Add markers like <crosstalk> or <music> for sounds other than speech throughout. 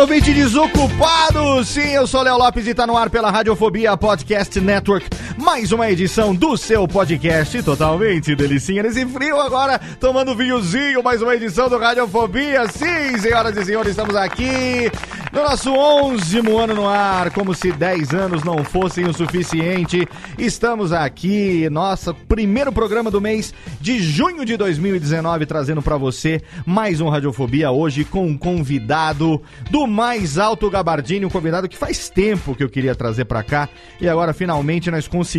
Ouvinte desocupado! Sim, eu sou Léo Lopes e tá no ar pela Radiofobia Podcast Network. Mais uma edição do seu podcast totalmente delicinha nesse frio agora, tomando vinhozinho, mais uma edição do Radiofobia. Sim, senhoras e senhores, estamos aqui no nosso 11 ano no ar, como se 10 anos não fossem o suficiente. Estamos aqui, nosso primeiro programa do mês de junho de 2019, trazendo para você mais um Radiofobia hoje com um convidado do mais alto gabardinho, um convidado que faz tempo que eu queria trazer para cá e agora finalmente nós conseguimos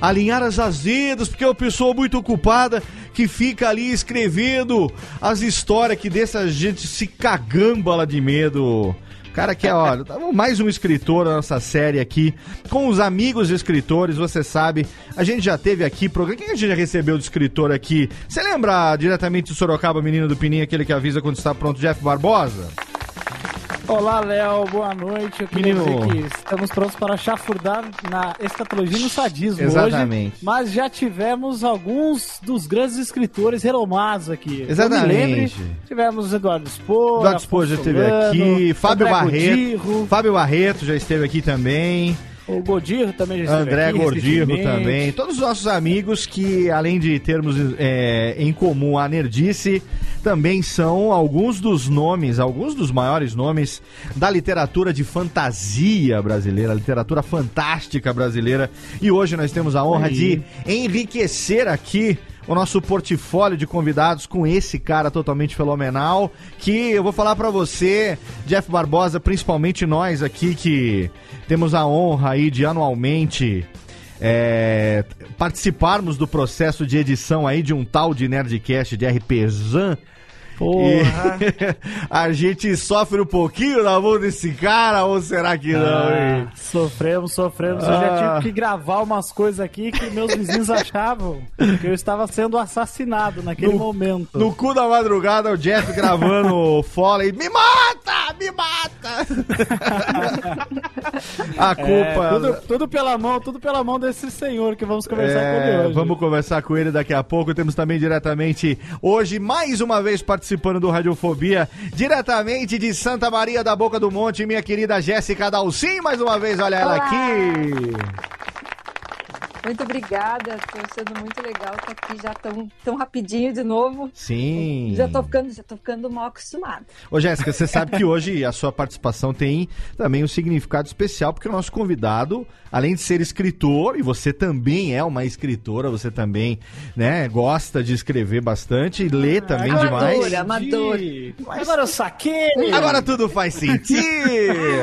alinhar as azedas, porque é uma pessoa muito ocupada que fica ali escrevendo as histórias que deixa a gente se cagamba de medo. Cara, que é, ó, mais um escritor da nossa série aqui, com os amigos escritores, você sabe. A gente já teve aqui programa. Quem a gente já recebeu de escritor aqui? Você lembra diretamente do Sorocaba, menino do Pininho, aquele que avisa quando está pronto, Jeff Barbosa? Olá, Léo, boa noite. Eu queria Menino. dizer que estamos prontos para chafurdar na escatologia e no sadismo Exatamente. hoje. Mas já tivemos alguns dos grandes escritores renomados aqui. Exatamente. Eu me lembre, tivemos Eduardo Spor, Eduardo Spor já esteve aqui, Fábio Barreto. Fábio Barreto já esteve aqui também. O Godirro também já André aqui. Gordirro também. Todos os nossos amigos que, além de termos é, em comum a nerdice, também são alguns dos nomes, alguns dos maiores nomes da literatura de fantasia brasileira, literatura fantástica brasileira. E hoje nós temos a honra Aí. de enriquecer aqui o nosso portfólio de convidados com esse cara totalmente fenomenal, que eu vou falar pra você, Jeff Barbosa, principalmente nós aqui que temos a honra aí de anualmente é, participarmos do processo de edição aí de um tal de Nerdcast de RPZan. Porra. E <laughs> a gente sofre um pouquinho na mão desse cara, ou será que não, hein? Ah, sofremos, sofremos. Eu Ah. já tive que gravar umas coisas aqui que meus vizinhos achavam que eu estava sendo assassinado naquele No- momento. No cu da madrugada, o Jeff gravando o <laughs> Foley. Me mata! Me mata! <laughs> a É, culpa. tudo, tudo pela mão, tudo pela mão desse senhor que vamos conversar com É, ele hoje. vamos conversar com ele daqui a pouco. Temos também diretamente hoje, mais uma vez participando do Radiofobia, diretamente de Santa Maria da Boca do Monte, minha querida Jéssica Dalcin, mais uma vez, olha ela Olá. aqui. Muito obrigada, tô sendo muito legal estar aqui já tão, tão rapidinho de novo. Sim. Já tô ficando, já tô ficando mal acostumada. Ô Jéssica, você sabe que hoje a sua participação tem também um significado especial, porque o nosso convidado, além de ser escritor, e você também é uma escritora, você também, né, gosta de escrever bastante e lê também amadora, demais. amador. Agora eu saquei! Agora tudo faz sentido.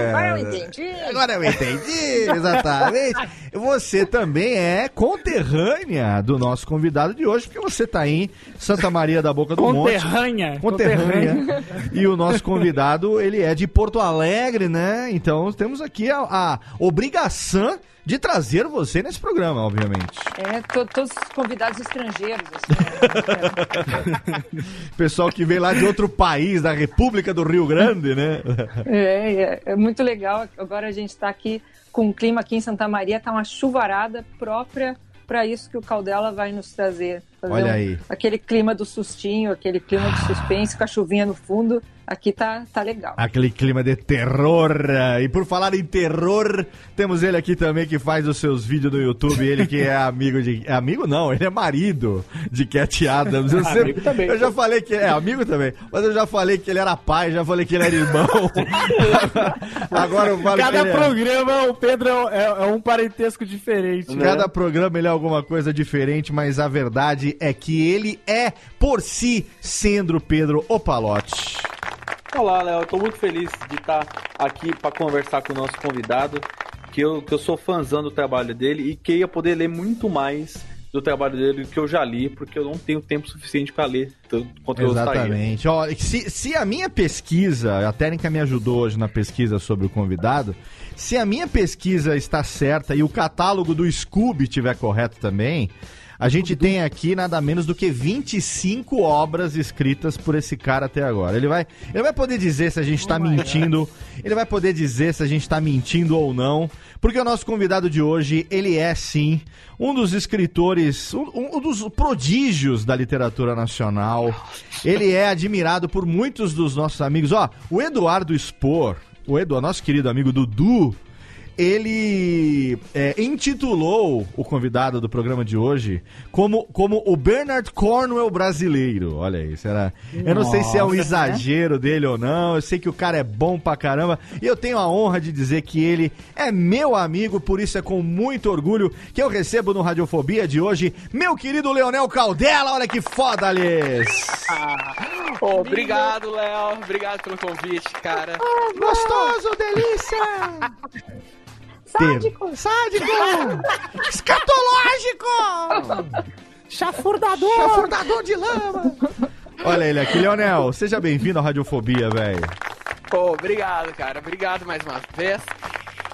Agora eu entendi. Agora eu entendi, exatamente. Você também é conterrânea do nosso convidado de hoje, porque você tá em Santa Maria da Boca do Monte. Conterrânea. Conterrânea. E o nosso convidado, ele é de Porto Alegre, né? Então temos aqui a, a obrigação de trazer você nesse programa, obviamente. É, to- todos os convidados estrangeiros, assim. <laughs> Pessoal que vem lá de outro país, da República do Rio Grande, né? É, é, é muito legal. Agora a gente está aqui com o clima aqui em Santa Maria, tá uma chuvarada própria para isso que o Caldela vai nos trazer. Fazer Olha um- aí. Aquele clima do sustinho, aquele clima de suspense com a chuvinha no fundo. Aqui tá, tá legal. Aquele clima de terror. E por falar em terror, temos ele aqui também que faz os seus vídeos no YouTube. Ele que é amigo de. É amigo não, ele é marido de Cat Adams. Eu, sempre- Amigo também. eu já falei que. É, amigo também. Mas eu já falei que ele era pai, já falei que ele era irmão. <laughs> Agora eu falo Cada ele é- programa o Pedro é, é- é um parentesco diferente. né? Cada programa ele é alguma coisa diferente, mas a verdade é que ele é, por si, sendo Pedro Opalote. Olá, Léo. Tô muito feliz de estar aqui para conversar com o nosso convidado, que eu, que eu sou fãzão do trabalho dele e queria poder ler muito mais do trabalho dele do que eu já li, porque eu não tenho tempo suficiente para ler tanto quanto. Exatamente. Ó, se, se a minha pesquisa, a técnica me ajudou hoje na pesquisa sobre o convidado, se a minha pesquisa está certa e o catálogo do Scooby estiver correto também, a gente tem aqui nada menos do que 25 obras escritas por esse cara até agora. Ele vai, ele vai poder dizer se a gente está mentindo, ele vai poder dizer se a gente está mentindo ou não, porque o nosso convidado de hoje, ele é sim um dos escritores, um, um dos prodígios da literatura nacional. Ele é admirado por muitos dos nossos amigos. Ó, o Eduardo Spor, o Edu, nosso querido amigo Dudu, ele é, intitulou o convidado do programa de hoje como, como o Bernard Cornwell brasileiro. Olha aí, será? Eu não sei se é um Nossa, exagero dele ou não. Eu sei que o cara é bom pra caramba. E eu tenho a honra de dizer que ele é meu amigo, por isso é com muito orgulho que eu recebo no Radiofobia de hoje meu querido Leonel Caldela. Olha que foda, Alice! Ô, obrigado, Léo. Obrigado pelo convite, cara. Gostoso, delícia! <laughs> Sádico! Sádico! <laughs> Escatológico! Chafurdador! Chafurdador de lama! Olha ele aqui, Leonel. Seja bem-vindo à Radiofobia, velho. Pô, obrigado, cara. Obrigado mais uma vez.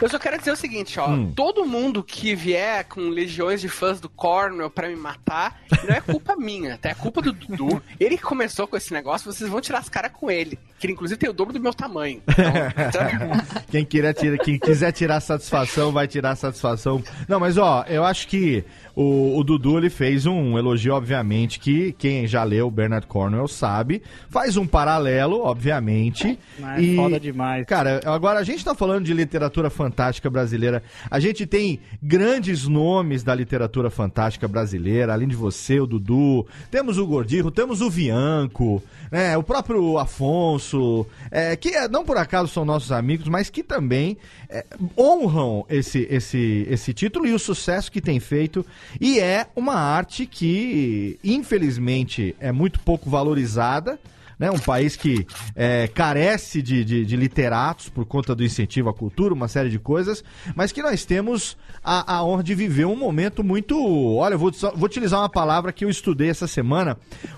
Eu só quero dizer o seguinte, ó. Hum. Todo mundo que vier com legiões de fãs do Cornwell pra me matar, não é culpa <laughs> minha, tá? É culpa do Dudu. Ele que começou com esse negócio, vocês vão tirar as caras com ele. Que ele, inclusive, tem o dobro do meu tamanho. Então, <laughs> Quem, queira tira, quem quiser tirar satisfação, vai tirar satisfação. Não, mas ó, eu acho que o, o Dudu ele fez um elogio, obviamente, que quem já leu o Bernard Cornwell sabe. Faz um paralelo, obviamente. Mas é foda demais. Cara, agora a gente tá falando de literatura fantástica brasileira. A gente tem grandes nomes da literatura fantástica brasileira, além de você, o Dudu. Temos o Gordirro, temos o Vianco, né? O próprio Afonso, é, que é, não por acaso são nossos amigos, mas que também é, honram esse, esse, esse título e o sucesso que tem feito. E é uma arte que, infelizmente, é muito pouco valorizada né? Um país que é, carece de, de- de literatos por conta do incentivo à cultura, uma série de coisas, mas que nós temos a, a honra de viver um momento muito. Olha, eu vou, vou utilizar uma palavra que eu estudei essa semana.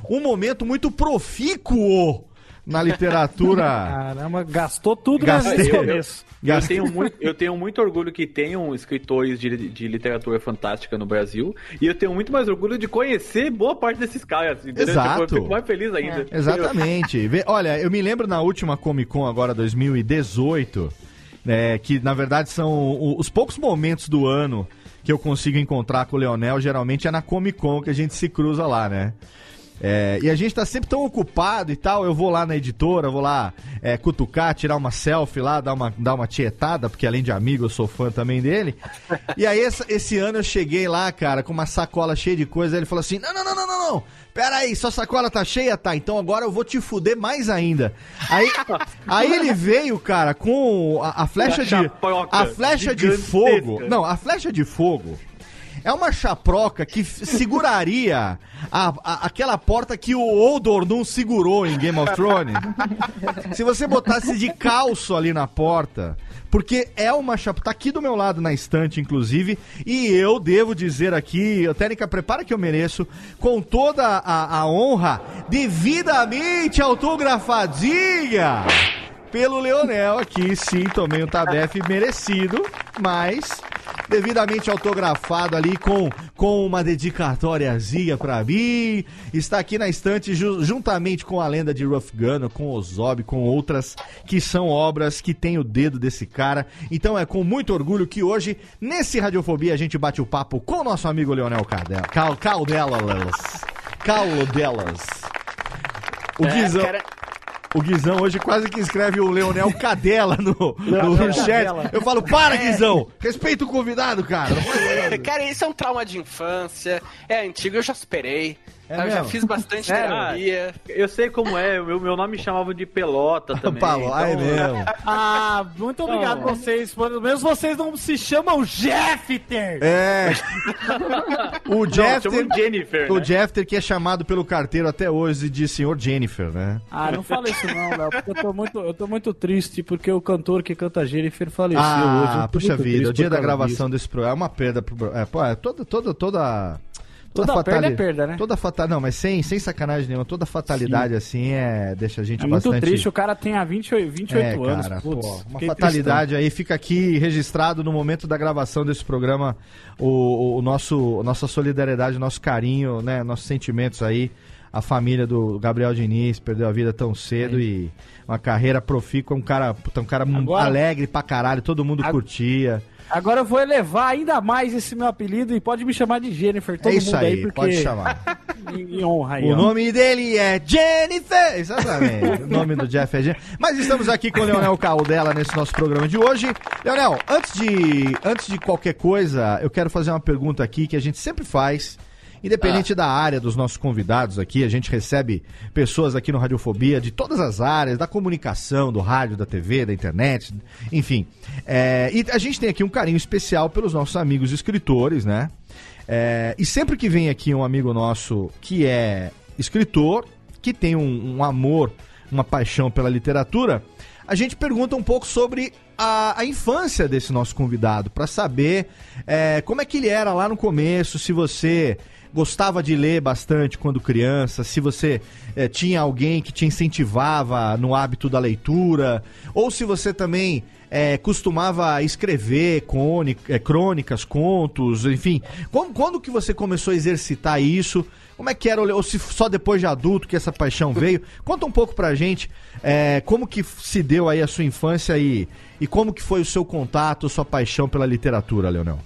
Um momento muito profícuo na literatura. <laughs> Caramba, gastou tudo Gastei. nesse começo. Eu tenho, muito, eu tenho muito orgulho que tenham escritores de, de literatura fantástica no Brasil. E eu tenho muito mais orgulho de conhecer boa parte desses caras. Entendeu? Exato. Tipo, eu fico mais feliz ainda. Exatamente. Vê- Olha, eu me lembro na última Comic Con agora 2018, né, que na verdade são os poucos momentos do ano que eu consigo encontrar com o Leonel, geralmente é na Comic Con que a gente se cruza lá, né? É, e a gente tá sempre tão ocupado e tal. Eu vou lá na editora, vou lá é, cutucar, tirar uma selfie lá, dar uma, dar uma tietada, porque além de amigo eu sou fã também dele. E aí essa- esse ano eu cheguei lá, cara, com uma sacola cheia de coisa. Ele falou assim: não, não, não, não, não, não. Pera aí, sua sacola tá cheia? Tá, então agora eu vou te fuder mais ainda. Aí, <laughs> aí ele veio, cara, com a, a flecha de. A flecha de fogo. Não, a flecha de fogo. É uma chaproca que seguraria a- a- aquela porta que o Odor não segurou em Game of Thrones. Se você botasse de calço ali na porta, porque é uma chaproca. Tá aqui do meu lado na estante, inclusive, e eu devo dizer aqui, Técnica, prepara que eu mereço, com toda a, a honra, devidamente autografadinha pelo Leonel aqui, sim, tomei um tabefe merecido, mas devidamente autografado ali com, com uma dedicatóriazinha pra mim. Está aqui na estante ju- juntamente com a lenda de Rough Gunner, com Ozob, com outras que são obras que tem o dedo desse cara. Então é com muito orgulho que hoje, nesse Radiofobia, a gente bate o papo com o nosso amigo Leonel Caldela. Cal, Caldelas. Caldelas. O É, Guizão. cara, O Guizão hoje quase que escreve o Leonel Cadela no, no chat. Eu falo, para, Guizão! Respeita o convidado, cara. <laughs> cara, isso é um trauma de infância. É antigo, eu já superei. É eu já fiz bastante terapia. Eu sei como é, meu, meu nome chamava de pelota <laughs> também. Paulo, então- ai mesmo. Ah, muito obrigado Não. vocês. Pelo menos vocês não se chamam Jeffter. É. <laughs> O Não, Jeffter, chama Jennifer, o né? Jeffter que é chamado pelo carteiro até hoje de senhor Jennifer, né? Ah, não fala isso não, Léo, porque eu tô muito, eu tô muito triste porque o cantor que canta Jennifer faleceu hoje. Ah, Eu tô puxa vida, o dia da gravação disso. desse programa é uma perda pro. É, pô, é toda, toda, toda. Toda perda é perda, né? Toda fatal, não, mas sem, sem sacanagem nenhuma, toda fatalidade assim é deixa a gente É muito bastante triste, o cara tem há 28, 28 É, anos. cara, putz, pô, uma fatalidade aí. Fica aqui registrado no momento da gravação desse programa o, o nosso, a nossa solidariedade, o nosso carinho, né, nossos sentimentos aí. A família do Gabriel Diniz perdeu a vida tão cedo e uma carreira profícua, um cara, um cara Agora- alegre pra caralho, todo mundo Ag- curtia. Agora eu vou elevar ainda mais esse meu apelido e pode me chamar de Jennifer, todo é isso mundo aí, aí, porque pode chamar. <laughs> Em honra aí, O ó. nome dele é Jennifer! Exatamente. o nome do Jeff é Jennifer. Mas estamos aqui com o Leonel Caldela nesse nosso programa de hoje. Leonel, antes de, antes de qualquer coisa, eu quero fazer uma pergunta aqui que a gente sempre faz. Independente da área dos nossos convidados aqui, a gente recebe pessoas aqui no Radiofobia de todas as áreas, da comunicação, do rádio, da TV, da internet, enfim. É, e a gente tem aqui um carinho especial pelos nossos amigos escritores, né? É, e sempre que vem aqui um amigo nosso que é escritor, que tem um, um amor, uma paixão pela literatura, a gente pergunta um pouco sobre a, a infância desse nosso convidado, para saber é, como é que ele era lá no começo, se você gostava de ler bastante quando criança, se você eh, tinha alguém que te incentivava no hábito da leitura, ou se você também eh, costumava escrever eh, crônicas, contos, enfim. Quando, quando que você começou a exercitar isso? Como é que era, ou se só depois de adulto que essa paixão veio? Conta um pouco pra gente eh, como que se deu aí a sua infância e, e como que foi o seu contato, sua paixão pela literatura, Leonel.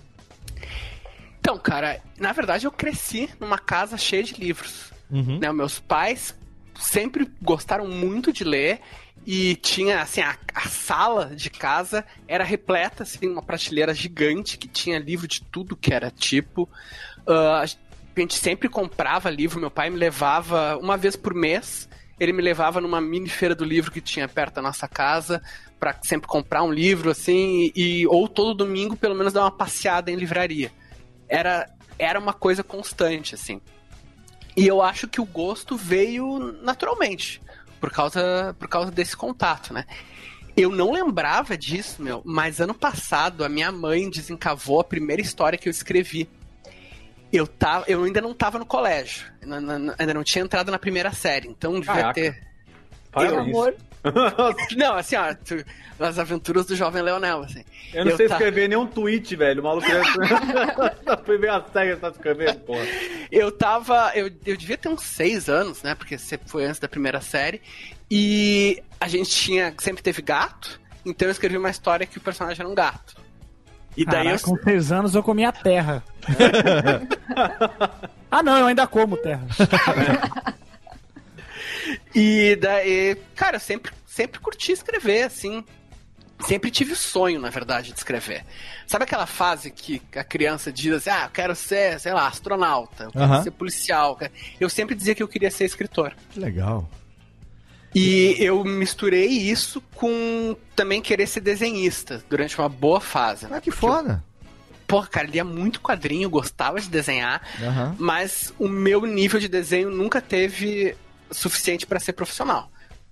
Então, cara, na verdade eu cresci numa casa cheia de livros. Uhum. Né, meus pais sempre gostaram muito de ler e tinha, assim, a, a sala de casa era repleta, assim, uma prateleira gigante que tinha livro de tudo que era tipo. Ah, a gente sempre comprava livro, meu pai me levava uma vez por mês, ele me levava numa mini feira do livro que tinha perto da nossa casa para sempre comprar um livro, assim, e ou todo domingo pelo menos dar uma passeada em livraria. Era, era uma coisa constante, assim. E eu acho que o gosto veio naturalmente, por causa, por causa desse contato, né? Eu não lembrava disso, meu, mas ano passado a minha mãe desencavou a primeira história que eu escrevi. Eu, tava, eu ainda não estava no colégio, ainda não, tinha entrado na primeira série, então devia Caraca. ter. Parabéns. Amor. <laughs> Não, assim, ó, tu- as aventuras do jovem Leonel, assim. Eu não Eu sei tá- escrever nenhum tweet, velho. O maluco já <laughs> foi a série tá escrevendo, porra. Eu tava. Eu, eu devia ter uns seis anos, né? Porque foi antes da primeira série. E a gente tinha. Sempre teve gato. Então eu escrevi uma história que o personagem era um gato. E daí Caraca, eu. com seis anos eu comia terra. <laughs> ah, não, eu ainda como terra. E daí. Cara, eu sempre, sempre curti escrever, assim. Sempre tive o sonho, na verdade, de escrever. Sabe aquela fase que a criança diz assim: ah, eu quero ser, sei lá, astronauta, eu quero ser policial. eu quero-" Eu sempre dizia que eu queria ser escritor. Que legal. E eu misturei isso com também querer ser desenhista durante uma boa fase. né? Ah, que Porque eu- foda. Porra, cara, lia muito quadrinho, gostava de desenhar, Aham. mas o meu nível de desenho nunca teve suficiente pra ser profissional.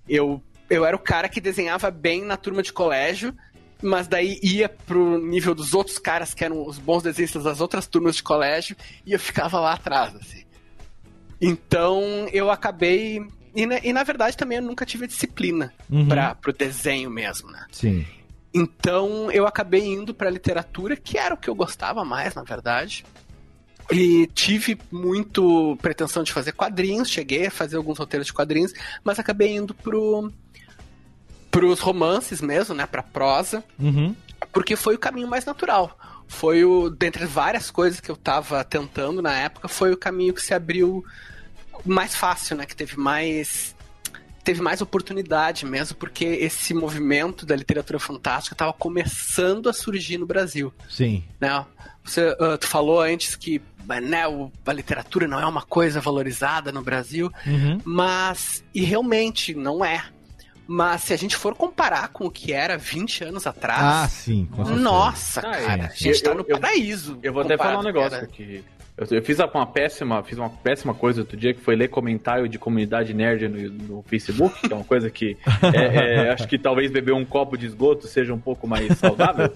Eu, eu era o cara que desenhava bem na turma de colégio, mas daí ia pro nível dos outros caras que eram os bons desenhistas das outras turmas de colégio e eu ficava lá atrás, assim. Então eu acabei. E na, e na verdade também eu nunca tive disciplina Uhum. pra, pro desenho mesmo, né? Sim. Então eu acabei indo pra literatura, que era o que eu gostava mais, na verdade. E tive muito pretensão de fazer quadrinhos, cheguei a fazer alguns roteiros de quadrinhos, mas acabei indo pro pros romances mesmo, né, pra prosa, Uhum. porque foi o caminho mais natural. Foi o dentre várias coisas que eu tava tentando na época, foi o caminho que se abriu mais fácil, né, que teve mais teve mais oportunidade mesmo, porque esse movimento da literatura fantástica estava começando a surgir no Brasil Sim. né? Você, ah, tu falou antes que né, o- a literatura não é uma coisa valorizada no Brasil, Uhum. mas e realmente não é. Mas se a gente for comparar com o que era 20 anos Ah, atrás, sim, com certeza. nossa, Ah, cara, é, a gente sim. tá Eu- no eu- paraíso. Eu vou até falar um negócio era. aqui. Eu, eu fiz uma péssima, fiz uma péssima coisa outro dia que foi ler comentário de comunidade nerd no, no Facebook, que é uma coisa que é, é, acho que talvez beber um copo de esgoto seja um pouco mais saudável.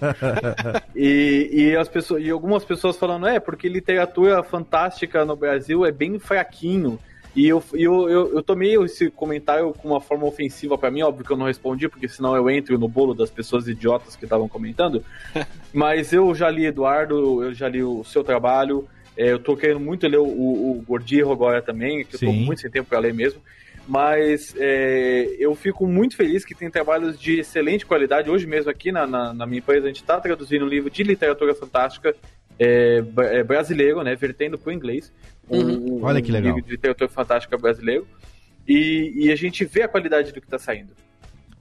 E, e as pessoas, e algumas pessoas falando, é, porque literatura fantástica no Brasil é bem fraquinho. E eu, eu, eu, eu tomei esse comentário com uma forma ofensiva pra mim, óbvio que eu não respondi, porque senão eu entro no bolo das pessoas idiotas que estavam comentando. <laughs> Mas eu já li Eduardo, eu já li o seu trabalho. É, eu tô querendo muito ler o, o, o Gordirro agora também, que eu tô Sim. muito sem tempo pra ler mesmo. Mas é, eu fico muito feliz que tem trabalhos de excelente qualidade. Hoje mesmo aqui na, na, na minha empresa a gente está traduzindo um livro de literatura fantástica é, é, brasileiro, né, vertendo para o inglês. Um- Uhum. um- Olha que legal. Um livro de literatura fantástica brasileiro. E, e a gente vê a qualidade do que está saindo.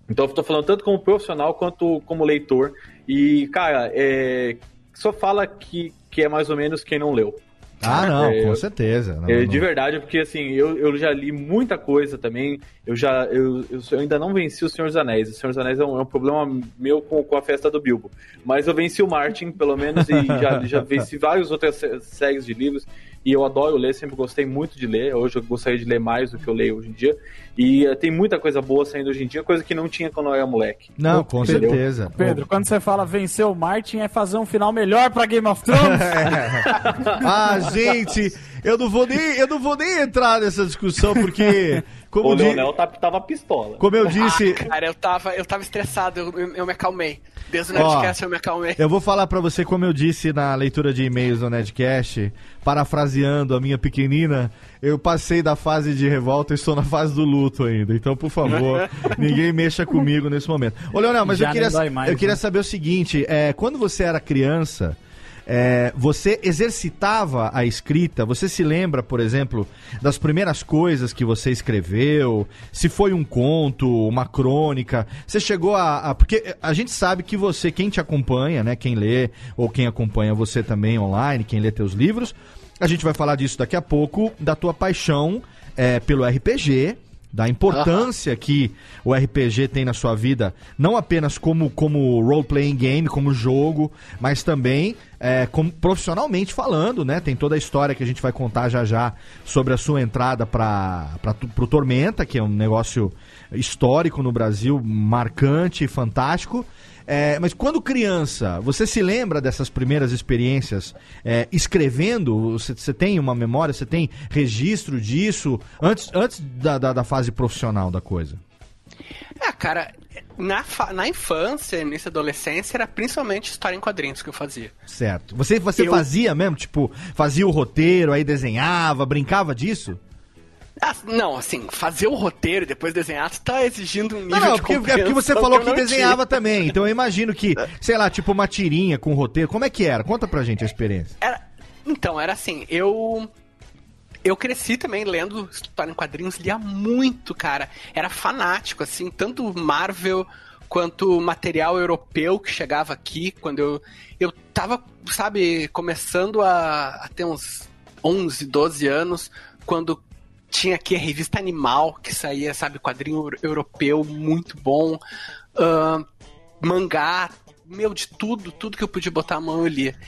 Então eu tô falando tanto como profissional quanto como leitor. E, cara, é, só fala que, que é mais ou menos quem não leu. Ah, não, É, com certeza. Não, É, não. de verdade, porque assim, eu, eu já li muita coisa também. Eu já eu, eu, eu ainda não venci o Senhor dos Anéis. O Senhor dos Anéis é um, é um problema meu com, com a festa do Bilbo. Mas eu venci o Martin, pelo menos, e já, já venci várias outras sé- séries de livros. E eu adoro ler, sempre gostei muito de ler. Hoje eu gostaria de ler mais do que eu leio hoje em dia. E eh, tem muita coisa boa saindo hoje em dia, coisa que não tinha quando eu era moleque. Não, com Entendeu? certeza. Pedro, quando você fala vencer o Martin, é fazer um final melhor pra Game of Thrones? <laughs> Ah, gente, eu não vou nem, eu não vou nem entrar nessa discussão porque como, o di- Leonel tá, tava pistola. como eu disse, Ah, cara, eu tava, eu tava estressado, eu, eu, me acalmei. Desde o Ó, Nerdcast eu me acalmei. eu vou falar pra você como eu disse na leitura de e-mails do Nedcast, parafraseando a minha pequenina, eu passei da fase de revolta e estou na fase do luto ainda. Então, por favor, <laughs> ninguém mexa comigo nesse momento. Ô, Leonel, mas Já eu queria, mais, eu queria né? saber o seguinte, é, quando você era criança, é, você exercitava a escrita? Você se lembra, por exemplo, das primeiras coisas que você escreveu? Se foi um conto, uma crônica? Você chegou a, a- Porque a gente sabe que você, quem te acompanha, né? Quem lê, ou quem acompanha você também online, quem lê teus livros, a gente vai falar disso daqui a pouco, da tua paixão é, pelo RPG da importância que o RPG tem na sua vida, não apenas como, como role-playing game, como jogo, mas também é, profissionalmente falando, né? Tem toda a história que a gente vai contar já já sobre a sua entrada para o Tormenta, que é um negócio histórico no Brasil, marcante fantástico. É, mas quando criança, você se lembra dessas primeiras experiências é, escrevendo? Você, você tem uma memória, você tem registro disso antes, antes da, da, da fase profissional da coisa? É, cara, na, na infância, início da adolescência, era principalmente história em quadrinhos que eu fazia. Certo. Você, você Eu- fazia mesmo? Tipo, fazia o roteiro, aí desenhava, brincava disso? Ah, não, assim, fazer o roteiro e depois desenhar, tu tá exigindo um nível Não, não, de porque, é porque você <laughs> falou que não desenhava também. Então eu imagino que, sei lá, tipo uma tirinha com roteiro. Como é que era? Conta pra gente a experiência. Era- então, era assim, eu. Eu cresci também lendo história em quadrinhos, lia muito, cara. Era fanático, assim, tanto Marvel quanto material europeu que chegava aqui, quando eu. Eu tava, sabe, começando a, a ter uns 11, 12 anos, quando tinha aqui a revista Animal, que saía, sabe, quadrinho euro- europeu muito bom. ahn, mangá, meu, de tudo, tudo que eu podia botar a mão eu lia.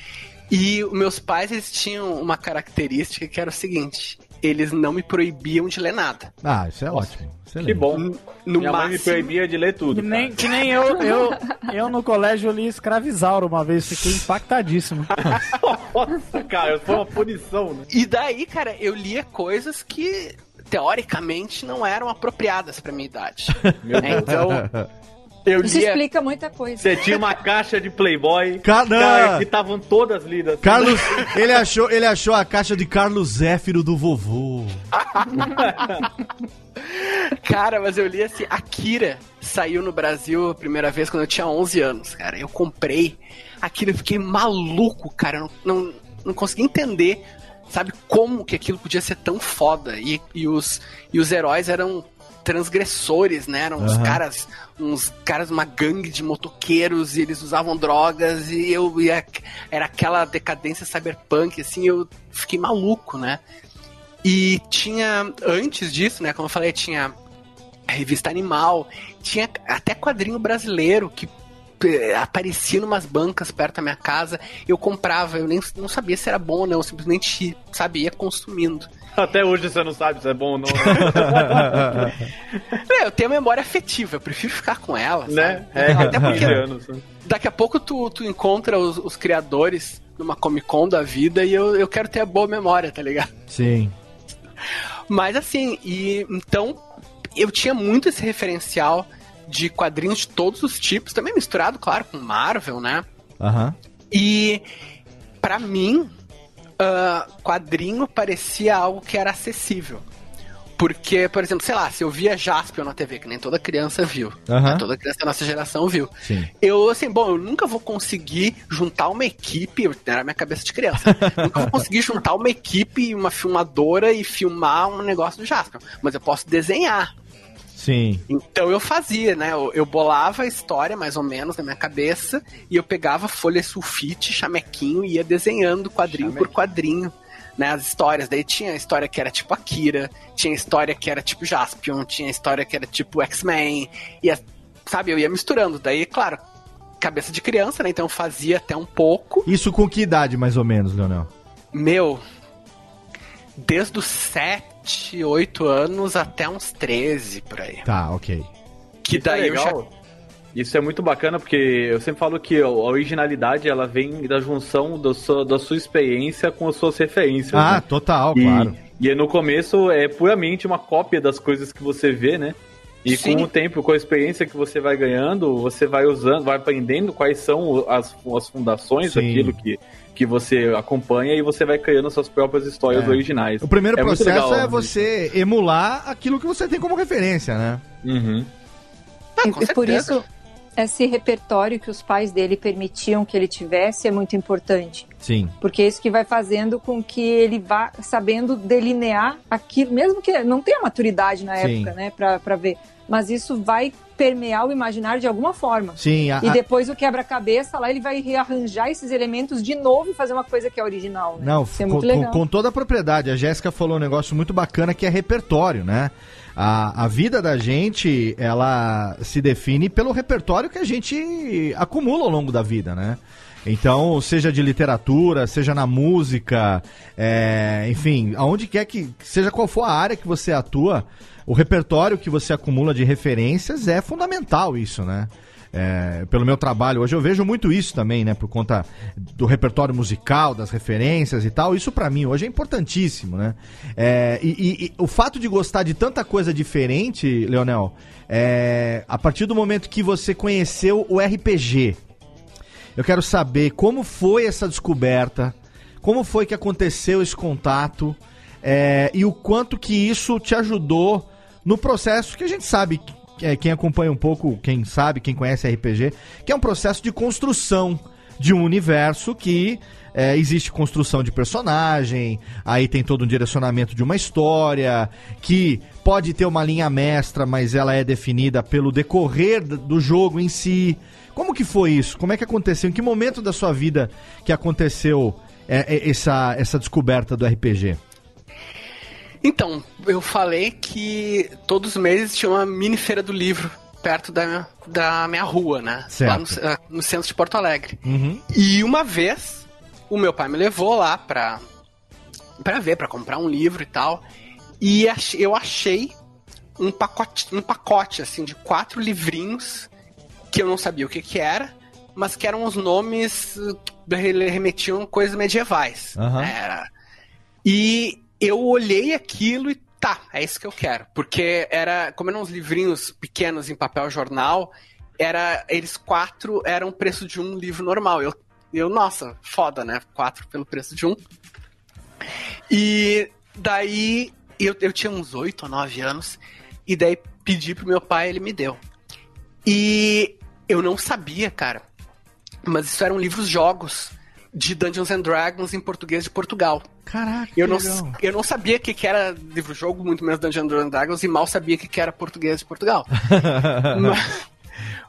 E os meus pais, eles tinham uma característica que era o seguinte: eles não me proibiam de ler nada. Ah, isso é ótimo. Excelente. Que bom. No Minha mãe me máximo, proibia de ler tudo. Que nem, que nem eu, eu, <laughs> eu no colégio li Escravizauro uma vez, fiquei impactadíssimo. <laughs> Nossa, cara, foi uma punição, né? E daí, cara, eu lia coisas que teoricamente não eram apropriadas pra minha idade. Meu É, então, Eu Isso lia. explica muita coisa. Você tinha uma caixa de Playboy. Ca- não. cara, que estavam todas lidas. Carlos, ele achou, ele achou a caixa de Carlos Zéfiro do vovô. <laughs> Cara, mas eu li assim, Akira saiu no Brasil a primeira vez quando eu tinha 11 anos, cara. Eu comprei aquilo, eu fiquei maluco, cara. Eu não, não, não consegui entender, sabe, como que aquilo podia ser tão foda. E, e, os, e os heróis eram transgressores, né? Eram uns Aham. caras, uns caras, uma gangue de motoqueiros, e eles usavam drogas, e eu ia, era aquela decadência cyberpunk, assim, eu fiquei maluco, né? E tinha, antes disso, né, como eu falei, tinha a revista Animal, tinha até quadrinho brasileiro que aparecia numas bancas perto da minha casa, eu comprava, eu nem não sabia se era bom ou não, eu simplesmente sabia consumindo. Até hoje você não sabe se é bom ou não. né? <laughs> É, eu tenho memória afetiva, eu prefiro ficar com ela, né? sabe? É, Até porque 15 anos. daqui a pouco tu, tu encontra os, os criadores numa Comic Con da vida e eu, eu quero ter a boa memória, tá ligado? Sim. Mas assim, e então eu tinha muito esse referencial de quadrinhos de todos os tipos, também misturado, claro, com Marvel, né? Aham. E pra mim, ah, quadrinho parecia algo que era acessível. Porque, por exemplo, sei lá, se eu via Jaspion na TV, que nem toda criança viu, Aham. né? toda criança da nossa geração viu. Sim. Eu, assim, bom, eu nunca vou conseguir juntar uma equipe, era a minha cabeça de criança, <laughs> nunca vou conseguir juntar uma equipe, uma filmadora e filmar um negócio do Jaspion, mas eu posso desenhar. Sim. Então eu fazia, né? Eu, eu bolava a história mais ou menos na minha cabeça e eu pegava folha sulfite, chamequinho e ia desenhando quadrinho por quadrinho. Né, as histórias, daí tinha a história que era tipo Akira, tinha a história que era tipo Jaspion, tinha a história que era tipo X-Men, e a- sabe, eu ia misturando, daí, claro, cabeça de criança, né, então eu fazia até um pouco, Isso com que idade, mais ou menos, Leonel? meu, desde os 7, 8 anos até uns 13, por aí. Tá, ok. Que Isso é daí já legal. Isso é muito bacana porque eu sempre falo que a originalidade ela vem da junção do sua- da sua experiência com as suas referências. Ah, né? total, E, claro. e no começo é puramente uma cópia das coisas que você vê, né? E Sim. com o tempo, com a experiência que você vai ganhando, você vai usando, vai aprendendo quais são as, as fundações Sim. daquilo que, que você acompanha e você vai criando suas próprias histórias É. originais. O primeiro É processo legal, é você emular aquilo que você tem como referência, né? Uhum. Ah, E- e por isso, esse repertório que os pais dele permitiam que ele tivesse é muito importante. Sim. Porque é isso que vai fazendo com que ele vá sabendo delinear aquilo, mesmo que não tenha maturidade na Sim. época, né, pra, pra ver. Mas isso vai permear o imaginário de alguma forma. Sim, a- E depois o quebra-cabeça lá, ele vai rearranjar esses elementos de novo e fazer uma coisa que é original. Né? Não, é com, com- legal. com toda a propriedade. A Jéssica falou um negócio muito bacana que é repertório, né? A, a vida da gente, ela se define pelo repertório que a gente acumula ao longo da vida, né? Então, seja de literatura, seja na música, é, enfim, aonde quer que, seja qual for a área que você atua, o repertório que você acumula de referências é fundamental isso, né? É, pelo meu trabalho hoje eu vejo muito isso também, né? Por conta do repertório musical, das referências e tal. Isso pra mim hoje é importantíssimo, né? É, e, e- e o fato de gostar de tanta coisa diferente, Leonel, é, a partir do momento que você conheceu o RPG, eu quero saber como foi essa descoberta, como foi que aconteceu esse contato é, e o quanto que isso te ajudou no processo que a gente sabe, é, quem acompanha um pouco, quem sabe, quem conhece RPG, que é um processo de construção de um universo que é, existe construção de personagem, aí tem todo um direcionamento de uma história, que pode ter uma linha mestra, mas ela é definida pelo decorrer do jogo em si. Como que foi isso? Como é que aconteceu? Em que momento da sua vida que aconteceu é, é, essa, essa descoberta do RPG? Então, eu falei que todos os meses tinha uma mini feira do livro perto da, da minha rua, né? Certo. Lá no, ah, no centro de Porto Alegre. Uhum. E uma vez, o meu pai me levou lá pra, pra ver, pra comprar um livro e tal. E eu achei um pacote, um pacote, assim, de quatro livrinhos que eu não sabia o que que era, mas que eram os nomes que remetiam coisas medievais. Aham. Era. E eu olhei aquilo e tá, é isso que eu quero. Porque era, como eram uns livrinhos pequenos em papel jornal, era eles quatro eram o preço de um livro normal. Eu, eu nossa, foda, né? Quatro pelo preço de um. E daí eu, eu tinha uns oito ou nove anos e daí pedi pro meu pai, ele me deu. E eu não sabia, cara, mas isso eram livros jogos de Dungeons and Dragons em português de Portugal. Caraca, Eu não, legal. eu não sabia o que, que era livro-jogo, muito menos Dungeons and Dragons, e mal sabia o que, que era português de Portugal. <laughs> mas,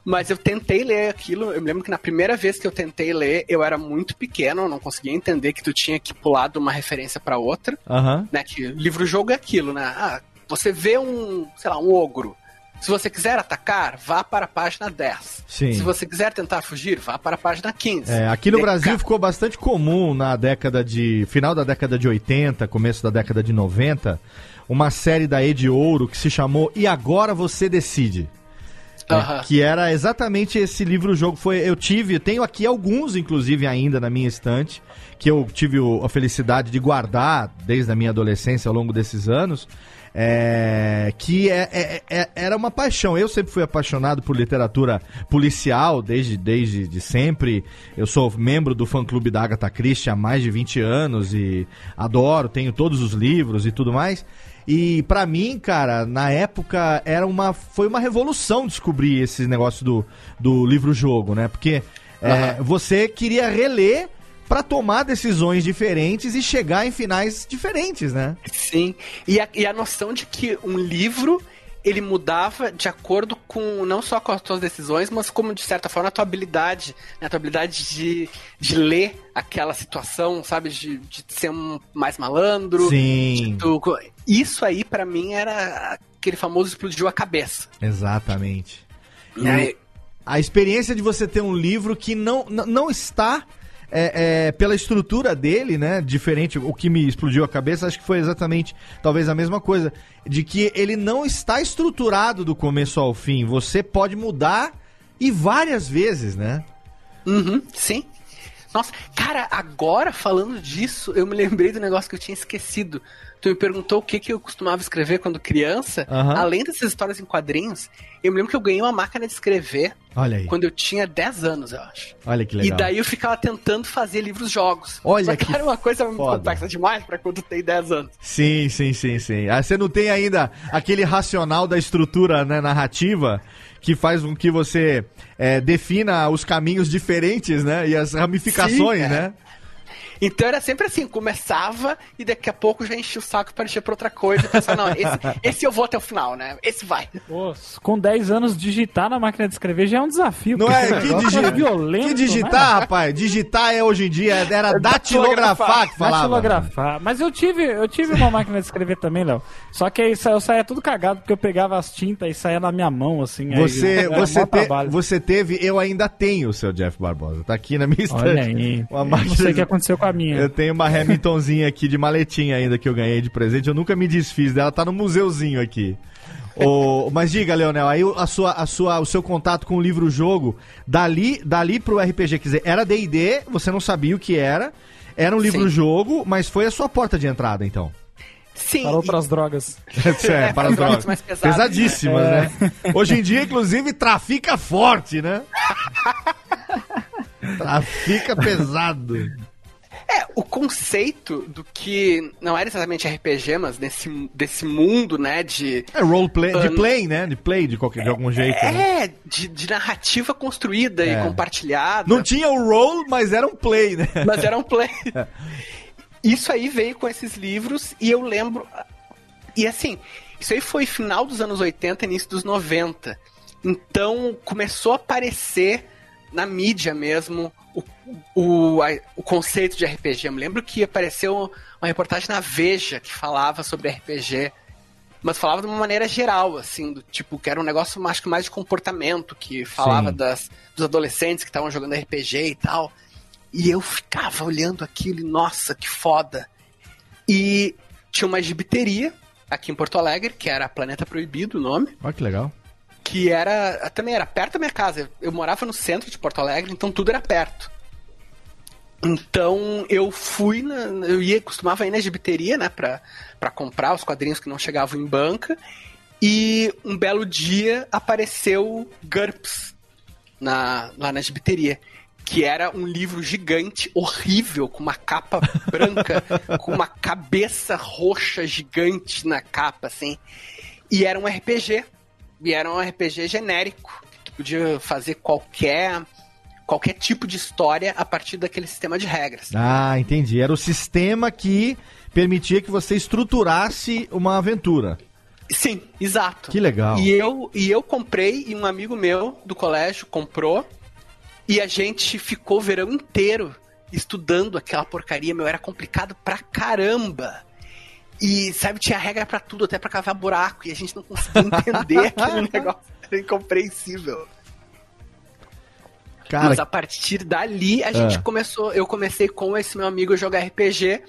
mas eu tentei ler aquilo. Eu me lembro que na primeira vez que eu tentei ler, eu era muito pequeno, eu não conseguia entender que tu tinha que pular de uma referência pra outra. Né? Que livro-jogo é aquilo, né? Ah, você vê um, sei lá, um ogro. Se você quiser atacar, vá para a página 10. Sim. Se você quiser tentar fugir, vá para a página 15. É, aqui no Deca- Brasil ficou bastante comum na década de. final da década de 80, começo da década de 90, uma série da Ed Ouro que se chamou E Agora Você Decide. É, Aham. que era exatamente esse livro-jogo. Foi, eu tive, tenho aqui alguns, inclusive, ainda na minha estante, que eu tive o- a felicidade de guardar desde a minha adolescência ao longo desses anos. É, que é- é- é- era uma paixão. Eu sempre fui apaixonado por literatura policial, desde, desde de sempre. Eu sou membro do fã-clube da Agatha Christie há mais de 20 anos e adoro, tenho todos os livros e tudo mais. E pra mim, cara, na época era uma foi uma revolução descobrir esse negócio do, do livro-jogo, né? Porque é, você queria reler pra tomar decisões diferentes e chegar em finais diferentes, né? Sim. E a, e a noção de que um livro ele mudava de acordo com não só com as tuas decisões, mas como de certa forma a tua habilidade, né? a tua habilidade de, de ler aquela situação, sabe, de, de ser um mais malandro. Sim. Tu- isso aí pra mim era aquele famoso explodiu a cabeça. Exatamente. E aí- A experiência de você ter um livro que não, não está é, é, pela estrutura dele, né? Diferente, o que me explodiu a cabeça, acho que foi exatamente talvez a mesma coisa. De que ele não está estruturado do começo ao fim. Você pode mudar e várias vezes, né? Uhum, sim. Nossa, cara, agora falando disso, eu me lembrei do negócio que eu tinha esquecido. Tu me perguntou o que, que eu costumava escrever quando criança. Aham. Além dessas histórias em quadrinhos, eu me lembro que eu ganhei uma máquina de escrever Olha aí. quando eu tinha 10 anos, eu acho. Olha que legal. E daí eu ficava tentando fazer livros-jogos. Olha Só que que era uma coisa foda. complexa demais pra quando tem 10 anos. Sim, sim, sim, sim. Ah, você não tem ainda aquele racional da estrutura né, narrativa que faz com que você é, defina os caminhos diferentes, né? E as ramificações, Sim, é. Né? Então era sempre assim, começava e daqui a pouco já enchia o saco para encher pra outra coisa. E pensava, não, esse, <laughs> esse eu vou até o final, né? Esse vai. Com 10 anos, digitar na máquina de escrever já é um desafio. Não porque é? Que, negócio digi é violento, que digitar, rapaz? Digitar é hoje em dia, era <laughs> datilografar que né? falava. Datilografar. Mas eu tive, eu tive uma máquina de escrever também, Léo. Só que aí eu saía tudo cagado, porque eu pegava as tintas e saía na minha mão, assim. aí Você, era você, te- você teve, eu ainda tenho o seu Jeff Barbosa. Tá aqui na minha estante. Olha aí. Uma máquina Não sei o que aconteceu com a minha. Eu tenho uma Hamiltonzinha aqui de maletinha ainda que eu ganhei de presente. Eu nunca me desfiz dela, tá no museuzinho aqui. Ô, mas diga, Leonel, aí a sua, a sua, o seu contato com o livro-jogo, dali, dali pro RPG, quer dizer, era D&D, você não sabia o que era, era um livro-jogo, mas foi a sua porta de entrada, então. Sim. Para outras drogas. <laughs> É, para as drogas mais pesadas, Pesadíssimas, né? Hoje em dia, inclusive, trafica forte, né? <laughs> trafica pesado. É, o conceito do que não era exatamente RPG, mas desse, desse mundo, né, de... É roleplay, de Ahn, play, né? De play de, qualquer, de algum jeito. né? É, de, de narrativa construída É. e compartilhada. Não tinha o roll, mas era um play, né? Mas era um play. <laughs> Isso aí veio com esses livros e eu lembro. E assim, isso aí foi final dos anos 80, início dos 90. Então começou a aparecer na mídia mesmo o, o, a- o conceito de RPG. Eu me lembro que apareceu uma reportagem na Veja que falava sobre RPG. Mas falava de uma maneira geral, assim, do tipo, que era um negócio acho que mais de comportamento, que falava Sim. das, dos adolescentes que estavam jogando RPG e tal. E eu ficava olhando aquilo e, nossa, que foda. E tinha uma gibiteria aqui em Porto Alegre, que era Planeta Proibido o nome, Olha que legal. Que era também era perto da minha casa. Eu, morava no centro de Porto Alegre, então tudo era perto. Então eu fui na, eu ia costumava ir na gibiteria, né, pra, pra comprar os quadrinhos que não chegavam em banca. E um belo dia apareceu GURPS na, lá na gibiteria. Que era um livro gigante, horrível, com uma capa branca, <laughs> com uma cabeça roxa gigante na capa, assim. E era um RPG. E era um RPG genérico. Que tu podia fazer qualquer, qualquer tipo de história a partir daquele sistema de regras. Ah, entendi. Era o sistema que permitia que você estruturasse uma aventura. Sim, exato. Que legal. E eu, e eu comprei, e um amigo meu do colégio comprou, e a gente ficou o verão inteiro estudando aquela porcaria, meu, era complicado pra caramba. E, sabe, tinha regra pra tudo, até pra cavar buraco, e a gente não conseguia entender <laughs> aquele negócio, era incompreensível. Cara, Mas a partir dali, a gente Ah. começou, eu comecei com esse meu amigo a jogar RPG,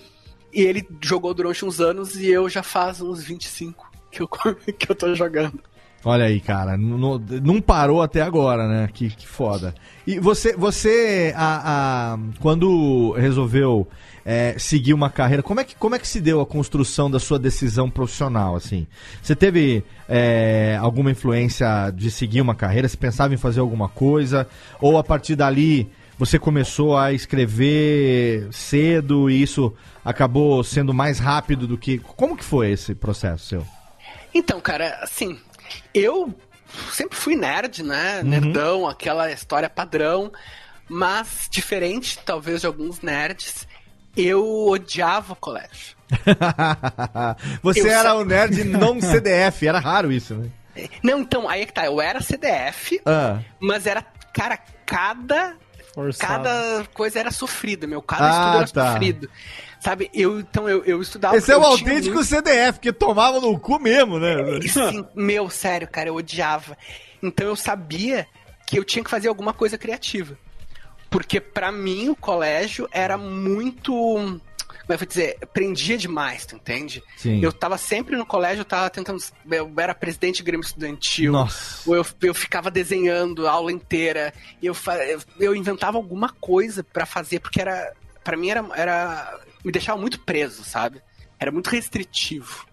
e ele jogou durante uns anos, e eu já faz uns 25 que eu, <laughs> que eu tô jogando. Olha aí, cara. Não, não- parou até agora, né? Que, que foda. E você, você a, a- quando resolveu é, seguir uma carreira, como é, que, como é que se deu a construção da sua decisão profissional, assim? Você teve é, alguma influência de seguir uma carreira? Você pensava em fazer alguma coisa? Ou a partir dali você começou a escrever cedo e isso acabou sendo mais rápido do que... Como que foi esse processo seu? Então, cara, assim, eu sempre fui nerd, né? Nerdão, aquela história padrão. Mas, diferente, talvez, de alguns nerds, eu odiava o colégio. <laughs> Você Eu era sa- o nerd não <laughs> CDF, era raro isso, né? Não, então, aí é que tá, eu era CDF, Ah, mas era, cara, cada Forçado. cada coisa era sofrida, meu. Cada Ah, estudo era tá. sofrido. Sabe, eu, então, eu, eu estudava... esse é o autêntico muito- CDF, que tomava no cu mesmo, né? Sim, meu, sério, cara, eu odiava. Então eu sabia que eu tinha que fazer alguma coisa criativa. Porque pra mim o colégio era muito. Como é que eu vou dizer? Prendia demais, tu entende? Sim. Eu tava sempre no colégio, eu tava tentando. Eu era presidente de Grêmio Estudantil. Nossa. Ou eu, eu ficava desenhando a aula inteira. Eu, eu, inventava alguma coisa pra fazer, porque era. Pra mim era, era. Me deixava muito preso, sabe? Era muito restritivo.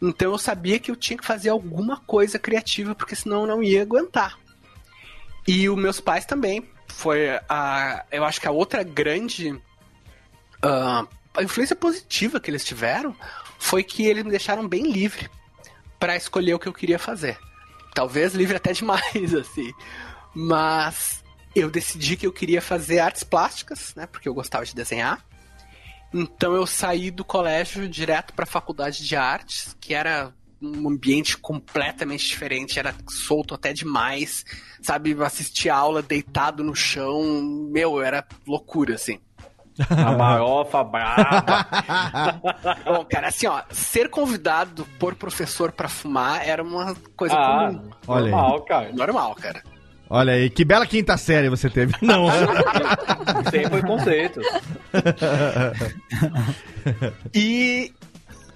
Então eu sabia que eu tinha que fazer alguma coisa criativa, porque senão eu não ia aguentar. E os meus pais também. Foi a. Eu acho que a outra grande. ah, a influência positiva que eles tiveram foi que eles me deixaram bem livre para escolher o que eu queria fazer. Talvez livre até demais, <laughs> assim. Mas eu decidi que eu queria fazer artes plásticas, né? Porque eu gostava de desenhar. Então eu saí do colégio direto para a faculdade de artes, que era um ambiente completamente diferente, era solto até demais, sabe? Assistir aula deitado no chão, meu, era loucura, assim. A marofa braba. <laughs> Bom, cara, assim, ó, ser convidado por professor para fumar era uma coisa Ah, comum. Olha aí. normal, cara. Normal, cara. Olha aí, que bela quinta série você teve. <laughs> Não, Sem preconceito. <laughs> E,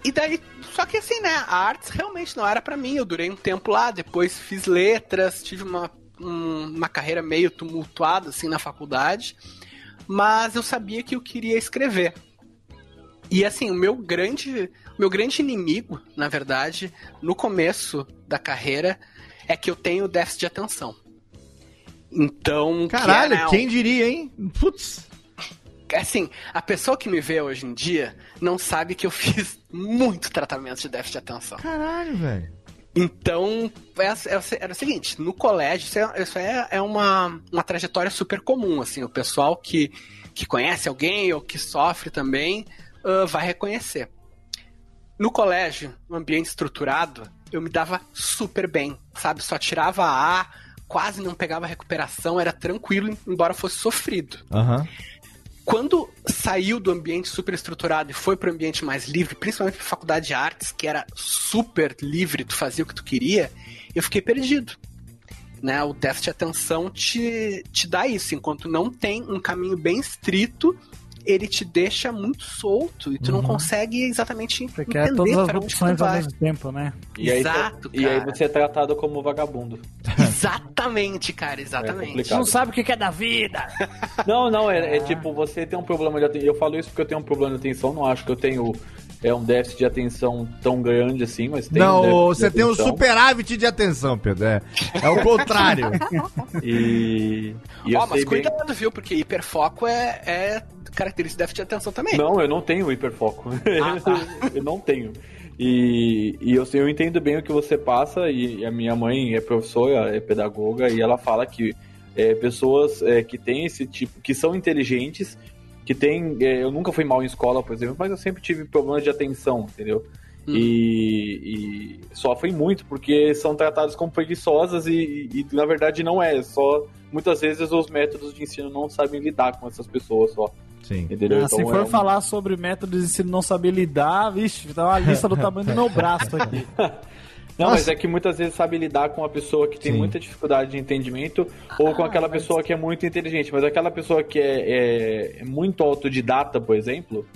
e daí, só que assim, né, a artes realmente não era pra mim. Eu durei um tempo lá, depois fiz letras, tive uma, um- uma carreira meio tumultuada, assim, na faculdade. Mas eu sabia que eu queria escrever. E assim, o meu grande, o meu grande inimigo, na verdade, no começo da carreira, é que eu tenho déficit de atenção. Então, que caralho, é, né, quem diria, hein? Putz. assim, a pessoa que me vê hoje em dia não sabe que eu <laughs> fiz muito tratamento de déficit de atenção. Caralho, velho. Então, é- é- era o seguinte, no colégio, isso é, é, é uma, uma trajetória super comum, assim, o pessoal que, que conhece alguém ou que sofre também ah, vai reconhecer. No colégio, no ambiente estruturado, eu me dava super bem, sabe? Só tirava A, quase não pegava recuperação, era tranquilo, embora fosse sofrido. Aham. Quando saiu do ambiente super estruturado e foi para o ambiente mais livre, principalmente para faculdade de artes, que era super livre, tu fazia o que tu queria, eu fiquei perdido. Né? O déficit de atenção te, te dá isso. Enquanto não tem um caminho bem estrito, ele te deixa muito solto e tu não consegue exatamente Você quer entender todas as opções ao mesmo tempo, né? E aí, Exato, e aí você é tratado como vagabundo. <laughs> Exatamente, cara, É exatamente. complicado. Não sabe o que é da vida. <laughs> Não, não, é, é tipo, você tem um problema de atenção. Eu falo isso porque eu tenho um problema de atenção, não acho que eu tenho é um déficit de atenção tão grande assim, mas tem um Não, de você tem um superávit de atenção, Pedro. É, é o contrário. <laughs> E, e Ó, mas sei bem... cuidado, viu? Porque hiperfoco é, é característica de déficit de atenção também. Não, eu não tenho hiperfoco. Ah, <laughs> tá. eu não tenho. E, e eu, eu entendo bem o que você passa, e a minha mãe é professora, é pedagoga, e ela fala que é, pessoas é, que têm esse tipo, que são inteligentes, que têm. é, eu nunca fui mal em escola, por exemplo, mas eu sempre tive problemas de atenção, entendeu? Hum. E, e sofrem muito porque são tratados como preguiçosas e, e, na verdade não é. Só muitas vezes os métodos de ensino não sabem lidar com essas pessoas só. Sim. Entendeu? Ah, se Então, for é um- falar sobre métodos de ensino não saber lidar, vixe, tá uma lista do tamanho do meu <laughs> braço aqui. <laughs> Não, Nossa. mas é que muitas vezes sabe lidar com a pessoa que tem Sim. muita dificuldade de entendimento ou com aquela pessoa que é muito inteligente. Mas aquela pessoa que é, é- é muito autodidata, por exemplo,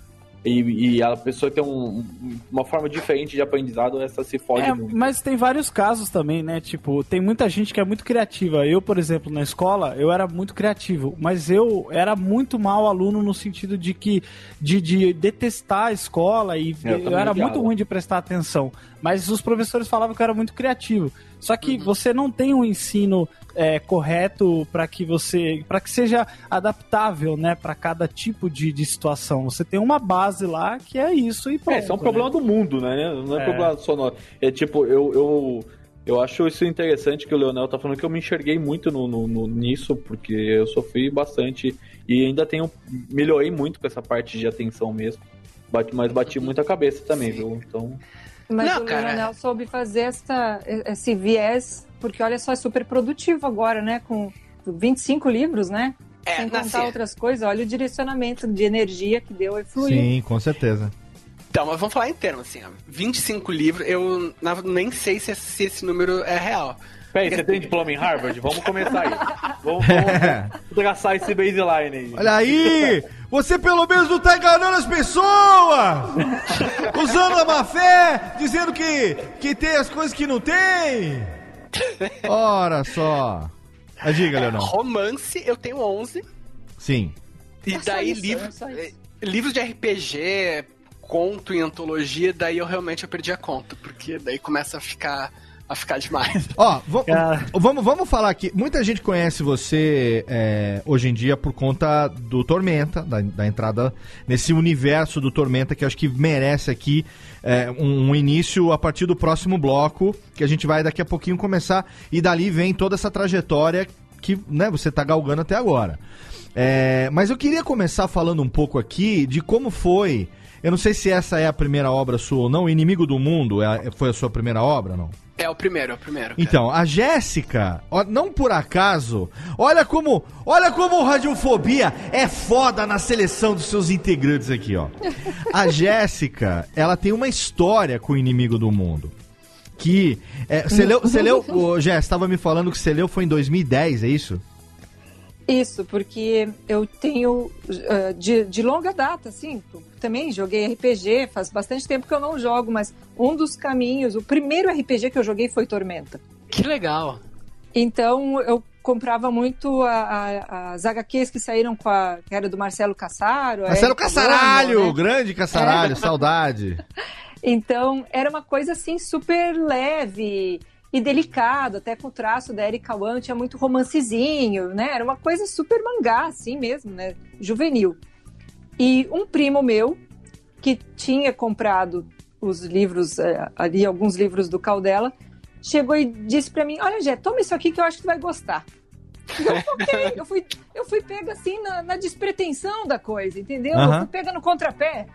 e, e a pessoa tem um- uma forma diferente de aprendizado, essa se fode É, muito. mas tem vários casos também, né? Tipo, tem muita gente que é muito criativa. Eu, por exemplo, na escola, eu era muito criativo, mas eu era muito mau aluno no sentido de que de, de detestar a escola e Eu eu, era muito ruim de prestar atenção. Mas os professores falavam que eu era muito criativo. Só Uhum. que você não tem um ensino é, correto para que você, para que seja adaptável, né, para cada tipo de, de situação. Você tem uma base lá que é isso e pronto. É, isso é um né? problema do mundo, né? Não é, É. problema só nosso. É tipo, eu, eu, eu acho isso interessante que o Leonel tá falando que eu me enxerguei muito no, no- no- nisso, porque eu sofri bastante e ainda tenho. Melhorei muito com essa parte de atenção mesmo. Bate, mas bati muito a cabeça também, viu? Então. Mas Não, o cara. Leonel soube fazer essa, esse viés, porque olha só, é super produtivo agora, né? Com 25 livros, né? É, Sem contar outras coisas, olha o direcionamento de energia que deu e fluiu. Sim, com certeza. Então, mas vamos falar em termos, assim, ó. 25 livros, eu na- nem sei se, esse- se esse número é real. Peraí, você tem diploma em Harvard? Vamos começar aí. <laughs> Vamos, vamos traçar esse baseline aí. Olha aí! Você pelo menos não tá enganando as pessoas! Usando a má fé, dizendo que, que tem as coisas que não tem! Ora só! Mas diga, Leonel. Romance, eu tenho 11. Sim. E É daí, isso, livro- é isso. eh, livros de RPG, conto e antologia, daí eu realmente eu perdi a conta, porque daí começa a ficar, a ficar demais. Ó, vamos, vamos falar aqui. Muita gente conhece você é, hoje em dia por conta do Tormenta, da, da entrada nesse universo do Tormenta, que acho que merece aqui é, um, um início a partir do próximo bloco, que a gente vai daqui a pouquinho começar, e dali vem toda essa trajetória que né, você tá galgando até agora. É, mas eu queria começar falando um pouco aqui de como foi. Eu não sei se essa é a primeira obra sua ou não. O Inimigo do Mundo é- foi a sua primeira obra, não? É o primeiro, é o primeiro. cara. Então, a Jéssica, não por acaso, olha como, olha como o Radiofobia é foda na seleção dos seus integrantes aqui, ó. A <laughs> Jéssica, ela tem uma história com o inimigo do mundo. Que. é, Você leu. Você leu. Ô, Jéssica, estava me falando que você leu foi em 2010, é isso? Isso, porque eu tenho eh, de, de longa data, assim, também joguei RPG, faz bastante tempo que eu não jogo, mas um dos caminhos, o primeiro RPG que eu joguei foi Tormenta. Que legal. Então eu comprava muito a- a- as HQs que saíram com a. que era do Marcelo Cassaro. Marcelo! Bono, né? Grande Caçaralho, saudade. <laughs> Então era uma coisa assim super leve e delicado, até com o traço da Erika Wan tinha muito romancezinho, né? Era uma coisa super mangá, assim mesmo, né? Juvenil. E um primo meu, que tinha comprado os livros, eh, ali, alguns livros do Caldela, chegou e disse pra mim: Olha, Jé, toma isso aqui que eu acho que tu vai gostar. Eu, ok, <laughs> eu fui, eu fui pega assim na, na despretensão da coisa, entendeu? Aham. Eu fui pega no contrapé.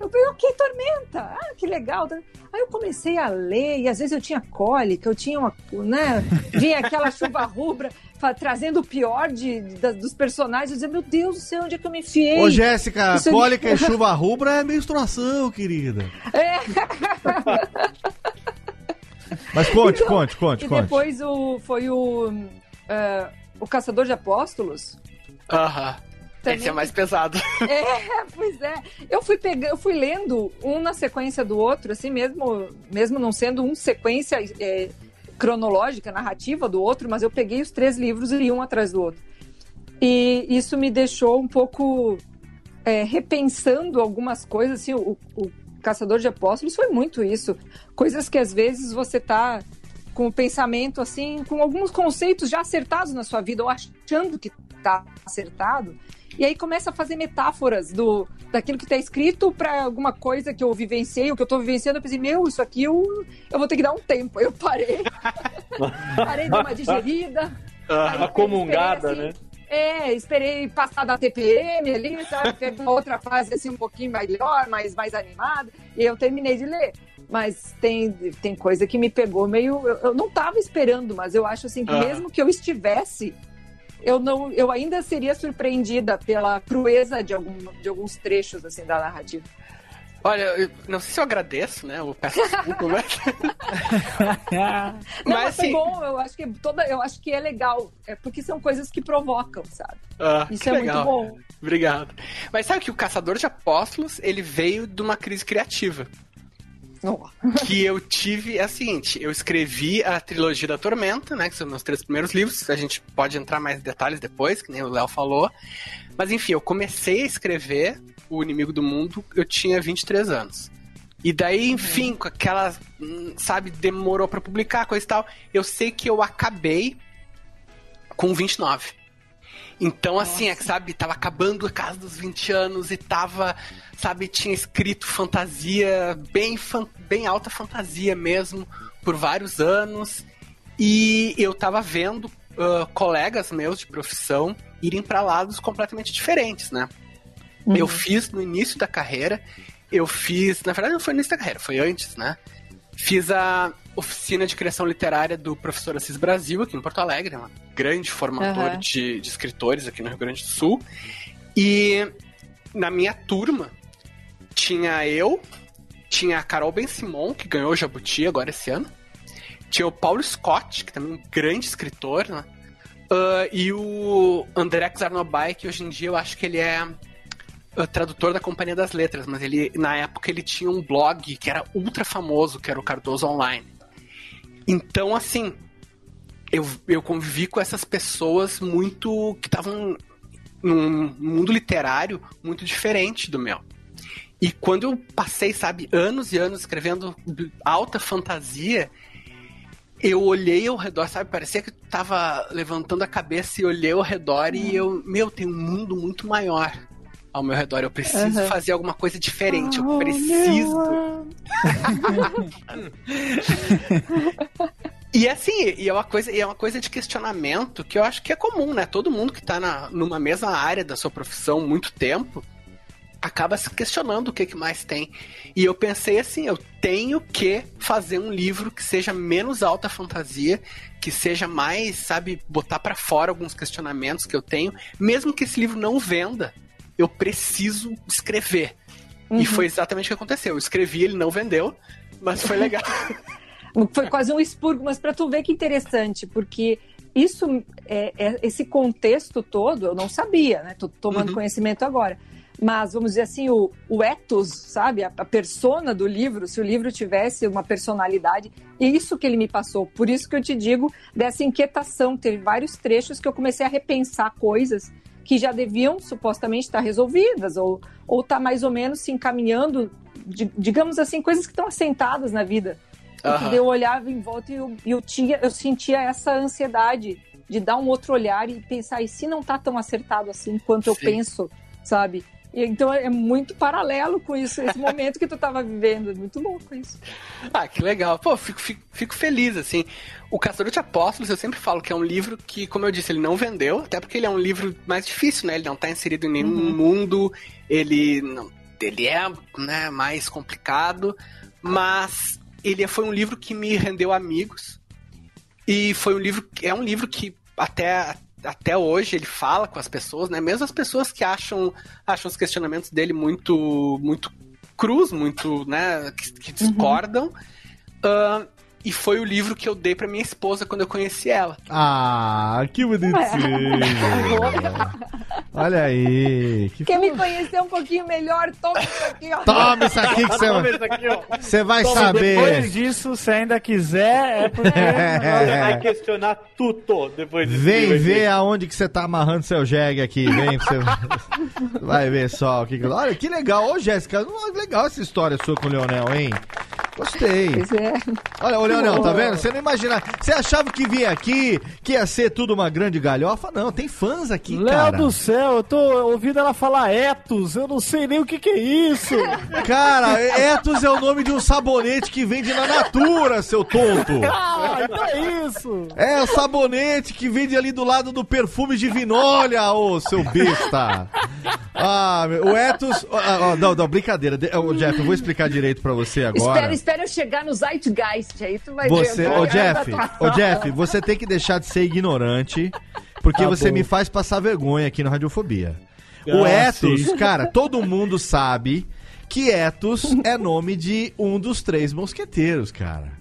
Eu falei, ok, tormenta, ah, que legal. Aí eu comecei a ler, e às vezes eu tinha cólica, eu tinha uma, né, <laughs> vinha aquela chuva rubra, trazendo o pior de, de- dos personagens, eu dizia, meu Deus do céu, onde é que eu me enfiei? Ô, Jéssica, Isso- cólica e chuva rubra é menstruação, querida. <laughs> Mas conte, Então, conte, conte, E conte. depois o, foi o, eh, o Caçador de Apóstolos. Aham. Também Esse é mais pesado. <laughs> É, pois é. Eu fui pegando, eu fui lendo um na sequência do outro, assim mesmo, mesmo não sendo um sequência é, cronológica, narrativa do outro, mas eu peguei os três livros e li um atrás do outro. E isso me deixou um pouco é, repensando algumas coisas, assim, o, o, Caçador de Apóstolos foi muito isso. Coisas que às vezes você tá com o pensamento assim, com alguns conceitos já acertados na sua vida, ou achando que tá acertado, e aí começa a fazer metáforas do daquilo que está escrito para alguma coisa que eu vivenciei, o que eu estou vivenciando, eu pensei, meu, isso aqui eu, eu vou ter que dar um tempo. Eu parei. <laughs> parei de uma digerida. Ah, esperei, né? assim, É, esperei passar da TPM ali, sabe? Teve uma outra fase assim um pouquinho melhor, mais, mais animada, e eu terminei de ler. Mas tem, tem coisa que me pegou meio. Eu, eu não estava esperando, mas eu acho assim que Ah. mesmo que eu estivesse, eu não, eu ainda seria surpreendida pela crueza de, algum, de alguns trechos assim da narrativa. Olha, eu não sei se eu agradeço, né? Eu peço desculpa, mas... <laughs> Não, Mas, assim- bom, eu acho que toda, eu acho que é legal, é porque são coisas que provocam, sabe? Ah, Isso é legal. muito bom. Obrigado. Mas sabe que o Caçador de Apóstolos, ele veio de uma crise criativa. Que eu tive é a seguinte: eu escrevi a trilogia da Tormenta, né? Que são meus três primeiros livros. A gente pode entrar mais em detalhes depois, que nem o Léo falou. Mas enfim, eu comecei a escrever O Inimigo do Mundo, eu tinha 23 anos. E daí, enfim, com aquela. Sabe, demorou pra publicar, coisa e tal. Eu sei que eu acabei com 29. Então, assim, é que, sabe, tava acabando a casa dos 20 anos e tava, sabe, tinha escrito fantasia, bem, fan- bem alta fantasia mesmo, por vários anos. E eu tava vendo ah, colegas meus de profissão irem para lados completamente diferentes, né? Eu fiz no início da carreira, eu fiz, na verdade não foi no início da carreira, foi antes, né? Fiz a oficina de criação literária do professor Assis Brasil aqui em Porto Alegre, uma grande formador Aham. de, de escritores aqui no Rio Grande do Sul. E na minha turma tinha eu, tinha a Carol Ben Simon, que ganhou o Jabuti agora esse ano. Tinha o Paulo Scott, que também é um grande escritor, né? Ah, e o André Czarnobyl, que hoje em dia eu acho que ele é ah, tradutor da Companhia das Letras, mas ele na época ele tinha um blog que era ultra famoso, que era o Cardoso Online. Então, assim, eu, eu convivi com essas pessoas muito. que estavam num mundo literário muito diferente do meu. E quando eu passei, sabe, anos e anos escrevendo alta fantasia, eu olhei ao redor, sabe? Parecia que eu tava levantando a cabeça e olhei ao redor e eu, meu, tem um mundo muito maior ao meu redor. Eu preciso Aham. fazer alguma coisa diferente. Oh, eu preciso. <laughs> E assim, e é uma coisa, e é uma coisa de questionamento que eu acho que é comum, né? Todo mundo que tá na, numa mesma área da sua profissão muito tempo acaba se questionando o que, que mais tem. E eu pensei assim, eu tenho que fazer um livro que seja menos alta fantasia, que seja mais, sabe, botar pra fora alguns questionamentos que eu tenho, mesmo que esse livro não venda, eu preciso escrever. E foi exatamente o que aconteceu. Eu escrevi, ele não vendeu, mas foi legal. <laughs> <laughs> Foi quase um expurgo, mas para tu ver que interessante, porque isso, é, é- esse contexto todo, eu não sabia, né? Tô tomando Uhum. conhecimento agora. Mas, vamos dizer assim, o, o ethos, sabe? A, a persona do livro, se o livro tivesse uma personalidade, é isso que ele me passou. Por isso que eu te digo dessa inquietação. Teve vários trechos que eu comecei a repensar coisas que já deviam supostamente estar resolvidas, ou, ou tá mais ou menos se encaminhando, di- digamos assim, coisas que estão assentadas na vida. Daí eu olhava em volta e eu, eu tinha, eu sentia essa ansiedade de dar um outro olhar e pensar, e se não tá tão acertado assim quanto eu Sim. penso, sabe? Então é muito paralelo com isso, esse momento que tu tava vivendo. É muito louco isso. Ah, que legal. Pô, fico, fico, fico feliz, assim. O Caçador de Apóstolos, eu sempre falo que é um livro que, como eu disse, ele não vendeu, até porque ele é um livro mais difícil, né? Ele não tá inserido em nenhum mundo, ele não, ele é né, mais complicado, mas ele foi um livro que me rendeu amigos. E foi um livro é um livro que até até hoje ele fala com as pessoas, né? Mesmo as pessoas que acham acham os questionamentos dele muito muito cruz, muito, né, que, que discordam. Ah, e foi o livro que eu dei pra minha esposa quando eu conheci ela. Ah, que bonitinho. <laughs> Olha aí. Que Quer me conhecer um pouquinho melhor? Toma isso aqui, ó. Toma isso aqui que você Você vai saber. Depois disso, se ainda quiser, é <laughs> porque. Você vai questionar tudo depois disso. Vem ver aonde que você tá amarrando seu jegue aqui. Vem pra você. <laughs> Vai ver só o que. que- Olha que legal. Ô, Jéssica, legal essa história sua com o Leonel, hein? Gostei. Pois é. Olha, ô Leonel, tá vendo? Você não imagina. Você achava que vinha aqui, que ia ser tudo uma grande galhofa? Não, tem fãs aqui, Léo cara. do céu, eu tô ouvindo ela falar etos, eu não sei nem o que que é isso. <laughs> Cara, Etos é o nome de um sabonete que vende na Natura, seu tonto. ah, então é isso. É o sabonete que vende ali do lado do perfume de vinolha, ô seu besta. Ah, meu, o Etos. ah, ah, não, não, brincadeira. Jeff, eu vou explicar direito pra você agora. Espera, espera eu chegar no Zeitgeist, aí tu vai Você, ver. ô Jeff, ô Jeff, você tem que deixar de ser ignorante, porque Tá você bom. me faz passar vergonha aqui no Radiofobia. O Ah, Etos, sim. cara, todo mundo sabe que Etos é nome de um dos três mosqueteiros, cara.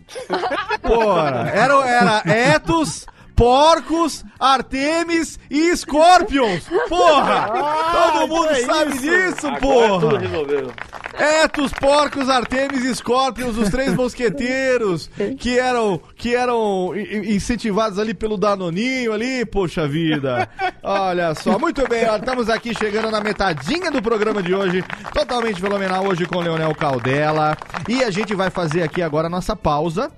Porra, era, era Etos, Porcos, Artemis e Scorpions. Porra! todo mundo então é sabe isso. disso, Agora porra! tudo resolveu. Etos, porcos, Artemis e Scorpions, os três mosqueteiros que eram, que eram incentivados ali pelo Danoninho ali, poxa vida. Olha só, muito bem, ó, estamos aqui chegando na metadinha do programa de hoje, totalmente fenomenal hoje com Leonel Caldela. E a gente vai fazer aqui agora a nossa pausa.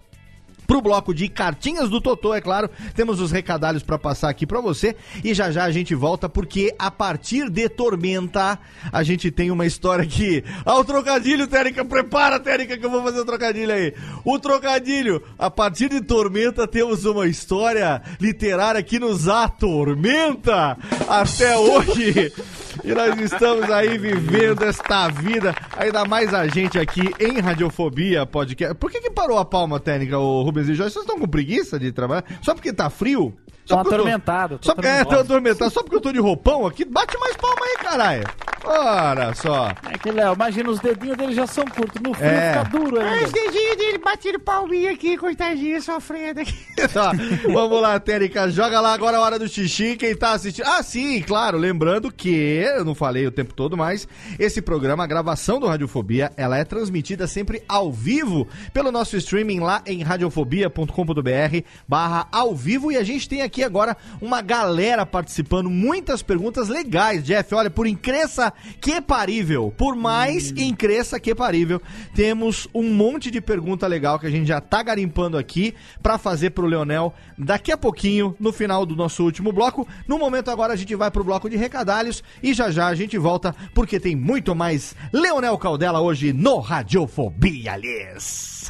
Pro bloco de cartinhas do Totô, é claro, temos os recadalhos pra passar aqui pra você e já já a gente volta porque a partir de Tormenta a gente tem uma história que... Ah, o trocadilho, Térica, prepara, Térica, que eu vou fazer o trocadilho aí. O trocadilho, a partir de Tormenta temos uma história literária que nos atormenta até hoje. <laughs> E nós estamos aí vivendo esta vida, ainda mais a gente aqui em Radiofobia Podcast. Por que que parou a palma técnica, o Rubens e Jorge? Vocês estão com preguiça de trabalhar? Só porque tá frio? Só Tô porque eu atormentado. tô Só porque, é, tô atormentado. Só porque eu tô de roupão aqui, bate mais palma aí, caralho. Olha só. É que, Léo, imagina, os dedinhos dele já são curtos. No frio É. fica duro ainda. dedinhos dele batendo palminha aqui, coitadinho, sofrendo aqui. <laughs> Tá, vamos lá, Térica, joga lá agora a hora do xixi, quem tá assistindo. Ah, sim, claro, lembrando que, eu não falei o tempo todo, mas esse programa, a gravação do Radiofobia, ela é transmitida sempre ao vivo pelo nosso streaming lá em radiofobia.com.br barra ao vivo e a gente tem aqui agora uma galera participando, muitas perguntas legais, Jeff, olha, por incresça que parível, por mais incresça que parível, temos um monte de pergunta legal que a gente já tá garimpando aqui pra fazer pro Leonel daqui a pouquinho, no final do nosso último bloco. No momento agora a gente vai pro bloco de recadalhos e já já a gente volta porque tem muito mais Leonel Caldela hoje no Radiofobia, aliás.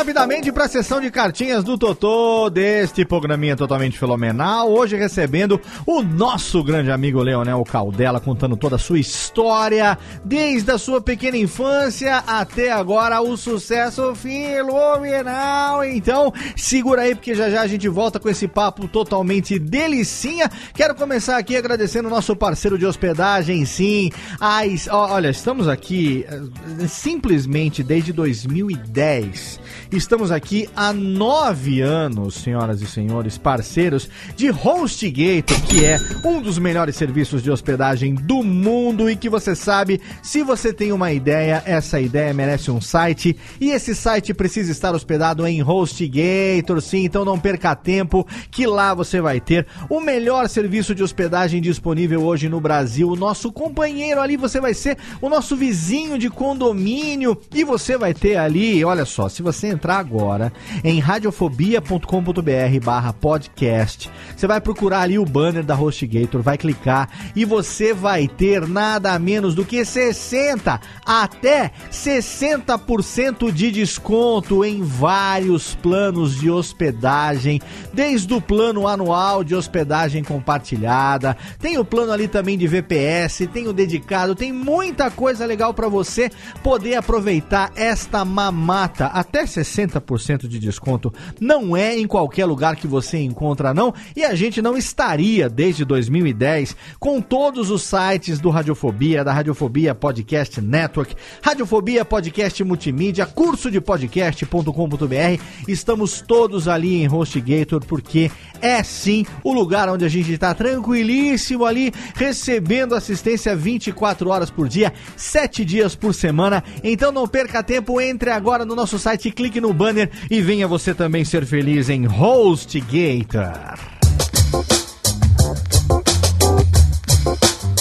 Rapidamente para a sessão de cartinhas do Totô deste programinha totalmente fenomenal. Hoje recebendo o nosso grande amigo Leonel Caldela, contando toda a sua história, desde a sua pequena infância até agora o sucesso fenomenal. Então, segura aí, porque já já a gente volta com esse papo totalmente delicinha. Quero começar aqui agradecendo o nosso parceiro de hospedagem, sim. As, olha, estamos aqui eh, simplesmente desde 2010. Estamos aqui há nove anos, senhoras e senhores, parceiros de HostGator, que é um dos melhores serviços de hospedagem do mundo e que você sabe, se você tem uma ideia, essa ideia merece um site e esse site precisa estar hospedado em HostGator, sim, então não perca tempo que lá você vai ter o melhor serviço de hospedagem disponível hoje no Brasil. O nosso companheiro ali, você vai ser o nosso vizinho de condomínio e você vai ter ali, olha só, se você entrar agora em radiofobia.com.br barra podcast, você vai procurar ali o banner da HostGator, vai clicar e você vai ter nada menos do que 60 até 60% de desconto em vários planos de hospedagem, desde o plano anual de hospedagem compartilhada, tem o plano ali também de VPS, tem o dedicado, tem muita coisa legal para você poder aproveitar esta mamata. Até 60% de desconto não é em qualquer lugar que você encontra não, e a gente não estaria desde 2010 com todos os sites do Radiofobia, da Radiofobia Podcast Network, Radiofobia Podcast Multimídia, curso de podcast.com.br. Estamos todos ali em HostGator porque é sim o lugar onde a gente está tranquilíssimo ali, recebendo assistência 24 horas por dia, 7 dias por semana. Então não perca tempo, entre agora no nosso site, clique no banner e venha você também ser feliz em HostGator.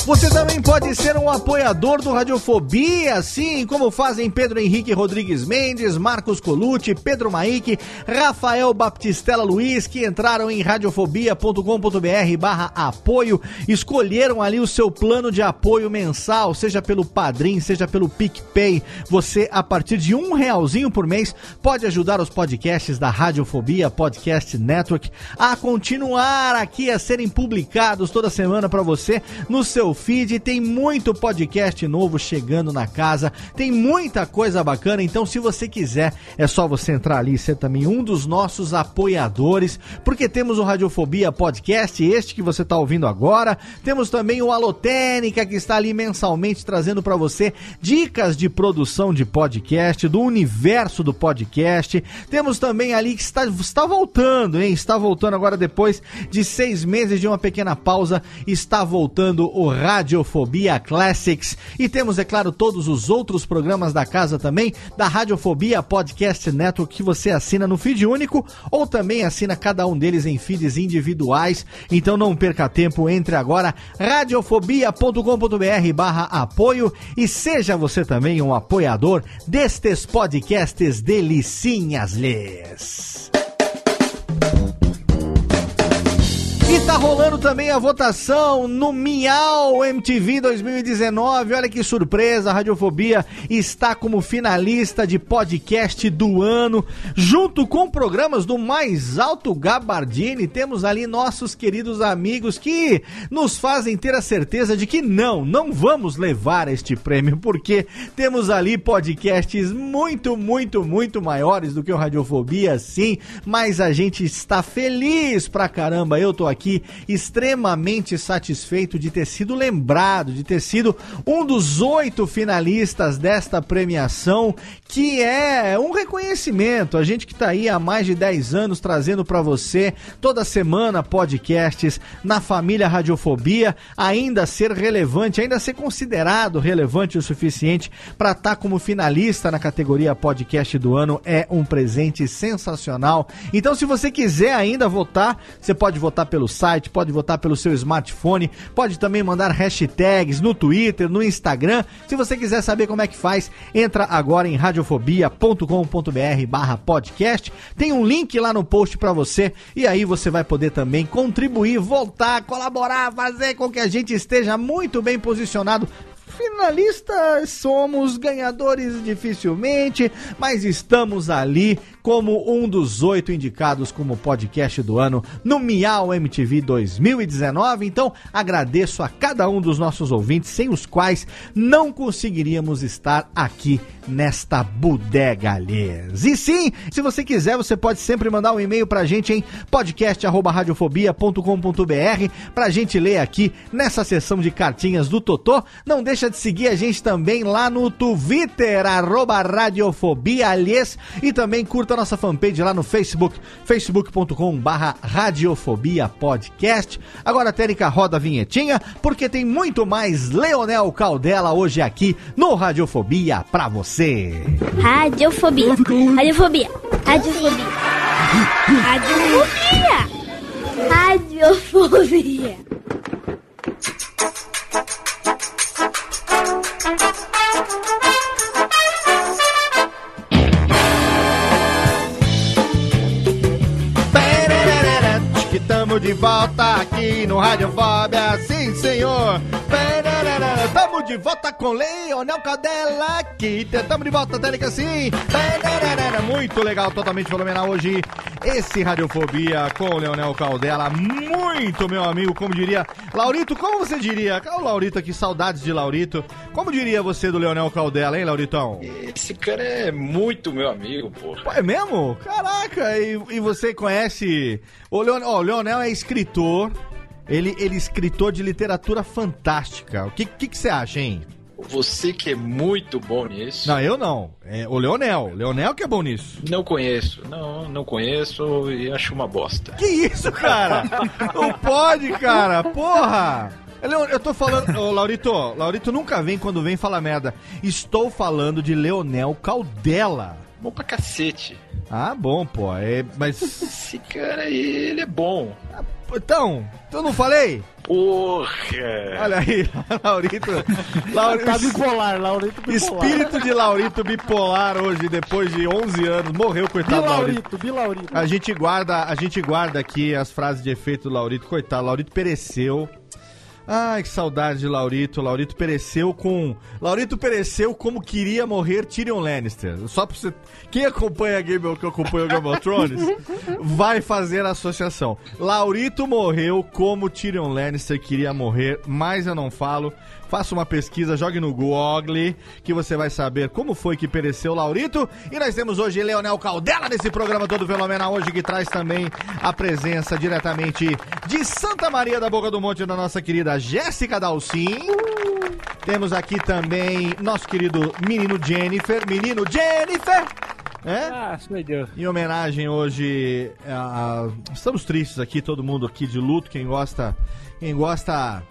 Você também pode ser um apoiador do Radiofobia, assim como fazem Pedro Henrique Rodrigues Mendes, Marcos Colucci, Pedro Maik, Rafael Baptistela Luiz, que entraram em radiofobia.com.br barra apoio, escolheram ali o seu plano de apoio mensal, seja pelo Padrim, seja pelo PicPay. Você, a partir de um realzinho por mês, pode ajudar os podcasts da Radiofobia Podcast Network a continuar aqui, a serem publicados toda semana para você no seu feed, tem muito podcast novo chegando na casa, tem muita coisa bacana, então se você quiser, é só você entrar ali e ser também um dos nossos apoiadores, porque temos o Radiofobia Podcast, este que você está ouvindo agora, temos também o Alotênica, que está ali mensalmente trazendo para você dicas de produção de podcast, do universo do podcast, temos também ali que está, está voltando, hein? Está voltando agora depois de seis meses de uma pequena pausa, está voltando o Radiofobia Classics. E temos, é claro, todos os outros programas da casa também, da Radiofobia Podcast Network, que você assina no feed único ou também assina cada um deles em feeds individuais. Então não perca tempo, entre agora radiofobia.com.br barra apoio e seja você também um apoiador destes podcasts delicinhas lhes. E tá rolando também a votação no Miau MTV 2019. Olha que surpresa, a Radiofobia está como finalista de podcast do ano, junto com programas do mais alto Gabardini. Temos ali nossos queridos amigos que nos fazem ter a certeza de que não, não vamos levar este prêmio, porque temos ali podcasts muito, muito, muito maiores do que o Radiofobia, sim, mas a gente está feliz pra caramba. Eu tô aqui extremamente satisfeito de ter sido lembrado, de ter sido um dos oito finalistas desta premiação, que é um reconhecimento. A gente que está aí há mais de 10 anos trazendo para você toda semana podcasts na família Radiofobia, ainda ser relevante, ainda ser considerado relevante o suficiente para estar tá como finalista na categoria podcast do ano é um presente sensacional. Então, se você quiser ainda votar, você pode votar pelo site, pode votar pelo seu smartphone, pode também mandar hashtags no Twitter, no Instagram. Se você quiser saber como é que faz, entra agora em radiofobia.com.br barra podcast. Tem um link lá no post para você e aí você vai poder também contribuir, voltar, colaborar, fazer com que a gente esteja muito bem posicionado finalistas somos, ganhadores dificilmente, mas estamos ali como um dos oito indicados como podcast do ano no Miau MTV 2019. Então agradeço a cada um dos nossos ouvintes, sem os quais não conseguiríamos estar aqui nesta bodega lhes. E sim, se você quiser, você pode sempre mandar um e-mail pra gente em podcast@radiofobia.com.br pra gente ler aqui nessa sessão de cartinhas do Totô. Não deixa de seguir a gente também lá no Twitter, arroba Radiofobia, aliás, e também curta nossa fanpage lá no Facebook, facebook.com barra Radiofobia Podcast. Agora, Tênica, roda a vinhetinha, porque tem muito mais Leonel Caldela hoje aqui no Radiofobia pra você. Radiofobia. Radiofobia. Radiofobia. Radiofobia. Radiofobia. Que de volta aqui no Radiofobia, sim senhor. Tamo de volta com Leonel Cadela aqui. Tamo de volta, Técnica, sim. Muito legal, totalmente fenomenal hoje. Esse Radiofobia com o Leonel Caldela. Muito, meu amigo, como diria. Laurito, como você diria? Olha o Laurito aqui, saudades de Laurito. Como diria você do Leonel Caldela, hein, Lauritão? Esse cara é muito meu amigo, pô. Pô, é mesmo? Caraca, e, e você conhece. O Leonel, ó, o Leonel é escritor. Ele, ele é escritor de literatura fantástica. O que, que, que você acha, hein? Você que é muito bom nisso. Não, eu não. É o Leonel. Leonel que é bom nisso. Não conheço. Não, não conheço e acho uma bosta. Que isso, cara? não pode, cara. Porra! Leon- Eu tô falando. Ô, Laurito, Laurito nunca vem quando vem falar merda. Estou falando de Leonel Caldela. Bom pra cacete. Ah, bom, pô. É, mas. Esse cara aí, ele é bom. Então, eu não falei? Porra! Olha aí, <laughs> Laurito. Laurito Tá bipolar, Laurito bipolar. Espírito de Laurito bipolar hoje, depois de 11 anos. Morreu, coitado do Laurito. Bilaurito, Bilaurito. A gente guarda, a gente guarda aqui as frases de efeito do Laurito. Coitado, Laurito pereceu. Ai, que saudade de Laurito. Laurito pereceu com. Laurito pereceu como queria morrer Tyrion Lannister. Só pra você. Quem acompanha Game que acompanha o Game of Thrones <laughs> vai fazer a associação. Laurito morreu como Tyrion Lannister queria morrer, mas eu não falo. Faça uma pesquisa, jogue no Google, que você vai saber como foi que pereceu Laurito. E nós temos hoje Leonel Caldela nesse programa todo fenomenal hoje, que traz também a presença diretamente de Santa Maria da Boca do Monte da nossa querida Jéssica Dalcin. Temos aqui também nosso querido menino Jennifer. Menino Jennifer! É? Ah, Deus. Em homenagem hoje a, a- estamos tristes aqui, todo mundo aqui de luto, quem gosta, quem gosta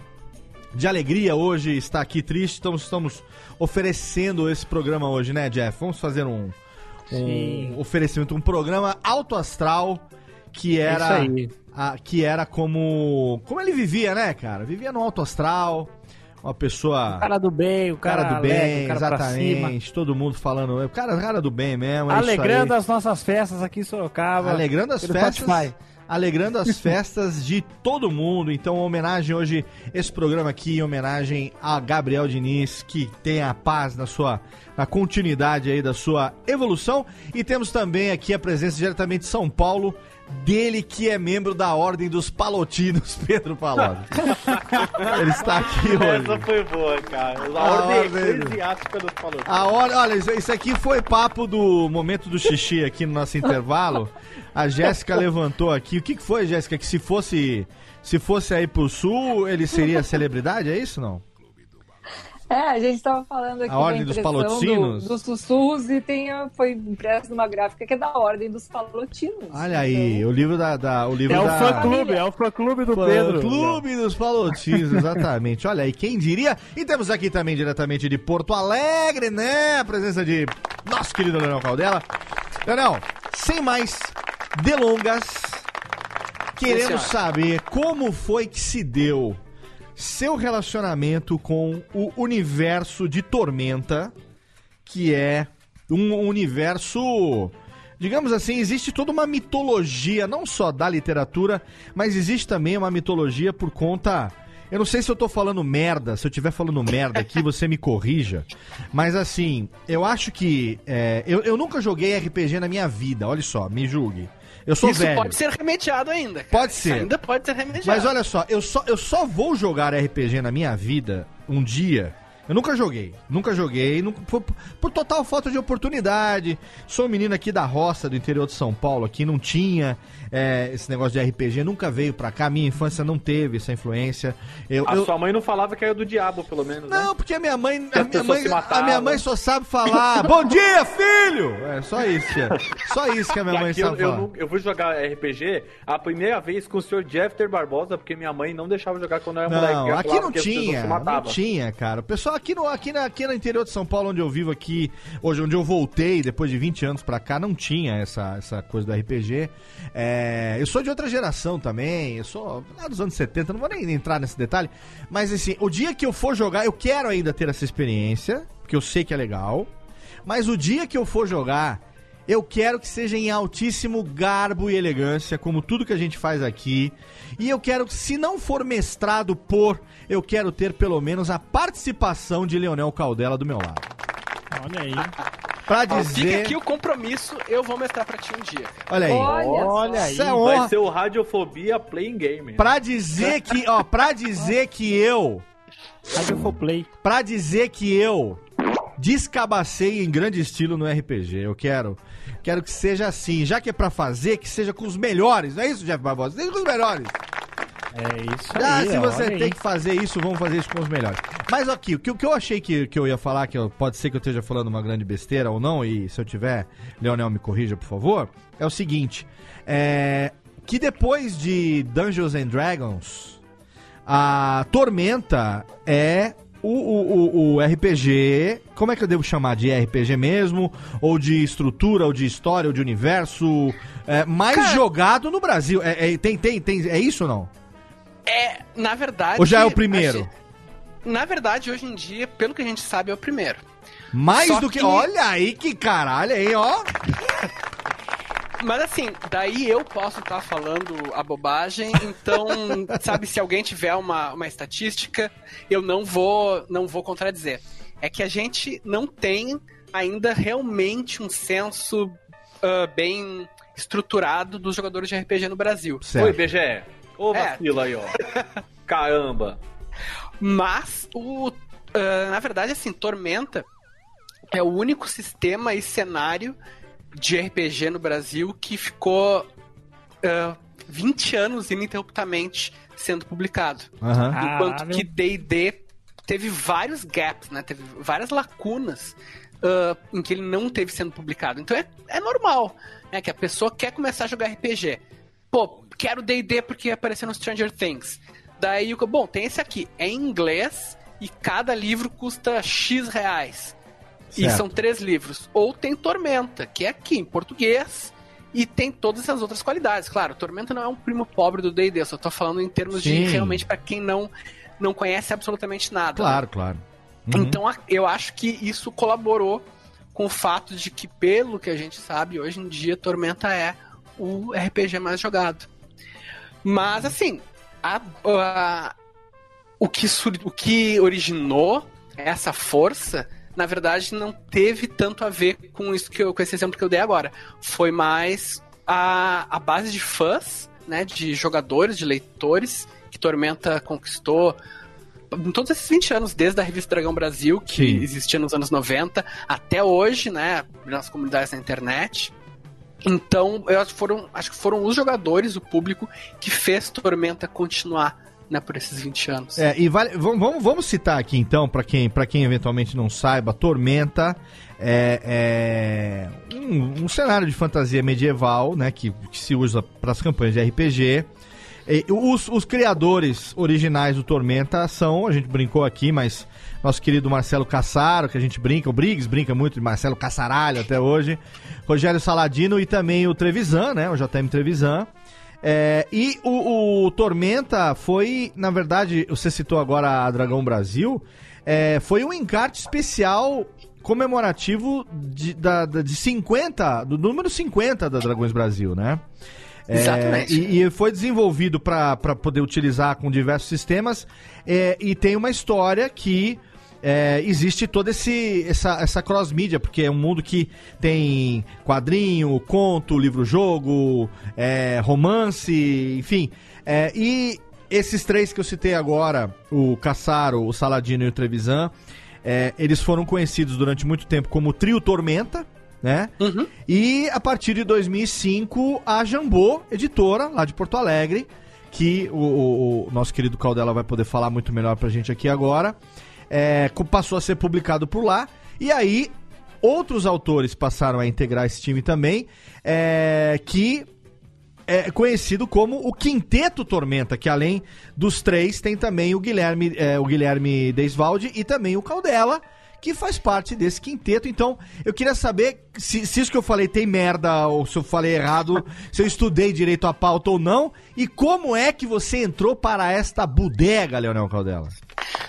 de alegria hoje está aqui triste, então estamos oferecendo esse programa hoje, né, Jeff? Vamos fazer um, um oferecimento, um programa alto astral que era isso aí. a- que era como como ele vivia, né, cara? Vivia no alto astral, uma pessoa O cara do bem, o cara, cara do alegre, bem, cara exatamente, todo mundo falando, o cara, cara do bem mesmo, é Alegrando as nossas festas aqui em Sorocaba. Alegrando as festas. Spotify. Alegrando as festas de todo mundo. Então, homenagem hoje, esse programa aqui, em homenagem a Gabriel Diniz, que tem a paz na sua na continuidade aí da sua evolução. E temos também aqui a presença diretamente de São Paulo dele que é membro da Ordem dos Palotinos, <laughs> Pedro Palocci. <laughs> Ele está aqui Essa hoje. foi boa, cara. A, A ordem ordem- eclesiástica dos falou. A hora, olha, isso aqui foi papo do momento do xixi aqui no nosso intervalo. A Jéssica levantou aqui. O que, que foi, Jéssica? Que se fosse se fosse aí pro sul, ele seria <laughs> celebridade, é isso não? É, a gente tava falando aqui A Ordem dos impressão Palotinos? do- dos sussurros e tem, foi impresso numa gráfica que é da Ordem dos Palotinos. Olha aí, o livro da, da- o livro É o da fã clube, é o fã clube do Pedro. Clube dos Palotinos, exatamente. Olha aí, quem diria? E temos aqui também diretamente de Porto Alegre, né? A presença de nosso querido Leonel Caldela. Leonel, sem mais delongas, queremos senhora. saber como foi que se deu seu relacionamento com o universo de Tormenta, que é um universo. Digamos assim, existe toda uma mitologia, não só da literatura, mas existe também uma mitologia por conta. Eu não sei se eu tô falando merda, se eu estiver falando merda aqui, você me corrija. Mas assim, eu acho que. é, eu, eu nunca joguei RPG na minha vida, olha só, me julgue. Eu sou Isso velho. pode ser remediado ainda. cara. Pode Isso ser. ainda pode ser remediado. Mas olha só, eu só, eu só vou jogar RPG na minha vida um dia Eu nunca joguei, nunca joguei, nunca- por, por total falta de oportunidade. Sou um menino aqui da roça, do interior de São Paulo, aqui não tinha é, esse negócio de RPG, nunca veio pra cá. Minha infância não teve essa influência. Eu, A eu- sua mãe não falava que era do diabo, pelo menos, né? Não, porque a minha mãe, a minha mãe, a minha mãe só sabe falar <laughs> Bom dia, filho! É só isso, tia. Só isso que a minha E mãe eu, sabe eu, falar. não- eu fui jogar RPG a primeira vez com o senhor Jeffter Barbosa, porque minha mãe não deixava jogar quando eu era moleque. Não, Ela aqui não tinha, não tinha, cara. O pessoal aqui no, aqui, na, aqui no interior de São Paulo, onde eu vivo aqui, hoje onde eu voltei, depois de 20 anos pra cá, não tinha essa, essa coisa do RPG. É, eu sou de outra geração também, eu sou lá dos anos 70, não vou nem entrar nesse detalhe, mas assim, o dia que eu for jogar, eu quero ainda ter essa experiência, porque eu sei que é legal, mas o dia que eu for jogar, eu quero que seja em altíssimo garbo e elegância, como tudo que a gente faz aqui. E eu quero, se não for mestrado por, eu quero ter pelo menos a participação de Leonel Caldela do meu lado. Olha aí. Pra Ó, Fica dizer. aqui o compromisso, eu vou mestrar pra ti um dia. Olha aí. Olha aí. Isso é Vai honra. ser o Radiofobia Playing Game. Pra dizer que, ó, pra dizer que eu. Radiofoplay. Pra dizer que eu descabacei em grande estilo no RPG. Eu quero. Quero que seja assim. Já que é pra fazer, que seja com os melhores. Não é isso, Jeff Barbosa? Seja com os melhores. É isso Ah, aí. se você aí. tem que fazer isso, vamos fazer isso com os melhores. Mas aqui, o que, o que eu achei que, que eu ia falar, que eu- pode ser que eu esteja falando uma grande besteira ou não, e se eu tiver, Leonel me corrija, por favor, é o seguinte. É, que depois de Dungeons and Dragons, a Tormenta é o, o, o- RPG. Como é que eu devo chamar? De RPG mesmo? Ou de estrutura, ou de história, ou de universo? é, mais Cara- jogado no Brasil. É, é- tem, tem, tem, é isso ou não? É, na verdade. Ou já é o primeiro? gente- Na verdade, hoje em dia, pelo que a gente sabe, é o primeiro. Mais Só do que... que- Olha aí que caralho, hein, ó. Mas assim, daí eu posso estar falando a bobagem, então, <laughs> sabe, se alguém tiver uma, uma estatística, eu não vou, não vou contradizer. É que a gente não tem ainda realmente um senso ah, bem estruturado dos jogadores de RPG no Brasil. Oi, BGE. Ô, É. vacila aí, ó. Caramba. Mas, o, ah, na verdade, assim, Tormenta é o único sistema e cenário de RPG no Brasil que ficou ah, 20 anos ininterruptamente sendo publicado. Aham. Enquanto Caralho. que D&D teve vários gaps, né? Teve várias lacunas ah, em que ele não teve sendo publicado. Então é, é normal, né? Que a pessoa quer começar a jogar RPG. Pô, quero D&D porque apareceu no Stranger Things. Daí, o bom, tem esse aqui. É em inglês e cada livro custa X reais. E são três livros. Ou tem Tormenta, que é aqui em português. E tem todas essas outras qualidades. Claro, Tormenta não é um primo pobre do D&D. Eu só tô falando em termos Sim. de realmente para quem não, não conhece absolutamente nada. Claro, claro. Uhum. Então eu acho que isso colaborou com o fato de que, pelo que a gente sabe, hoje em dia Tormenta é o RPG mais jogado. Mas assim, a- a- o, que sur- o que originou essa força, na verdade, não teve tanto a ver com isso que eu, com esse exemplo que eu dei agora. Foi mais a, a base de fãs, né, de jogadores, de leitores que Tormenta conquistou em todos esses 20 anos, desde a revista Dragão Brasil, que Sim. existia nos anos 90, até hoje, né, nas comunidades na internet. Então, eu acho que foram, acho que foram os jogadores, o público, que fez Tormenta continuar, né, por esses 20 anos. É, e vale, vamos, vamos, citar aqui então, pra quem, pra quem eventualmente não saiba, Tormenta é, é um, um cenário de fantasia medieval, né, que, que se usa para as campanhas de RPG. E os, os criadores originais do Tormenta são, a gente brincou aqui, mas nosso querido Marcelo Cassaro, que a gente brinca, o Briggs brinca muito de Marcelo Cassaralho até hoje, Rogério Saladino e também o Trevisan, né, o JM Trevisan. É, e o, o Tormenta foi, na verdade, você citou agora a Dragão Brasil, é, foi um encarte especial comemorativo de, da, de 50, do número 50 da Dragões Brasil, né? É, Exatamente. e, e foi desenvolvido para poder utilizar com diversos sistemas. é, e tem uma história que é, existe toda esse, essa, essa cross-mídia, porque é um mundo que tem quadrinho, conto, livro-jogo, é, romance, enfim. É, e esses três que eu citei agora, o Caçaro, o Saladino e o Trevisan, é, eles foram conhecidos durante muito tempo como Trio Tormenta, né? E a partir de 2005, a Jambô, editora lá de Porto Alegre, que o, o- o nosso querido Caldela vai poder falar muito melhor pra gente aqui agora, é, passou a ser publicado por lá. E aí, outros autores passaram a integrar esse time também, é, que é conhecido como o Quinteto Tormenta, que além dos três tem também o Guilherme, é, o Guilherme Deisvalde e também o Caldela, que faz parte desse quinteto. Então, eu queria saber se, se isso que eu falei tem merda ou se eu falei errado, <laughs> se eu estudei direito a pauta ou não, e como é que você entrou para esta bodega, Leonel Caldela?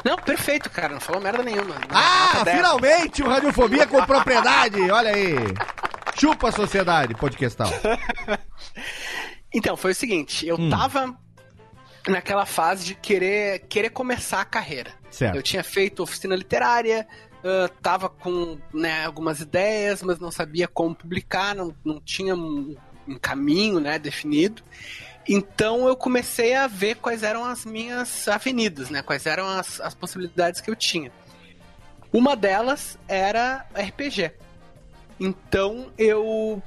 Não, perfeito, cara. Não falou merda nenhuma. Ah, finalmente o Radiofobia com propriedade, olha aí. Chupa a sociedade, podcastal. <laughs> Então, foi o seguinte, eu Hum. tava naquela fase de querer, querer começar a carreira. Certo. Eu tinha feito oficina literária, ah, tava com né, algumas ideias, mas não sabia como publicar, não, não tinha um, um caminho né, definido. Então eu comecei a ver quais eram as minhas avenidas, né? Quais eram as, as possibilidades que eu tinha. Uma delas era RPG. Então eu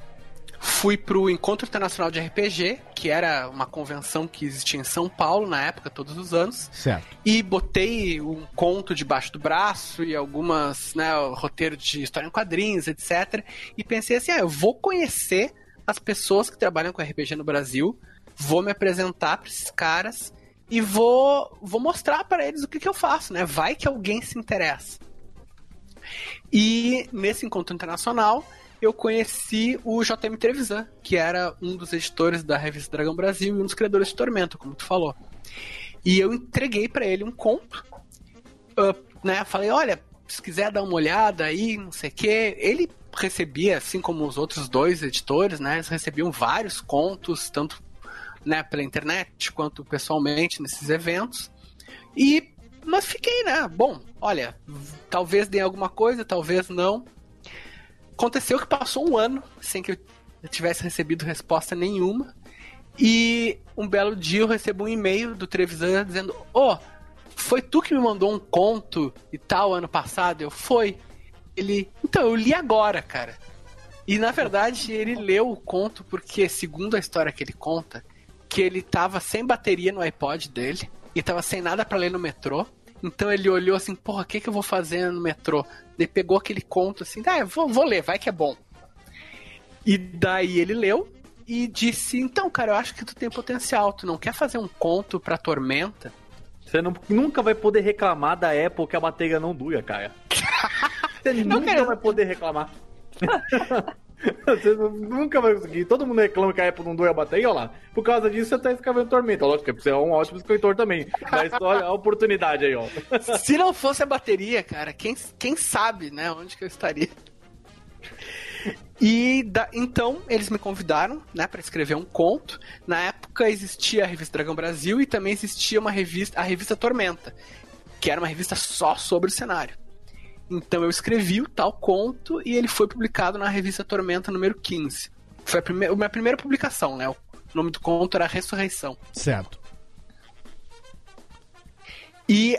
fui pro Encontro Internacional de RPG, que era uma convenção que existia em São Paulo na época, todos os anos. Certo. E botei um conto debaixo do braço e algumas, né, roteiro de história em quadrinhos, etc. E pensei assim, ah, eu vou conhecer as pessoas que trabalham com RPG no Brasil, vou me apresentar para esses caras e vou, vou mostrar para eles o que, que eu faço, né? Vai que alguém se interessa. E nesse encontro internacional, eu conheci o JM Trevisan, que era um dos editores da revista Dragão Brasil e um dos criadores de Tormento, como tu falou. E eu entreguei pra ele um conto, ah, né? Falei, olha, se quiser dar uma olhada aí, não sei o quê. Ele recebia, assim como os outros dois editores, né? Eles recebiam vários contos, tanto né, pela internet quanto pessoalmente nesses eventos. E mas fiquei, né? Bom, olha, talvez dê alguma coisa, talvez não. Aconteceu que passou um ano sem que eu tivesse recebido resposta nenhuma. E um belo dia eu recebo um e-mail do Trevisan dizendo: Ô, foi tu que me mandou um conto e tal ano passado? Eu, foi. Ele, então, eu li agora, cara. E na verdade ele leu o conto porque, segundo a história que ele conta, que ele tava sem bateria no iPod dele e tava sem nada pra ler no metrô. Então ele olhou assim, porra, o que, que eu vou fazer no metrô? Ele pegou aquele conto assim, ah, vou, vou ler, vai que é bom. E daí ele leu e disse, então, cara, eu acho que tu tem potencial, tu não quer fazer um conto pra Tormenta? Você não- nunca vai poder reclamar da Apple que a bateria não dura, cara. <laughs> Você nunca quero- vai poder reclamar. <laughs> Você nunca vai conseguir. Todo mundo reclama que a Apple não dura a bateria, olha lá. Por causa disso, você tá escrevendo Tormenta. Lógico que você é um ótimo escritor também. Mas <laughs> olha a oportunidade aí, ó. <laughs> Se não fosse a bateria, cara, quem, quem sabe, né, onde que eu estaria? E da- então eles me convidaram, né, para escrever um conto. Na época existia a revista Dragão Brasil e também existia uma revista, a revista Tormenta, que era uma revista só sobre o cenário. Então eu escrevi o tal conto e ele foi publicado na revista Tormenta número 15. Foi a, prime- a minha primeira publicação, né? O nome do conto era Ressurreição. Certo. E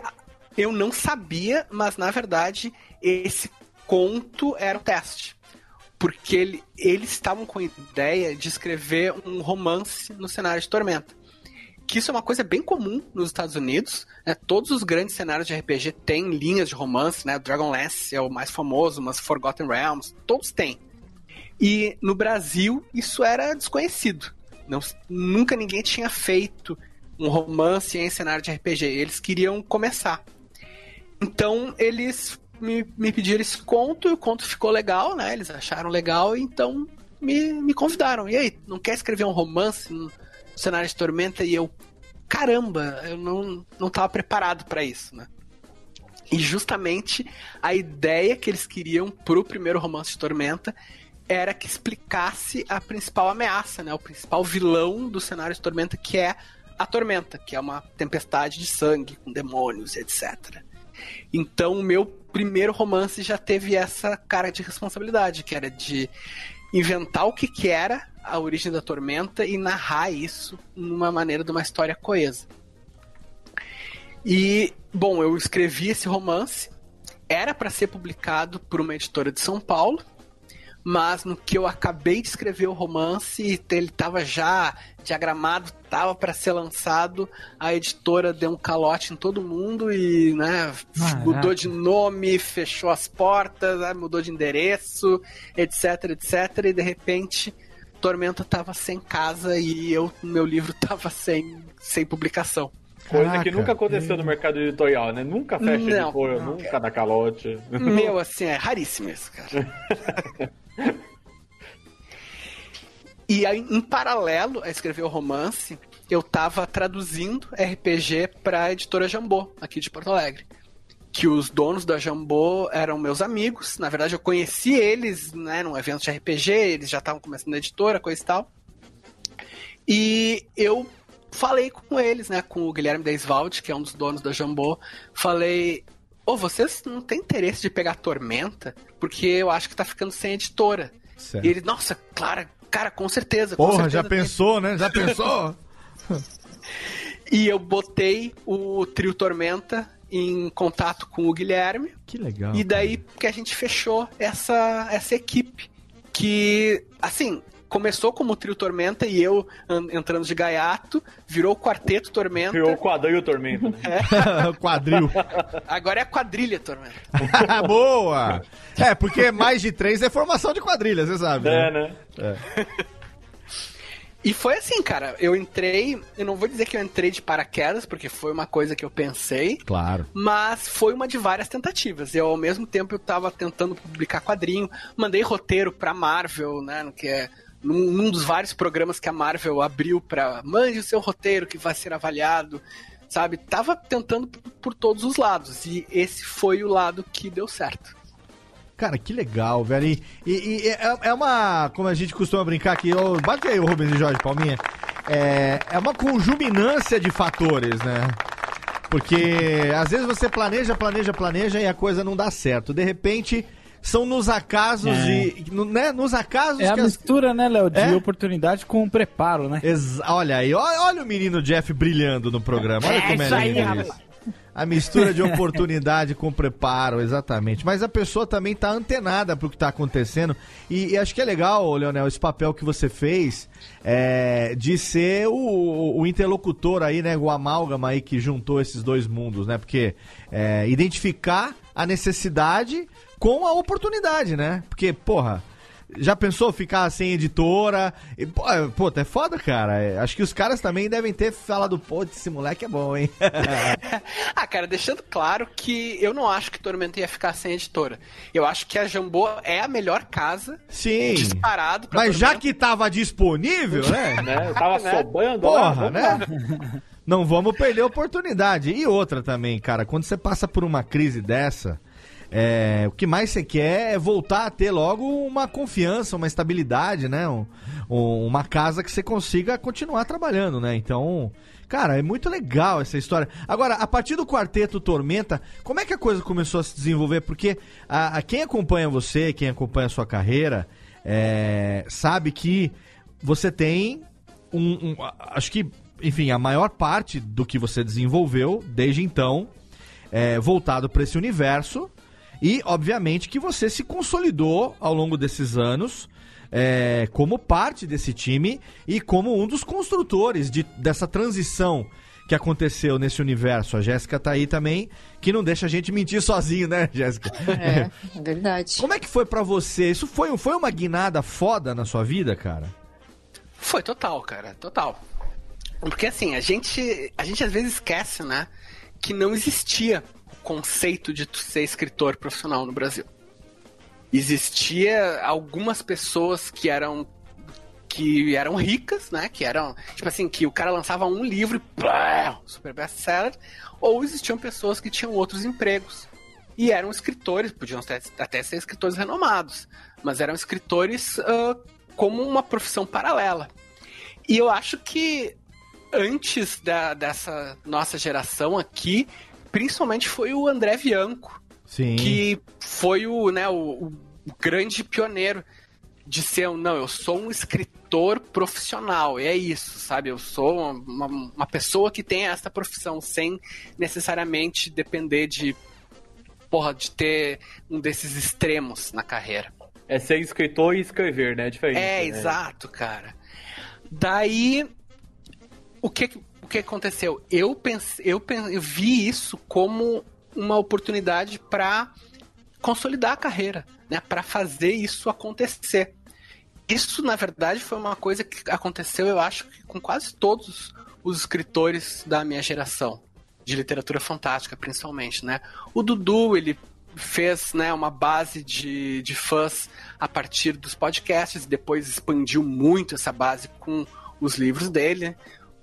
eu não sabia, mas na verdade esse conto era um teste. Porque ele- eles estavam com a ideia de escrever um romance no cenário de Tormenta. Que isso é uma coisa bem comum nos Estados Unidos. Né? Todos os grandes cenários de RPG têm linhas de romance, né? Dragonlance é o mais famoso, mas Forgotten Realms, todos têm. E no Brasil isso era desconhecido. Não- nunca ninguém tinha feito um romance em cenário de RPG. Eles queriam começar. Então eles me, me pediram esse conto e o conto ficou legal, né? Eles acharam legal então me, me convidaram. E aí, não quer escrever um romance no cenário de Tormenta? E eu, caramba, eu não, não tava preparado para isso, né? E justamente a ideia que eles queriam pro primeiro romance de Tormenta era que explicasse a principal ameaça, né? O principal vilão do cenário de Tormenta, que é a Tormenta, que é uma tempestade de sangue com demônios, etc. Então, o meu primeiro romance já teve essa cara de responsabilidade, que era de inventar o que, que era a origem da tormenta e narrar isso numa maneira de uma história coesa. E, bom, eu escrevi esse romance era para ser publicado por uma editora de São Paulo, mas no que eu acabei de escrever o romance, ele estava já diagramado, estava para ser lançado, a editora deu um calote em todo mundo e, né, mudou de nome, fechou as portas, né, mudou de endereço, etc, etc, e de repente Tormenta estava sem casa e eu, meu livro <laughs> estava sem, sem publicação. Coisa Caraca. que nunca aconteceu no mercado editorial, né? Nunca fecha Não, editora, não. nunca dá calote. Meu, <laughs> assim, é raríssimo isso, cara. <laughs> e aí, em paralelo a escrever o romance, eu tava traduzindo RPG pra editora Jambô, aqui de Porto Alegre. Que os donos da Jambô eram meus amigos. Na verdade, eu conheci eles, né, num evento de RPG, eles já estavam começando a editora, coisa e tal. E eu falei com eles, né, com o Guilherme Deiswald, que é um dos donos da Jambô. Falei, ô, vocês não têm interesse de pegar Tormenta? Porque eu acho que tá ficando sem editora. Certo. E ele, nossa, claro, cara, com certeza. com Porra, certeza já tem." pensou, né? Já pensou? <laughs> E eu botei o trio Tormenta em contato com o Guilherme. Que legal. E daí que a gente fechou essa, essa equipe. Que, assim, começou como trio Tormenta e eu an- entrando de gaiato, virou o quarteto Tormenta. Criou o quadril Tormenta. né? <laughs> <laughs> Quadril. Agora é a quadrilha Tormenta. <laughs> Boa! É, porque mais de três é formação de quadrilha, você sabe. É, né? E foi assim, cara. Eu entrei, eu não vou dizer que eu entrei de paraquedas, porque foi uma coisa que eu pensei. Claro. Mas foi uma de várias tentativas. Eu, ao mesmo tempo, eu tava tentando publicar quadrinho, mandei roteiro pra Marvel, né? no Que é num, num dos vários programas que a Marvel abriu pra mande o seu roteiro que vai ser avaliado, sabe? Tava tentando por, todos os lados. E esse foi o lado que deu certo. Cara, que legal, velho. E, e- e é, é uma. Como a gente costuma brincar aqui, ô, bate aí o Rubens e Jorge Palminha. É, é uma conjuminância de fatores, né? Porque às vezes você planeja, planeja, planeja e a coisa não dá certo. De repente, são nos acasos É. de. no- Né, nos acasos É a que as- mistura, né, Léo, de É? oportunidade com preparo, né? Ex- olha aí, olha, olha o menino Jeff brilhando no programa. Olha É como é isso aí, lindo rapaz. isso. A mistura de oportunidade com preparo, exatamente. Mas a pessoa também tá antenada pro que tá acontecendo. E, e acho que é legal, Leonel, esse papel que você fez é, de ser o, o interlocutor aí, né? O amálgama aí que juntou esses dois mundos, né? Porque é, identificar a necessidade com a oportunidade, né? Porque, porra. Já pensou ficar sem editora? E, pô, é- pô, é foda, cara. É, acho que os caras também devem ter falado, pô, esse moleque é bom, hein? <laughs> <laughs> Ah, cara, deixando claro que eu não acho que Tormenta ia ficar sem editora. Eu acho que a Jambô é a melhor casa. Sim. Disparado pra Mas já Tormenta. que tava disponível, né? <laughs> né? Tava Né? sobrando lá. Porra, né? lá. Não vamos perder a oportunidade. E outra também, cara, quando você passa por uma crise dessa, é, o que mais você quer é voltar a ter logo uma confiança, uma estabilidade, né? Um- um- uma casa que você consiga continuar trabalhando, né? Então, cara, é muito legal essa história. Agora, a partir do quarteto Tormenta, como é que a coisa começou a se desenvolver? Porque a, a- quem acompanha você, quem acompanha a sua carreira, é, sabe que você tem um, um- acho que, enfim, a maior parte do que você desenvolveu desde então é voltado para esse universo e, obviamente, que você se consolidou ao longo desses anos é, como parte desse time e como um dos construtores de, dessa transição que aconteceu nesse universo. A Jéssica tá aí também, que não deixa a gente mentir sozinho, né, Jéssica? É, é verdade. Como é que foi pra você? Isso foi, um- foi uma guinada foda na sua vida, cara? Foi total, cara, total. Porque assim, a gente, a gente às vezes esquece, né, que não existia conceito de tu ser escritor profissional no Brasil. Existia algumas pessoas que eram que eram ricas, né, que eram, tipo assim, que o cara lançava um livro e super best-seller, ou existiam pessoas que tinham outros empregos. E eram escritores, podiam até, até ser escritores renomados, mas eram escritores ah, como uma profissão paralela. E eu acho que antes da- dessa nossa geração aqui, principalmente foi o André Bianco, Sim. que foi o, né, o, o grande pioneiro de ser, um, não, eu sou um escritor profissional, e é isso, sabe? Eu sou uma, uma, uma pessoa que tem essa profissão, sem necessariamente depender de porra, de ter um desses extremos na carreira. É ser escritor e escrever, né? É diferente. É, né? exato, cara. Daí, o que, o que aconteceu? Eu, pense, eu, pen- eu vi isso como uma oportunidade para consolidar a carreira, né? Para fazer isso acontecer. Isso, na verdade, foi uma coisa que aconteceu, eu acho, com quase todos os escritores da minha geração, de literatura fantástica, principalmente, né? O Dudu, ele fez né, uma base de, de fãs a partir dos podcasts, depois expandiu muito essa base com os livros dele.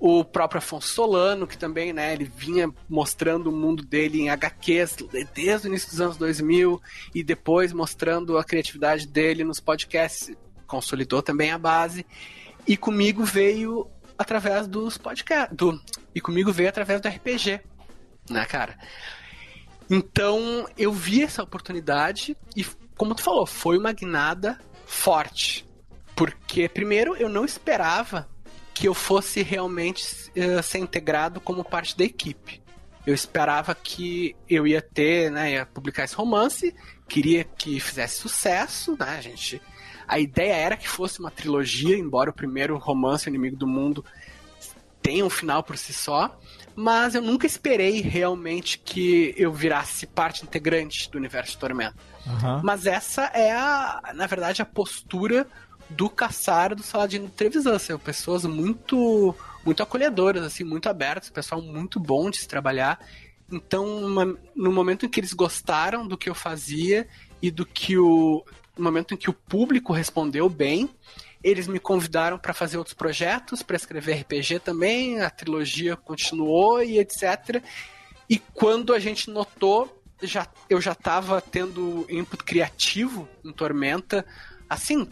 O próprio Afonso Solano, que também, né, ele vinha mostrando o mundo dele em HQs desde o início dos anos 2000 e depois mostrando a criatividade dele nos podcasts, consolidou também a base. E comigo veio através dos podcasts, do, e comigo veio através do RPG, né, cara? Então eu vi essa oportunidade e, como tu falou, foi uma guinada forte. Porque, primeiro, eu não esperava que eu fosse realmente eh, ser integrado como parte da equipe. Eu esperava que eu ia ter, né, ia publicar esse romance, queria que fizesse sucesso, né, a gente... A ideia era que fosse uma trilogia, embora o primeiro romance, O Inimigo do Mundo, tenha um final por si só, mas eu nunca esperei realmente que eu virasse parte integrante do universo de Tormenta. Mas essa é a, na verdade, a postura do Caçar do Saladino Trevisan. São pessoas muito, muito acolhedoras, assim, muito abertas, pessoal muito bom de se trabalhar. Então, uma- no momento em que eles gostaram do que eu fazia e do que o. No momento em que o público respondeu bem, eles me convidaram para fazer outros projetos, para escrever RPG também, a trilogia continuou e etc. E quando a gente notou, já, eu já estava tendo input criativo em Tormenta, assim,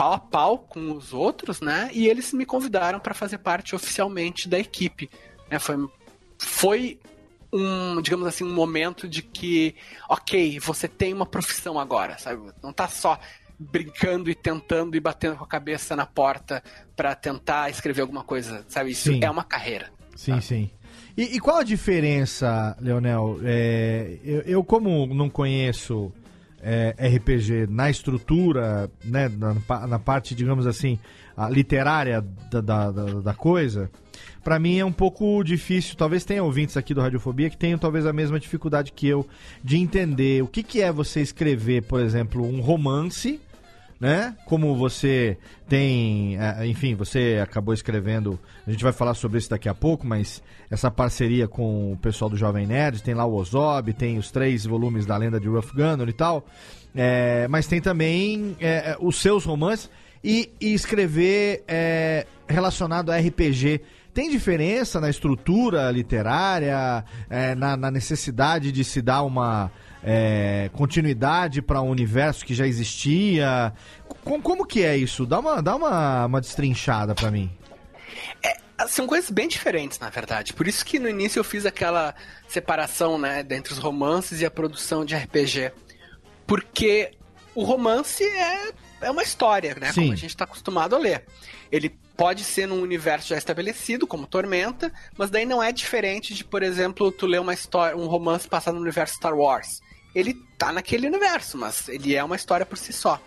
pau a pau com os outros, né? E eles me convidaram para fazer parte oficialmente da equipe. Né? Foi, foi um, digamos assim, um momento de que, ok, você tem uma profissão agora, sabe? Não tá só brincando e tentando e batendo com a cabeça na porta para tentar escrever alguma coisa, sabe? Isso Sim. é uma carreira. Sim, sim. E, e qual a diferença, Leonel? É, eu, eu, como não conheço é, RPG na estrutura, né, na, na parte, digamos assim, literária da, da, da- coisa, pra mim é um pouco difícil. Talvez tenha ouvintes aqui do Radiofobia que tenham talvez a mesma dificuldade que eu de entender o que, que é você escrever, por exemplo, um romance né? Como você tem, eh, enfim, você acabou escrevendo, a gente vai falar sobre isso daqui a pouco, mas essa parceria com o pessoal do Jovem Nerd, tem lá o Ozob, tem os três volumes da lenda de Rough Gunner e tal, eh, mas tem também eh, os seus romances e, e escrever eh, relacionado a RPG. Tem diferença na estrutura literária, eh, na, na necessidade de se dar uma é, continuidade para um universo que já existia? Com- como que é isso? Dá uma, dá uma, uma destrinchada para mim. São coisas bem diferentes, na verdade. Por isso que no início eu fiz aquela separação, né, entre os romances e a produção de RPG. Porque o romance é, é uma história, né? Sim. Como a gente está acostumado a ler. Ele pode ser num universo já estabelecido, como Tormenta, mas daí não é diferente de, por exemplo, tu ler uma história, um romance passado no universo Star Wars. Ele tá naquele universo, mas ele é uma história por si só.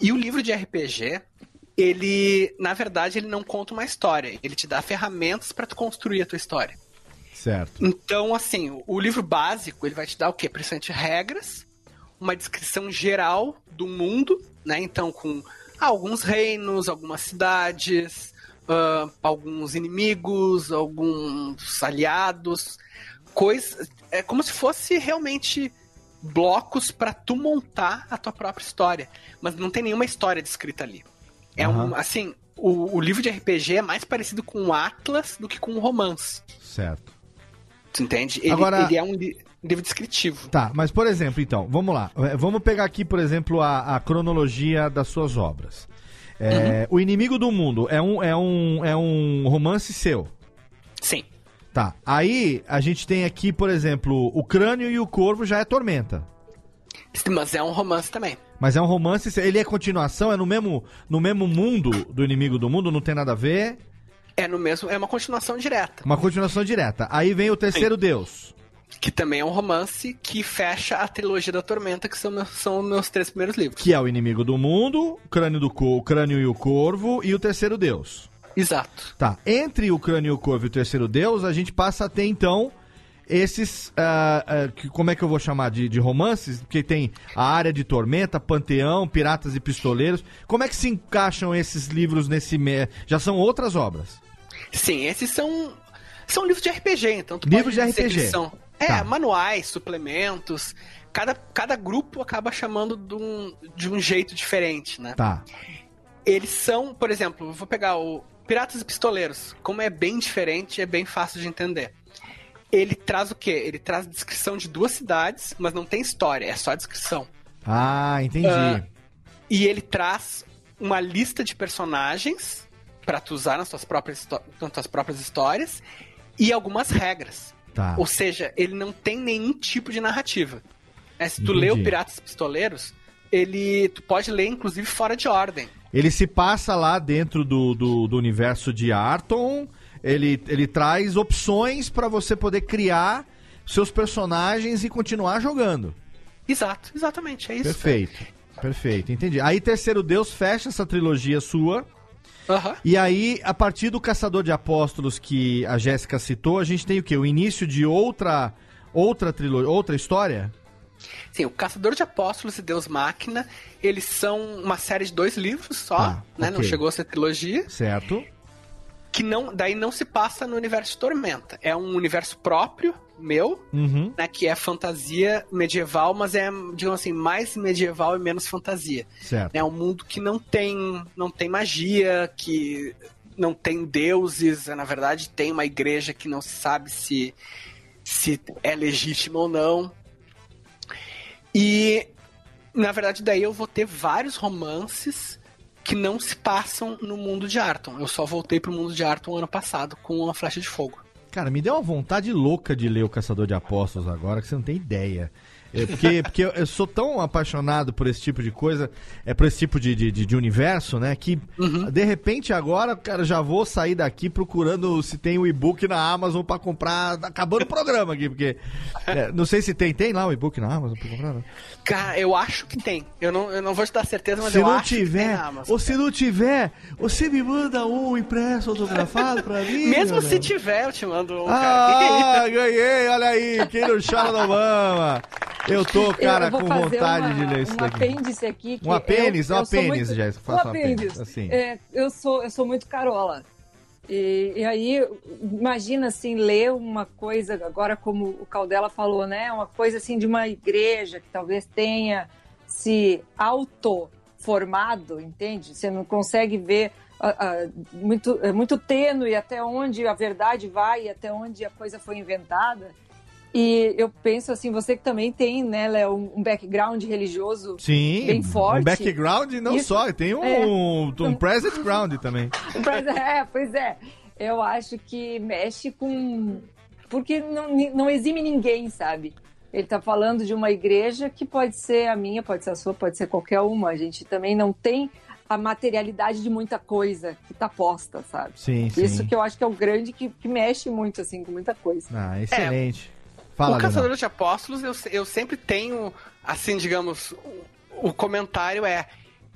E o livro de RPG, ele, na verdade, ele não conta uma história, ele te dá ferramentas para tu construir a tua história. Certo. Então, assim, o- livro básico, ele vai te dar o quê? Principalmente regras, uma descrição geral do mundo, né? Então, com alguns reinos, algumas cidades, ah, alguns inimigos, alguns aliados, coisas. É como se fosse realmente blocos para tu montar a tua própria história. Mas não tem nenhuma história descrita ali. É Aham. um, assim, o, o livro de RPG é mais parecido com um Atlas do que com um romance. Certo. Tu entende? Ele, Agora- ele é um li- livro descritivo. Tá, mas por exemplo, então, vamos lá. É, Vamos pegar aqui, por exemplo, a, a cronologia das suas obras. É, O Inimigo do Mundo é um, é, um, é um romance seu. Sim. Tá. Aí a gente tem aqui, por exemplo, o Crânio e o Corvo já é Tormenta. Mas é um romance também. Mas é um romance, ele é continuação, é no mesmo, no mesmo mundo do Inimigo do Mundo, não tem nada a ver. É no mesmo, é uma continuação direta. Uma continuação direta. Aí vem o terceiro Deus. que também é um romance que fecha a trilogia da Tormenta, que são meus, são meus três primeiros livros. Que é o inimigo do mundo, crânio do co- o crânio e o corvo e o terceiro deus. Exato. Tá. Entre o crânio e o corvo e o terceiro deus, a gente passa a ter então esses. ah, ah, que- como é que eu vou chamar de, de romances? Porque tem a área de tormenta, panteão, piratas e pistoleiros. Como é que se encaixam esses livros nesse. me- Já são outras obras? Sim, esses são são livros de RPG, então Livros de RPG. são é, Tá. manuais, suplementos. Cada, cada grupo acaba chamando de um, de um jeito diferente, né? Tá. Eles são, por exemplo, eu vou pegar o Piratas e Pistoleiros. Como é bem diferente, é bem fácil de entender. Ele traz o quê? Ele traz descrição de duas cidades, mas não tem história, é só descrição. Ah, entendi. Ah, e ele traz uma lista de personagens pra tu usar nas tuas próprias, nas tuas próprias histórias e algumas regras. Tá. Ou seja, ele não tem nenhum tipo de narrativa. É, se tu Entendi. lê o Piratas e Pistoleiros, ele tu pode ler inclusive fora de ordem. Ele se passa lá dentro do, do, do universo de Arton. Ele, ele traz opções pra você poder criar seus personagens e continuar jogando. Exato, exatamente, é isso. Perfeito. Perfeito, entendi. Aí Terceiro Deus fecha essa trilogia sua. Aham. E aí, a partir do Caçador de Apóstolos que a Jéssica citou, a gente tem o quê? O início de outra outra trilogia, outra história? Sim, o Caçador de Apóstolos e Deus Máquina, eles são uma série de dois livros só, Tá, né? Não ok. chegou a ser trilogia. Certo? que não daí não se passa no universo de Tormenta. É um universo próprio, meu, Uhum. né, que é fantasia medieval, mas é, digamos assim, mais medieval e menos fantasia. Certo. É um mundo que não tem, não tem magia, que não tem deuses, é, na verdade tem uma igreja que não se sabe se, se é legítima ou não. E, na verdade, daí eu vou ter vários romances que não se passam no mundo de Arton. Eu só voltei pro mundo de Arton ano passado com uma flecha de fogo. Cara, me deu uma vontade louca de ler o Caçador de Apóstolos agora, que você não tem ideia. É, porque porque eu, sou tão apaixonado por esse tipo de coisa, é por esse tipo de, de, de- universo, né? Que de repente agora, cara, já vou sair daqui procurando se tem o e-book na Amazon pra comprar. Acabando o programa aqui, porque. é, não sei se tem. Tem lá o e-book na Amazon pra comprar? Não? Cara, eu acho que tem. Eu não, eu não vou te dar certeza, mas se eu acho que tem tiver, na Amazon. ou se não tiver, você me manda um impresso autografado pra mim? <laughs> Mesmo se tiver, eu te mando um, Ah, cara. <laughs> ganhei, olha aí, quem não chora não mama. Eu tô, cara, eu com vontade uma- de ler isso um daqui. apêndice aqui. que Um apêndice, eu- um apêndice, muito- Jéssica, Um faça um apêndice. assim. É, eu, sou, eu sou muito carola. E, e aí, imagina assim, ler uma coisa, agora como o Caldela falou, né? Uma coisa assim de uma igreja que talvez tenha se auto-formado, entende? Você não consegue ver ah, ah, muito, é muito tênue até onde a verdade vai, até onde a coisa foi inventada. E eu penso assim, você que também tem, né, Léo, um background religioso Sim, bem forte. um background não Isso- só, tem um, é. um present ground também. <laughs> É, pois é. Eu acho que mexe com. Porque não, não exime ninguém, sabe? Ele tá falando de uma igreja que pode ser a minha, pode ser a sua, pode ser qualquer uma. A gente também não tem a materialidade de muita coisa que tá posta, sabe? Sim, Isso sim. que eu acho que é o grande que, que mexe muito, assim, com muita coisa. Ah, excelente. Fala, o Leonardo. Caçador de Apóstolos, eu, eu sempre tenho, assim, digamos, o, o comentário é: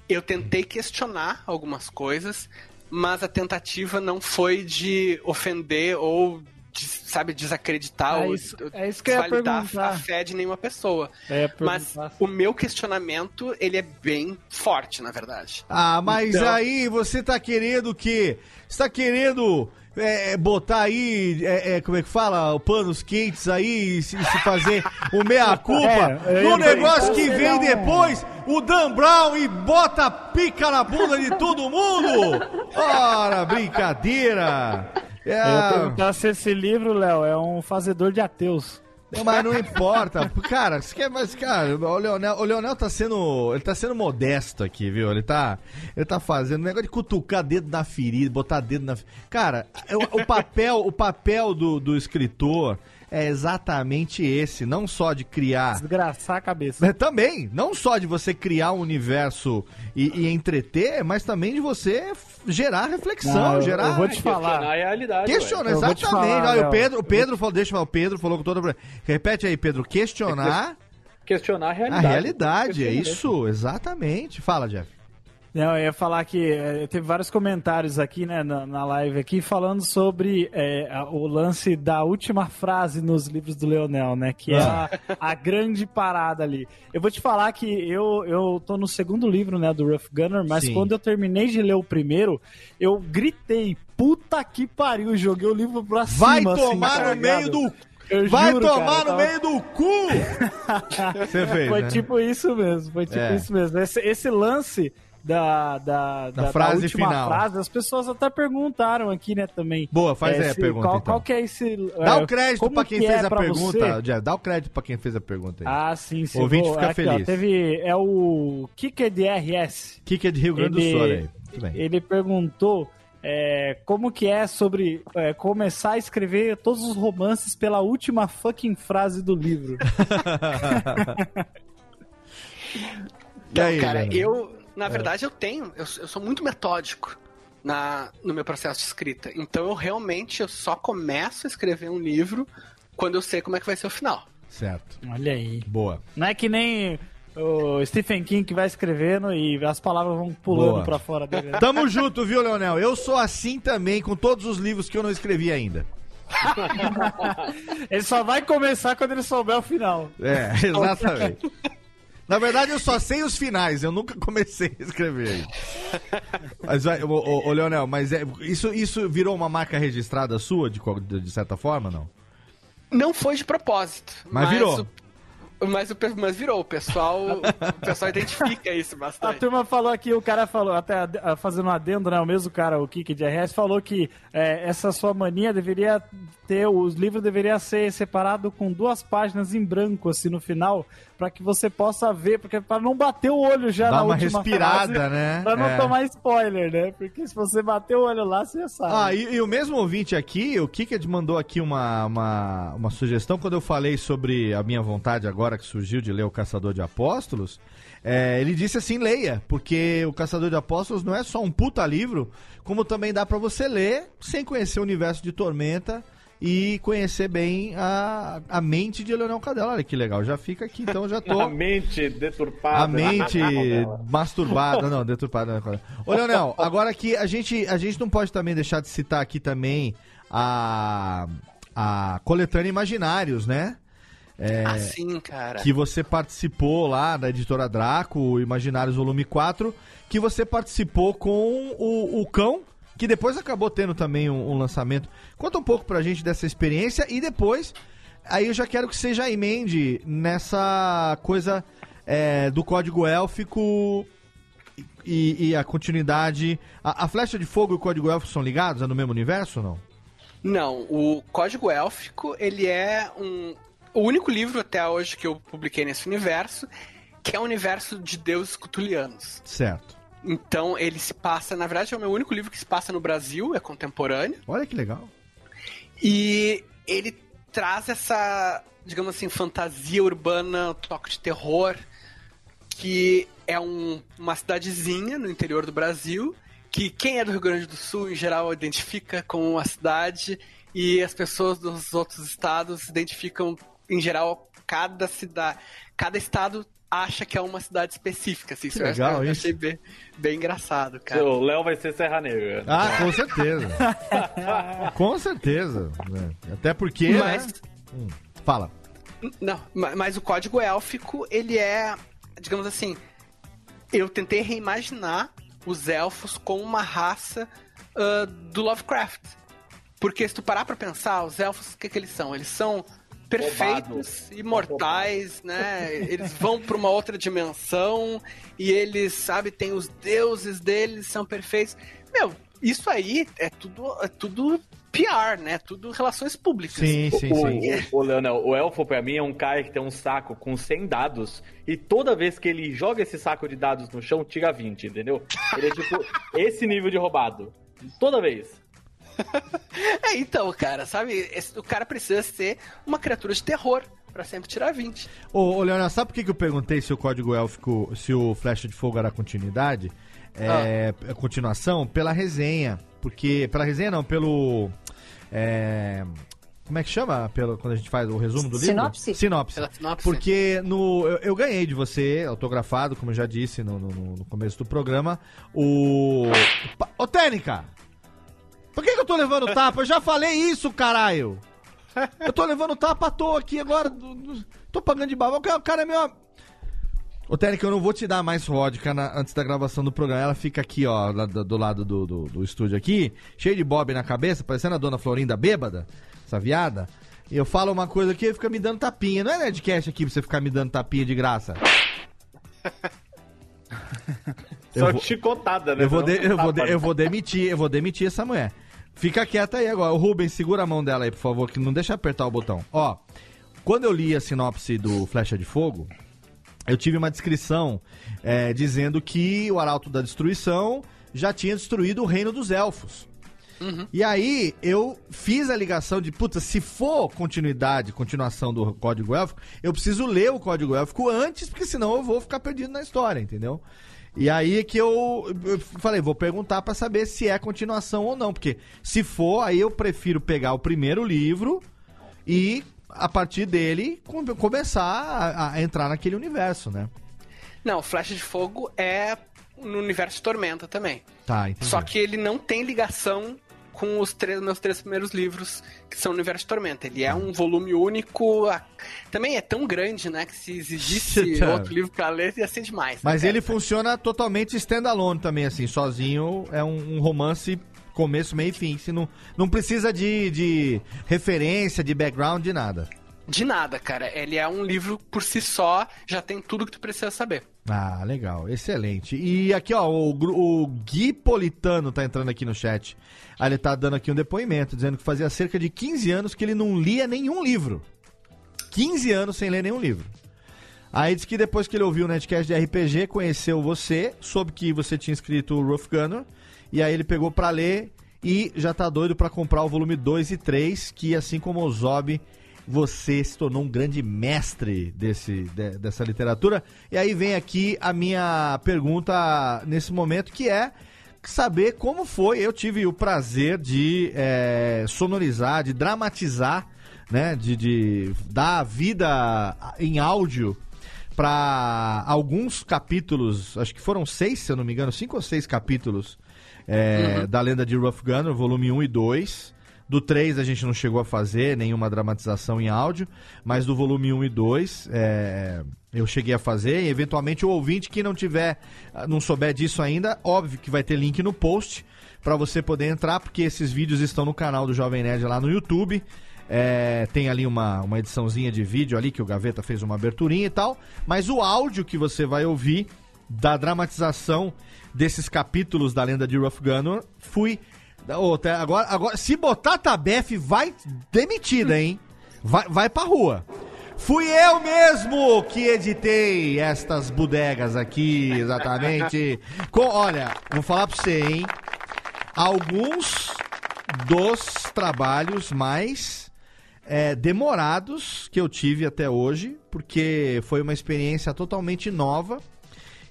eu tentei questionar algumas coisas, mas a tentativa não foi de ofender ou, de, sabe, desacreditar É ou isso- é isso que eu ia desvalidar a fé de nenhuma pessoa. É, mas o meu questionamento, ele é bem forte, na verdade. Ah, mas Então- aí você tá querendo o quê? Você tá querendo é, botar aí, é, é, como é que fala? O panos quentes aí e se, se fazer o meia-culpa <laughs> É, no negócio que vem depois, o Dan Brown e bota a pica na bunda de todo mundo? Ora, brincadeira! Eu ia É, perguntar se esse livro, Léo, é um fazedor de ateus. Não, mas não importa. Cara, você quer, mas, cara, o Leonel, o Leonel tá sendo. Ele tá sendo modesto aqui, viu? Ele tá. Ele tá fazendo um negócio de cutucar dedo na ferida, botar dedo na. Cara, o, o papel, o papel do, do escritor é exatamente esse, não só de criar Desgraçar a cabeça. É, também, não só de você criar um universo e, e entreter, mas também de você gerar reflexão, Não, eu- gerar. eu vou te falar. Questionar a realidade. Questionar, exatamente. falar, Olha, o. Pedro, o Pedro falou, deixa eu falar, o Pedro falou com toda. Repete aí, Pedro. Questionar ué. Questionar a a realidade. realidade, é isso, exatamente. Fala, Jeff. Não, eu ia falar que eh, teve vários comentários aqui, né, na, na live aqui, falando sobre a- o lance da última frase nos livros do Leonel, né, que é a, a grande parada ali. Eu vou te falar que eu, eu tô no segundo livro, né, do Rough Gunner, mas Sim. quando eu terminei de ler o primeiro, eu gritei, puta que pariu, joguei o livro pra cima, Vai assim, tomar tá no meio do. Eu Vai juro, tomar cara, eu no tava- meio do cu! <laughs> Você fez, Foi né? tipo isso mesmo, foi tipo É. isso mesmo. Esse, esse lance da, da, da, frase última final. frase, as pessoas até perguntaram aqui, né, também. Boa, faz É, aí a se- pergunta, Qual, então. qual que é esse... Dá é, o crédito como pra quem que fez é a pergunta, você? Jeff. Dá o crédito pra quem fez a pergunta aí. Ah, sim, sim. O ouvinte Vou- fica aqui, ó, feliz. teve, é o Kika DRS. Kika de Rio Grande do Ele- Sul, olha aí. Muito bem. Ele perguntou é, como que é sobre é, começar a escrever todos os romances pela última fucking frase do livro. <laughs> E aí, cara, eu, na verdade, eu tenho, eu, eu sou muito metódico na, no meu processo de escrita. Então, eu realmente eu só começo a escrever um livro quando eu sei como é que vai ser o final. Certo. Olha aí. Boa. Não é que nem o Stephen King que vai escrevendo e as palavras vão pulando Boa. pra fora dele. <laughs> Tamo junto, viu, Leonel? Eu sou assim também com todos os livros que eu não escrevi ainda. ele só vai começar quando ele souber o final. É, <laughs> exatamente. <laughs> Na verdade, eu só sei os finais, eu nunca comecei a escrever aí. Mas, vai, ô, ô, ô, Leonel, mas é, isso, isso virou uma marca registrada sua, de, de, certa forma, não? Não foi de propósito. Mas virou. o- mas, o, mas virou. O pessoal, o pessoal identifica isso A bastante. turma falou aqui, o cara falou, até fazendo um adendo, né? O mesmo cara, o Kiki de RS, falou que é, essa sua mania deveria ter, os livros deveriam ser separados com duas páginas em branco, assim, no final, pra que você possa ver, porque pra não bater o olho já Dá na uma última respirada, frase, né? Pra não É. tomar spoiler, né? Porque se você bater o olho lá, você sabe. Ah, e, e o mesmo ouvinte aqui, o Kiked mandou aqui uma, uma, uma sugestão quando eu falei sobre a minha vontade agora que surgiu de ler O Caçador de Apóstolos. É, ele disse assim: leia, porque O Caçador de Apóstolos não é só um puta livro, como também dá pra você ler sem conhecer o universo de Tormenta e conhecer bem a, a mente de Leonel Cadela. Olha que legal, já fica aqui, então já tô. <laughs> A mente deturpada. A mente <laughs> masturbada, não, deturpada. Não. Ô, Leonel, <laughs> agora que a gente, a gente não pode também deixar de citar aqui também a, a coletânea Imaginários, né? É, Ah, sim, cara. que você participou lá da editora Draco, Imaginários Volume 4, que você participou com o, o Cão, que depois acabou tendo também um, um lançamento. Conta um pouco pra gente dessa experiência e depois, aí eu já quero que você já emende nessa coisa é, do código élfico e, e a continuidade. A, a flecha de fogo e o código élfico são ligados? É no mesmo universo ou não? Não, o Código Élfico, ele é um o único livro até hoje que eu publiquei nesse universo, que é o universo de deuses cutulianos. Certo. Então, ele se passa, na verdade, é o meu único livro que se passa no Brasil, é contemporâneo, Olha que legal. e ele traz essa, digamos assim, fantasia urbana, toque de terror, que é um- uma cidadezinha no interior do Brasil, que quem é do Rio Grande do Sul, em geral, identifica com uma cidade, e as pessoas dos outros estados identificam, em geral, cada cidade, cada estado acha que é uma cidade específica. Assim, Que isso eu legal achei- eu isso. achei bem, bem engraçado, cara. O Léo vai ser Serra Negra. Ah, com certeza. <laughs> com certeza. né? Até porque. né? Mas- Hum, Fala. Não, ma- mas o código élfico, ele é, digamos assim, eu tentei reimaginar os elfos como uma raça ah, do Lovecraft. Porque se tu parar pra pensar, os elfos, o que, que eles são? Eles são perfeitos, imortais, né? Eles vão pra uma outra dimensão e eles, sabe, tem os deuses deles, são perfeitos. Meu, isso aí é tudo, é tudo PR, né? Tudo relações públicas. Sim, sim, o, sim. O, o Leonel, o elfo pra mim é um cara que tem um saco com 100 dados e toda vez que ele joga esse saco de dados no chão, tira 20, entendeu? Ele é tipo esse nível de roubado. Toda vez. <laughs> É, então, cara, sabe? esse- o cara precisa ser uma criatura de terror pra sempre tirar 20. Ô, ô Leonardo, sabe por que, que eu perguntei se o código élfico, se o Flecha de Fogo era continuidade? É, é continuação? Pela resenha. Porque. Pela resenha não, pelo. é, como é que chama? Pelo, quando a gente faz o resumo do livro? Sinopse? Sinopse. Pela sinopse. Porque no, eu, eu ganhei de você, autografado, como eu já disse no, no- no começo do programa, o. Ô, Técnica! Por que, que eu tô levando tapa? Eu já falei isso, caralho! Eu tô levando tapa à toa aqui agora. Tô pagando de babá. O cara- é meu. Ô, Técnica, eu não vou te dar mais vodka na- antes da gravação do programa. Ela fica aqui, ó, lá do, do lado do, do, do estúdio aqui, cheio de bob na cabeça, parecendo a dona Florinda bêbada, essa viada. E eu falo uma coisa aqui e fica me dando tapinha. Não é Nerdcast aqui pra você ficar me dando tapinha de graça. <laughs> Só vou- chicotada, né? Eu vou, de- eu, vou de- tapa, eu vou demitir, eu vou demitir essa mulher. Fica quieta aí agora. O Rubens, segura a mão dela aí, por favor, que não deixa apertar o botão. Ó, quando eu li a sinopse do Flecha de Fogo, eu tive uma descrição é, dizendo que o Arauto da Destruição já tinha destruído o reino dos elfos. E aí eu fiz a ligação de, puta, se for continuidade, continuação do Código Élfico, eu preciso ler o Código Élfico antes, porque senão eu vou ficar perdido na história, entendeu? E aí que eu, eu falei, vou perguntar pra saber se é continuação ou não, porque se for, aí eu prefiro pegar o primeiro livro e a partir dele com- começar a, a entrar naquele universo, né? Não, Flecha de Fogo é no universo Tormenta também. Tá, entendi. Só que ele não tem ligação com os três, meus três primeiros livros, que são o Universo de Tormenta. Ele é um volume único. a- Também é tão grande, né? Que se exigisse <laughs> Tá. outro livro pra ler, ia ser demais. Mas né, ele cara? funciona totalmente standalone também, assim, sozinho. É um, um romance começo, meio e fim. Se não, não precisa de, de referência, de background, de nada. De nada, cara. Ele é um livro por si só, já tem tudo que tu precisa saber. Ah, legal, excelente. E aqui, ó, o, o Gui Politano tá entrando aqui no chat. Aí ele tá dando aqui um depoimento, dizendo que fazia cerca de 15 anos que ele não lia nenhum livro. 15 anos sem ler nenhum livro. Aí diz que depois que ele ouviu o Netcast de RPG, conheceu você, soube que você tinha escrito o Rough Gunner, e aí ele pegou pra ler e já tá doido pra comprar o volume 2 e 3, que assim como o Zob, você se tornou um grande mestre desse, de- dessa literatura. E aí vem aqui a minha pergunta nesse momento, que é saber como foi. Eu tive o prazer de eh, sonorizar, de dramatizar, né, de, de dar vida em áudio para alguns capítulos, acho que foram seis, se eu não me engano, cinco ou seis capítulos é, da lenda de Rough Gunner, volume 1 e 2. Do 3 a gente não chegou a fazer nenhuma dramatização em áudio, mas do volume 1 e 2 é, eu cheguei a fazer. E eventualmente o ouvinte que não tiver, ah, não souber disso ainda, óbvio que vai ter link no post para você poder entrar, porque esses vídeos estão no canal do Jovem Nerd lá no YouTube. É, tem ali uma, uma ediçãozinha de vídeo ali que o Gaveta fez uma aberturinha e tal. Mas o áudio que você vai ouvir da dramatização desses capítulos da lenda de Rough Gunner fui. Ô, tá, agora, agora, se botar Tabef, vai demitida, hein? Vai, vai pra rua. Fui eu mesmo que editei estas bodegas aqui, exatamente. <laughs> Com, olha, vou falar pra você, hein? Alguns dos trabalhos mais é, demorados que eu tive até hoje, porque foi uma experiência totalmente nova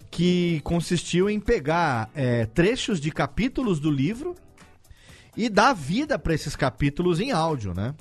que consistiu em pegar é, trechos de capítulos do livro e dar vida para esses capítulos em áudio, né?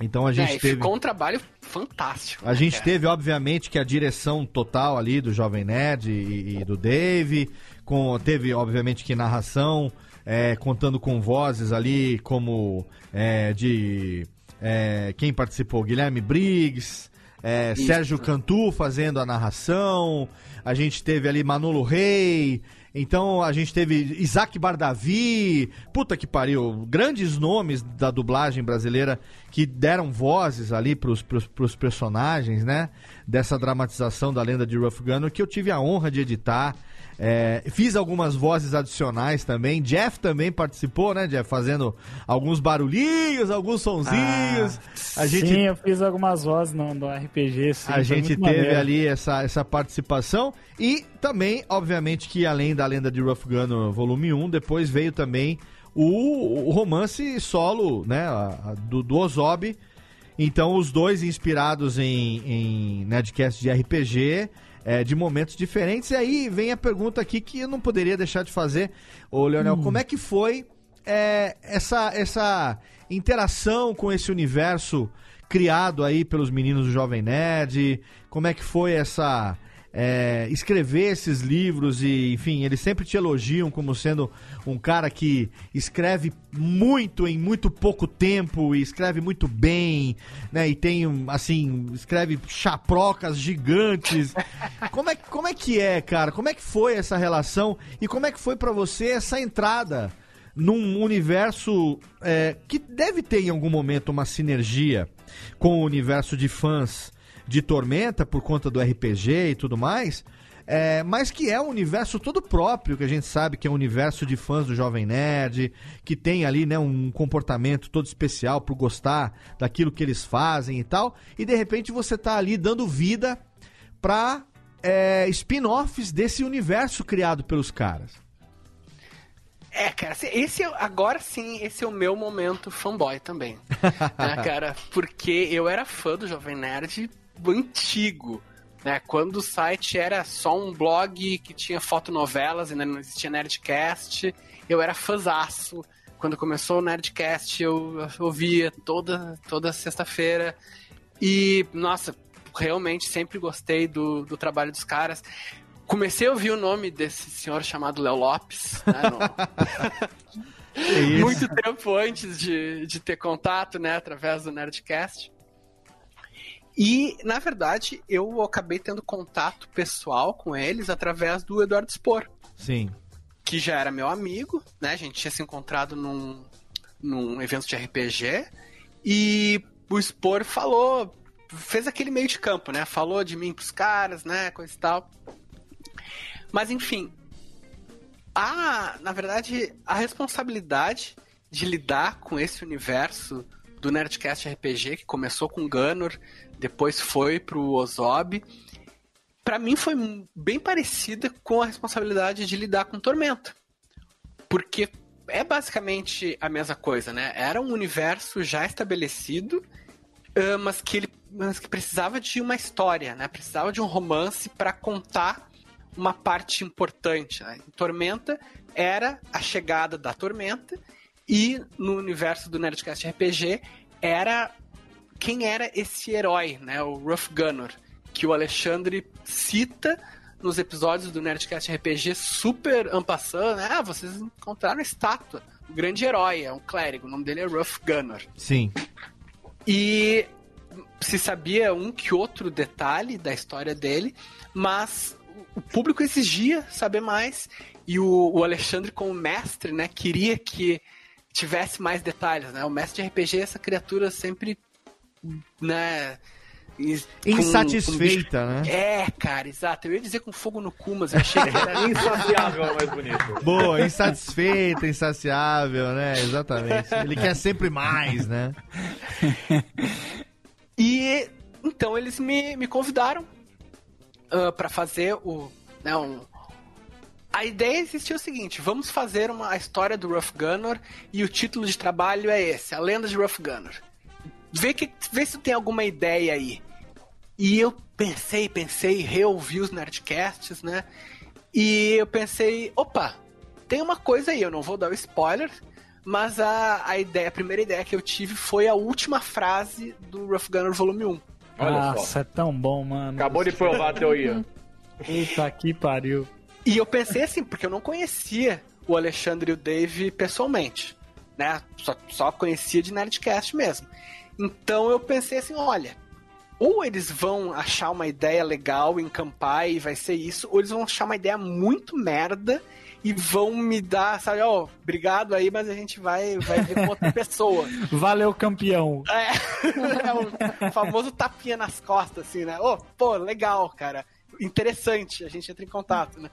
Então a gente é, teve. ficou um trabalho fantástico. A né, gente cara? teve, obviamente, que a direção total ali do Jovem Nerd e, e do Dave, com, teve, obviamente, que narração, é, contando com vozes ali, como é, de é, quem participou, Guilherme Briggs, é. Sérgio Cantu fazendo a narração, a gente teve ali Manolo Rey, então a gente teve Isaac Bardavi, puta que pariu, grandes nomes da dublagem brasileira que deram vozes ali pros, pros, pros personagens, né? Dessa dramatização da lenda de Rough Gunner, que eu tive a honra de editar. É, fiz algumas vozes adicionais também. Jeff também participou, né, Jeff? Fazendo alguns barulhinhos, alguns sonzinhos. a gente Sim, eu fiz algumas vozes no, no RPG, sim. a gente teve maneiro. ali essa, essa participação. E também, obviamente, que além da lenda de Rough Gunner Volume 1, depois veio também o, o romance solo, né, a- a- do, do Ozob. Então, os dois inspirados em, em Nerdcast de RPG, é, de momentos diferentes. E aí vem a pergunta aqui que eu não poderia deixar de fazer, ô Leonel, como é que foi é, essa, essa interação com esse universo criado aí pelos meninos do Jovem Nerd? Como é que foi essa é, escrever esses livros e, enfim, eles sempre te elogiam como sendo um cara que escreve muito em muito pouco tempo e escreve muito bem, né? E tem, assim, escreve chaprocas gigantes. <laughs> Como é, como é que é, cara? Como é que foi essa relação e como é que foi pra você essa entrada num universo é, que deve ter em algum momento uma sinergia com o universo de fãs de Tormenta por conta do RPG e tudo mais, é, mas que é um universo todo próprio, que a gente sabe que é um universo de fãs do Jovem Nerd, que tem ali né, um comportamento todo especial por gostar daquilo que eles fazem e tal, e de repente você tá ali dando vida pra é, spin-offs desse universo criado pelos caras. É, cara, esse é- agora sim, esse é o meu momento fanboy também. <laughs> né, cara? Porque eu era fã do Jovem Nerd antigo. Né, quando o site era só um blog que tinha fotonovelas, ainda não existia Nerdcast, eu era fãzaço. Quando começou o Nerdcast, eu ouvia toda, toda sexta-feira. E, nossa, realmente sempre gostei do, do trabalho dos caras. Comecei a ouvir o nome desse senhor chamado Léo Lopes, né, no- <laughs> <laughs> muito tempo antes de, de ter contato, né, através do Nerdcast. E, na verdade, eu acabei tendo contato pessoal com eles através do Eduardo Spor, Sim. que já era meu amigo, né? A gente tinha se encontrado num, num evento de RPG e o Spor falou, fez aquele meio de campo, né? Falou de mim pros caras, né? Coisa e tal. Mas enfim, a, na verdade, a responsabilidade de lidar com esse universo do Nerdcast RPG, que começou com Gunner, depois foi pro Ozob, pra mim foi bem parecida com a responsabilidade de lidar com Tormenta. Porque é basicamente a mesma coisa, né? Era um universo já estabelecido, ah, mas que ele mas que precisava de uma história, né? Precisava de um romance para contar uma parte importante. Né? Tormenta era a chegada da Tormenta e no universo do Nerdcast RPG era quem era esse herói, né? O Rough Gunner, que o Alexandre cita nos episódios do Nerdcast RPG super ampassando, né? Ah, vocês encontraram a estátua. O grande herói, é um clérigo, o nome dele é Rough Gunner. Sim. E se sabia um que outro detalhe da história dele, mas o público exigia saber mais e o, o Alexandre como mestre, né, queria que tivesse mais detalhes, né? O mestre de RPG é essa criatura sempre, né, is- com- Insatisfeita, com- né? É, cara, exato. Eu ia dizer com fogo no cu, mas eu achei que era Insaciável é mais bonito. Boa, insatisfeita, insaciável, né? Exatamente. Ele quer sempre mais, né? <laughs> E então eles me, me convidaram para pra fazer o. Né, um- A ideia existia o seguinte: vamos fazer uma a história do Rough Gunner e o título de trabalho é esse: A Lenda de Rough Gunner. Vê, que, vê se tem alguma ideia aí. E eu pensei, pensei, reouvi os Nerdcasts, né? E eu pensei, opa, tem uma coisa aí, eu não vou dar o spoiler, mas a, a ideia, a primeira ideia que eu tive foi a última frase do Rough Gunner Volume 1. Olha Nossa, só. é tão bom, mano. Acabou de provar a teoria. <laughs> Puta que pariu. E eu pensei assim, porque eu não conhecia o Alexandre e o Dave pessoalmente, né? Só, só conhecia de Nerdcast mesmo. Então eu pensei assim, olha, ou eles vão achar uma ideia legal, encampar e vai ser isso, ou eles vão achar uma ideia muito merda e vão me dar, sabe, ó, obrigado aí, mas a gente vai, vai ver com outra <laughs> pessoa. Valeu, campeão. É, <laughs> é o famoso tapinha nas costas, assim, né? Ô, pô, legal, cara. Interessante, a gente entra em contato, né?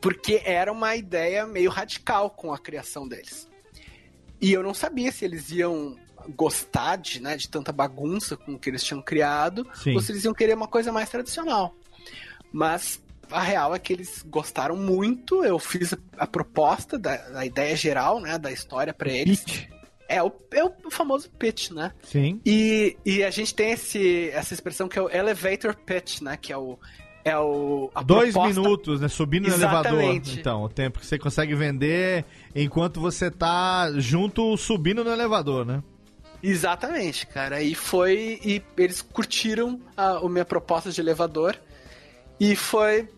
Porque era uma ideia meio radical com a criação deles. E eu não sabia se eles iam gostar de, né, de tanta bagunça com o que eles tinham criado, Sim. ou se eles iam querer uma coisa mais tradicional. Mas a real é que eles gostaram muito. Eu fiz a, proposta da, da ideia geral, né, da história pra eles. É o, é o famoso pitch, né? Sim. E, e a gente tem esse, essa expressão que é o elevator pitch, né? Que é o. É o Dois proposta- minutos, né? Subindo no elevador. Exatamente. Então, o tempo que você consegue vender enquanto você tá junto subindo no elevador, né? Exatamente, cara. E foi. E eles curtiram a, a minha proposta de elevador. E foi.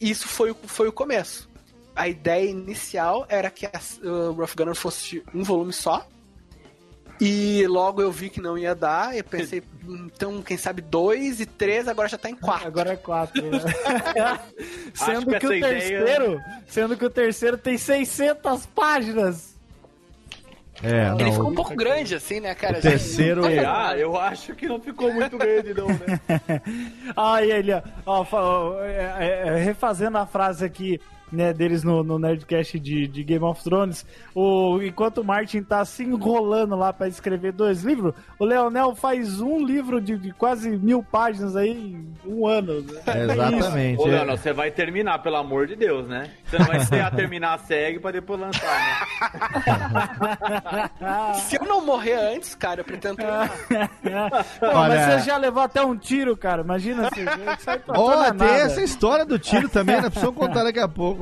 Isso foi, o- foi o começo. A ideia inicial era que a, o Rough Gunner fosse um volume só. E logo eu vi que não ia dar. E eu pensei, "Hum, <laughs> então, quem sabe dois e três, agora já tá em quatro. Agora é quatro. né? <laughs> Acho sendo que que, o essa ideia- terceiro, sendo que o terceiro tem 600 páginas. É, Ele não, ficou um pouco grande, assim, né, cara? O terceiro- Assim, <laughs> Ah, eu acho que não ficou muito grande, não, né? Aí <laughs> ele, ó, ó, é, é, é, refazendo a frase aqui, né, deles no, no Nerdcast de, de Game of Thrones, o, enquanto o Martin tá se enrolando lá pra escrever dois livros, o Leonel faz um livro de, de quase mil páginas aí em um ano. <laughs> né? Exatamente. Ô, é. Leonel, você vai terminar, pelo amor de Deus, né? Você não vai esperar terminar a segue pra depois lançar, né? <laughs> Se eu não morrer antes, cara, eu pretendo terminar. <laughs> Pô, Olha- mas você já levou até um tiro, cara. Imagina se Ó, toda tem nada. essa história do tiro também, né? Precisamos contar daqui a pouco.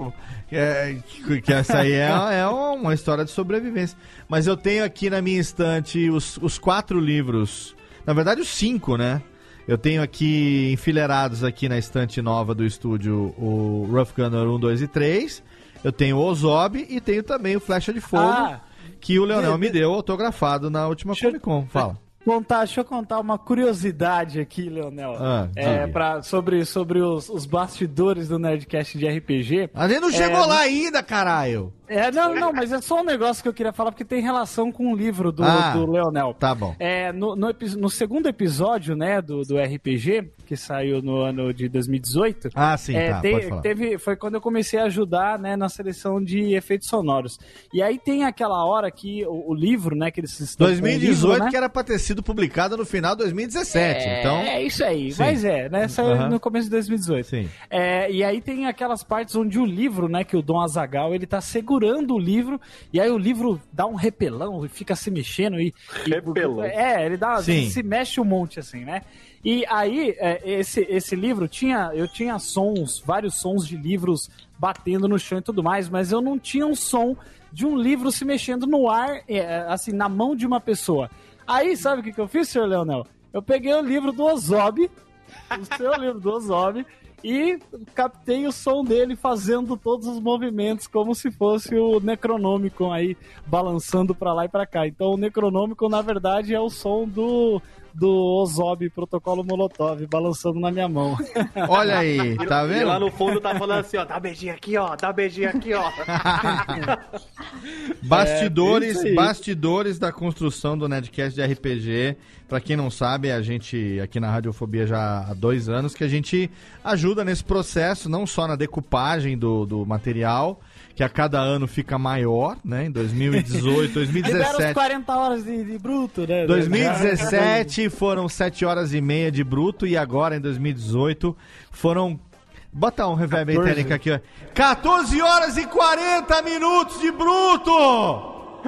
Que, é- que- que essa aí é, <laughs> é uma história de sobrevivência. Mas eu tenho aqui na minha estante os, os quatro livros. Na verdade, os cinco, né? Eu tenho aqui enfileirados aqui na estante nova do estúdio o Rough Gunner 1, 2 e 3. Eu tenho o Ozob e tenho também o Flecha de Fogo, Ah. que o Leonel me deu autografado na última Comic Con. Fala. Contar, deixa eu contar uma curiosidade aqui, Leonel. Ah, é, pra, sobre sobre os, os bastidores do Nerdcast de RPG. A gente não chegou É, lá ainda, caralho! É, não, não, mas é só um negócio que eu queria falar, porque tem relação com o livro do, Ah, do Leonel. Tá bom. É, no, no, no segundo episódio, né, do, do RPG, que saiu no ano de 2018. Ah, sim, é, tá, te- teve, foi quando eu comecei a ajudar, né, na seleção de efeitos sonoros. E aí tem aquela hora que o, o livro, né, que eles estão com o 2018, livro, né? que era pra ter sido publicado no final de 2017. É, então. é isso aí, Sim. mas é, né? Saiu Aham. no começo de 2018. Sim. É, e aí tem aquelas partes onde o livro, né, que o Dom Azagal ele tá segurando o livro, e aí o livro dá um repelão e fica se mexendo e. e- Repelão. é, ele dá. Sim. Se mexe um monte, assim, né? E aí, é, esse, esse livro tinha. Eu tinha sons, vários sons de livros batendo no chão e tudo mais, mas eu não tinha um som de um livro se mexendo no ar, é, assim, na mão de uma pessoa. Aí, sabe o que, que eu fiz, senhor Leonel? Eu peguei o livro do Ozob, <laughs> o seu livro do Ozob, e captei o som dele fazendo todos os movimentos como se fosse o Necronômico aí balançando pra lá e pra cá. Então o Necronômico na verdade é o som do do Ozob Protocolo Molotov balançando na minha mão. <laughs> Olha aí, tá E lá vendo? no fundo tá falando assim, ó, dá beijinho aqui, ó, dá beijinho aqui, ó. <laughs> Bastidores, É, aí. bastidores da construção do Nerdcast de RPG. Pra quem não sabe, a gente aqui na Radiofobia já há dois anos que a gente ajuda nesse processo, não só na decupagem do, do material, que a cada ano fica maior, né? Em 2018, <laughs> Libera os 2017. 40 horas de, de bruto, né? 2017 foram 7 horas e meia de bruto e agora em 2018 foram. Bota um reverb aí, 14. técnica aqui, ó. 14 horas e 40 minutos de bruto!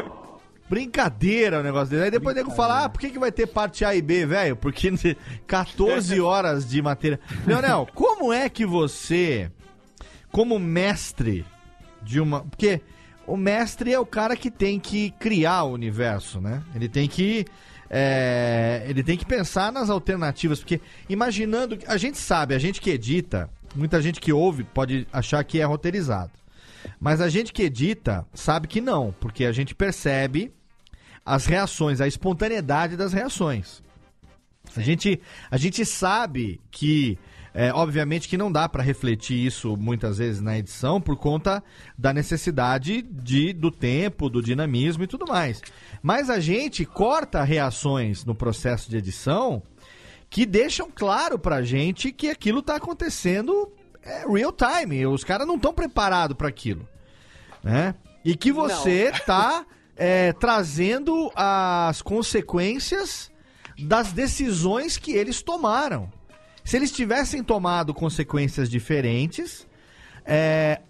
Brincadeira o negócio dele. Aí depois o nego fala, ah, por que, que vai ter parte A e B, velho? Porque <laughs> 14 <laughs> horas de matéria. Leonel, como é que você, como mestre de uma. Porque o mestre é o cara que tem que criar o universo, né? Ele tem que. é, ele tem que pensar nas alternativas, porque imaginando. A gente sabe, a gente que edita, muita gente que ouve pode achar que é roteirizado. Mas a gente que edita sabe que não, porque a gente percebe as reações, a espontaneidade das reações. A gente, a gente sabe que, é, obviamente, que não dá para refletir isso muitas vezes na edição por conta da necessidade de, do tempo, do dinamismo e tudo mais. Mas a gente corta reações no processo de edição que deixam claro pra gente que aquilo tá acontecendo é, real time. Os caras não estão preparados para aquilo, né? E que você tá é, trazendo as consequências das decisões que eles tomaram. Se eles tivessem tomado consequências diferentes, é,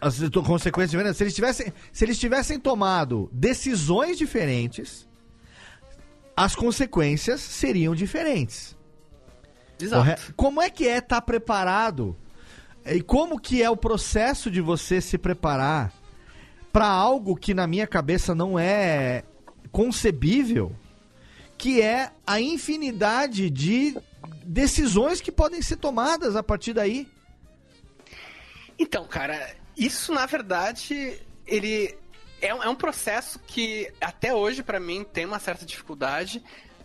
as consequências diferentes. Se eles tivessem, se eles tivessem tomado decisões diferentes, as consequências seriam diferentes. Exato. Como é que é estar preparado? E como que é o processo de você se preparar para algo que na minha cabeça não é concebível, que é a infinidade de decisões que podem ser tomadas a partir daí? Então, cara, isso na verdade, ele é, um- é processo que até hoje pra mim tem uma certa dificuldade,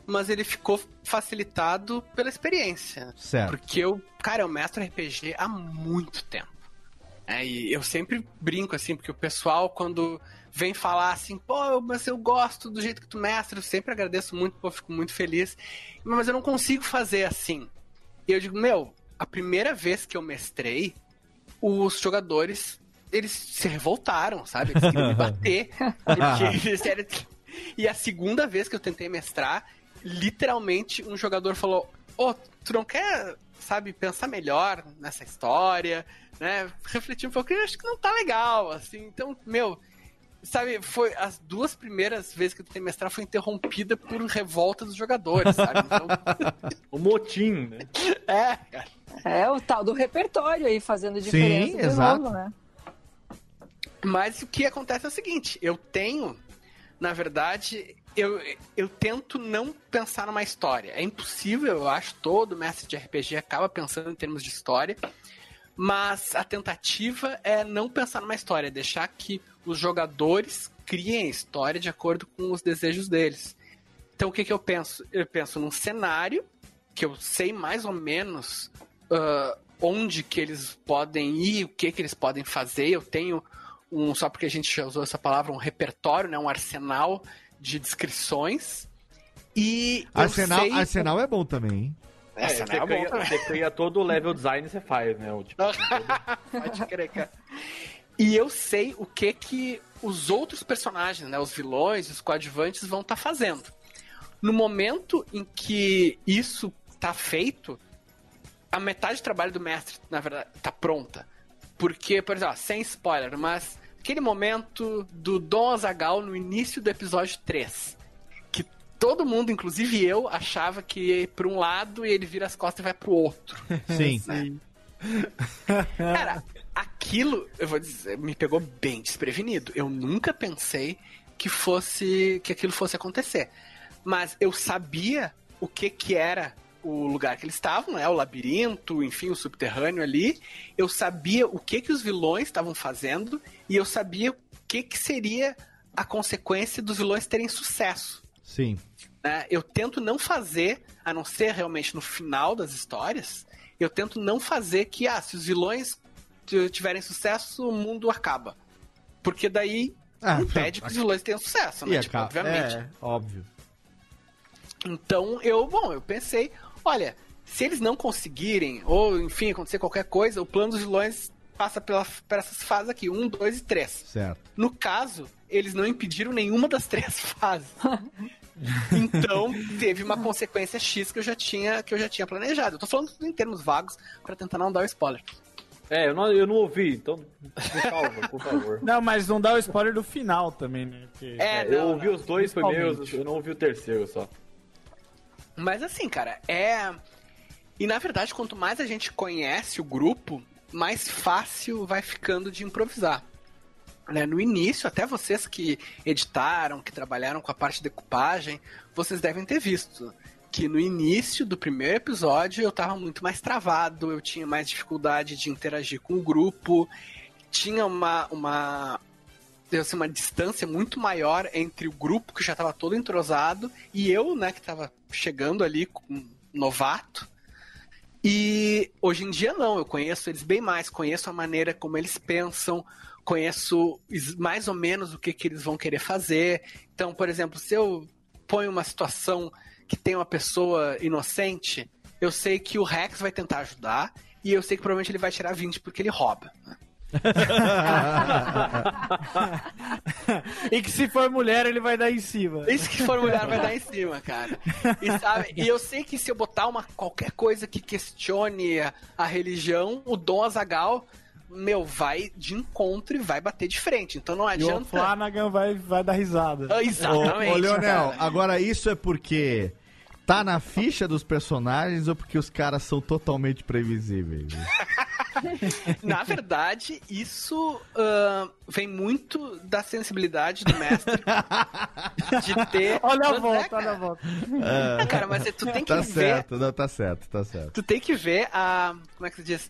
mas ele ficou facilitado pela experiência. Certo. Porque eu, cara, eu mestro RPG há muito tempo. É, e eu sempre brinco assim, porque o pessoal, quando vem falar assim, pô, mas eu gosto do jeito que tu mestra, eu sempre agradeço muito, pô, fico muito feliz, mas eu não consigo fazer assim. E eu digo, meu, a primeira vez que eu mestrei, os jogadores, eles se revoltaram, sabe? Eles queriam me <laughs> bater, porque <laughs> eles eram... <laughs> E a segunda vez que eu tentei mestrar, literalmente um jogador falou, ô, tu não quer, sabe, pensar melhor nessa história, né? Refletir um pouco, eu acho que não tá legal, assim, então, meu... Sabe, foi as duas primeiras vezes que eu tentei mestrar foi interrompida por revolta dos jogadores, sabe? Então, <laughs> O motim, né? <laughs> é, cara. É o tal do repertório aí fazendo diferença de exato. novo, né? Mas o que acontece é o seguinte, eu tenho, na verdade, eu, eu tento não pensar numa história. É impossível, eu acho, todo mestre de RPG acaba pensando em termos de história, mas a tentativa é não pensar numa história, é deixar que os jogadores criem a história de acordo com os desejos deles. Então o que, que eu penso? Eu penso num cenário que eu sei mais ou menos ah, onde que eles podem ir, o que que eles podem fazer. Eu tenho um, só porque a gente já usou essa palavra, um repertório, né, um arsenal de descrições. E Arsenal, sei- Arsenal é bom também, hein? É, você, é bom cria, você cria todo o level design você faz, né? O tipo, <laughs> Pode crer, cara. E eu sei o que que os outros personagens, né, os vilões, os coadjuvantes vão estar fazendo. No momento em que isso tá feito, a metade do trabalho do mestre, na verdade, tá pronta. Porque, por exemplo, ó, sem spoiler, mas aquele momento do Dom Azagal no início do episódio 3, que todo mundo, inclusive eu, achava que ia para um lado e ele vira as costas e vai pro outro. Sim. Cara, aquilo, eu vou dizer, me pegou bem desprevenido. Eu nunca pensei que fosse que aquilo fosse acontecer. Mas eu sabia o que que era o lugar que eles estavam, né? O labirinto, enfim, o subterrâneo ali. Eu sabia o que que os vilões estavam fazendo e eu sabia o que que seria a consequência dos vilões terem sucesso Sim. né? Eu tento não fazer, a não ser realmente no final das histórias, eu tento não fazer que, ah, se os vilões tiverem sucesso, o mundo acaba. Porque daí Ah, impede que os vilões tenham sucesso, né? Tipo, obviamente. É, óbvio. Então eu, bom, eu pensei, olha, se eles não conseguirem, ou enfim, acontecer qualquer coisa, o plano dos vilões passa pela, por essas fases aqui, um, dois e três. Certo. No caso, eles não impediram nenhuma das três <laughs> fases. Então, teve uma consequência X que eu já tinha, que eu já tinha planejado. Eu tô falando tudo em termos vagos pra tentar não dar o spoiler. É, eu não, eu não ouvi, então me salva, por favor. Não, mas não dá o spoiler do final também, né? Porque- É, eu não, ouvi não. os dois primeiros, eu não ouvi o terceiro só. Mas assim, cara, é. E na verdade, quanto mais a gente conhece o grupo, mais fácil vai ficando de improvisar. Né, No início, até vocês que editaram, que trabalharam com a parte de decupagem, vocês devem ter visto que no início do primeiro episódio eu tava muito mais travado, eu tinha mais dificuldade de interagir com o grupo, tinha uma, uma, assim, uma distância muito maior entre o grupo que já estava todo entrosado e eu, né, que estava chegando ali novato. E hoje em dia não, eu conheço eles bem mais, conheço a maneira como eles pensam, conheço is- mais ou menos o que, que eles vão querer fazer. Então, por exemplo, se eu ponho uma situação que tem uma pessoa inocente, eu sei que o Rex vai tentar ajudar e eu sei que provavelmente ele vai tirar 20 porque ele rouba. <laughs> e que se for mulher, ele vai dar em cima. Isso que for mulher vai dar em cima, cara. E, sabe, e eu sei que se eu botar uma, qualquer coisa que questione a, a religião, o Dom Azagal meu, vai de encontro e vai bater de frente. Então não E o adianta. Flanagan vai, vai dar risada. Ah, Ô, Exatamente. ô Leonel, cara. agora isso é porque tá na ficha dos personagens ou porque os caras são totalmente previsíveis? <laughs> Na verdade, isso ah, vem muito da sensibilidade do mestre <laughs> de ter. Olha a Mas é, volta, cara. olha a volta. É. Cara, mas tu tem que tá ver. certo, não, tá certo, tá certo. Tu tem que ver a. Como é que se diz?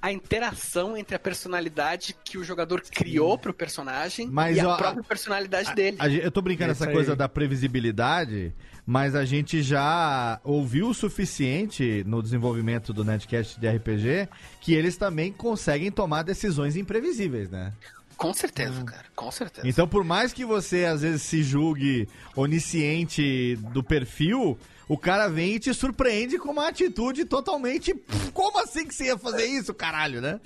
A interação entre a personalidade que o jogador criou pro personagem Mas, e a ó, própria personalidade dele. A eu tô brincando essa aí. coisa da previsibilidade, mas a gente já ouviu o suficiente no desenvolvimento do Netcast de RPG que eles também conseguem tomar decisões imprevisíveis, né? Com certeza, cara. Com certeza. Então, por mais que você às vezes se julgue onisciente do perfil, o cara vem e te surpreende com uma atitude totalmente. "Pff, Como assim que você ia fazer isso, caralho, né?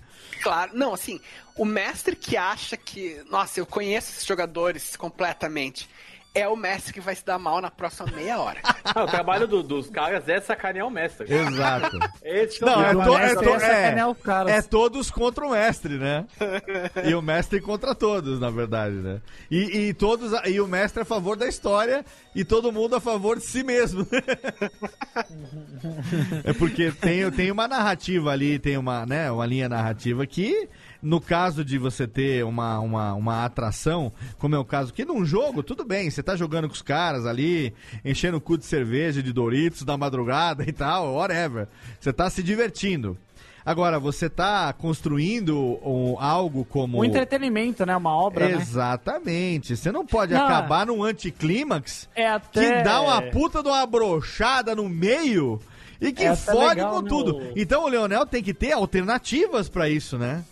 Claro, não, assim, o mestre que acha que, nossa, eu conheço esses jogadores completamente, é o mestre que vai se dar mal na próxima meia hora. <laughs> O trabalho do- dos caras é sacanear o mestre. Exato. Esse Não, é, to- é, to- é é- é todos contra o mestre, né? e o mestre contra todos, na verdade, né? E, e todos e o mestre a favor da história e todo mundo a favor de si mesmo. <laughs> é porque tem, tem uma narrativa ali, tem uma, né, uma linha narrativa que no caso de você ter uma, uma, uma atração, como é o caso que num jogo, tudo bem, você tá jogando com os caras ali, enchendo o cu de cerveja, de Doritos na madrugada e tal, whatever. Você tá se divertindo. Agora, você tá construindo um- algo como. Um entretenimento, né? Uma obra, né? Exatamente. Você não pode Não, acabar num anticlímax É que até... dá uma puta de uma brochada no meio e que É fode legal, com né, tudo. o- Então o Leonel tem que ter alternativas pra isso, né?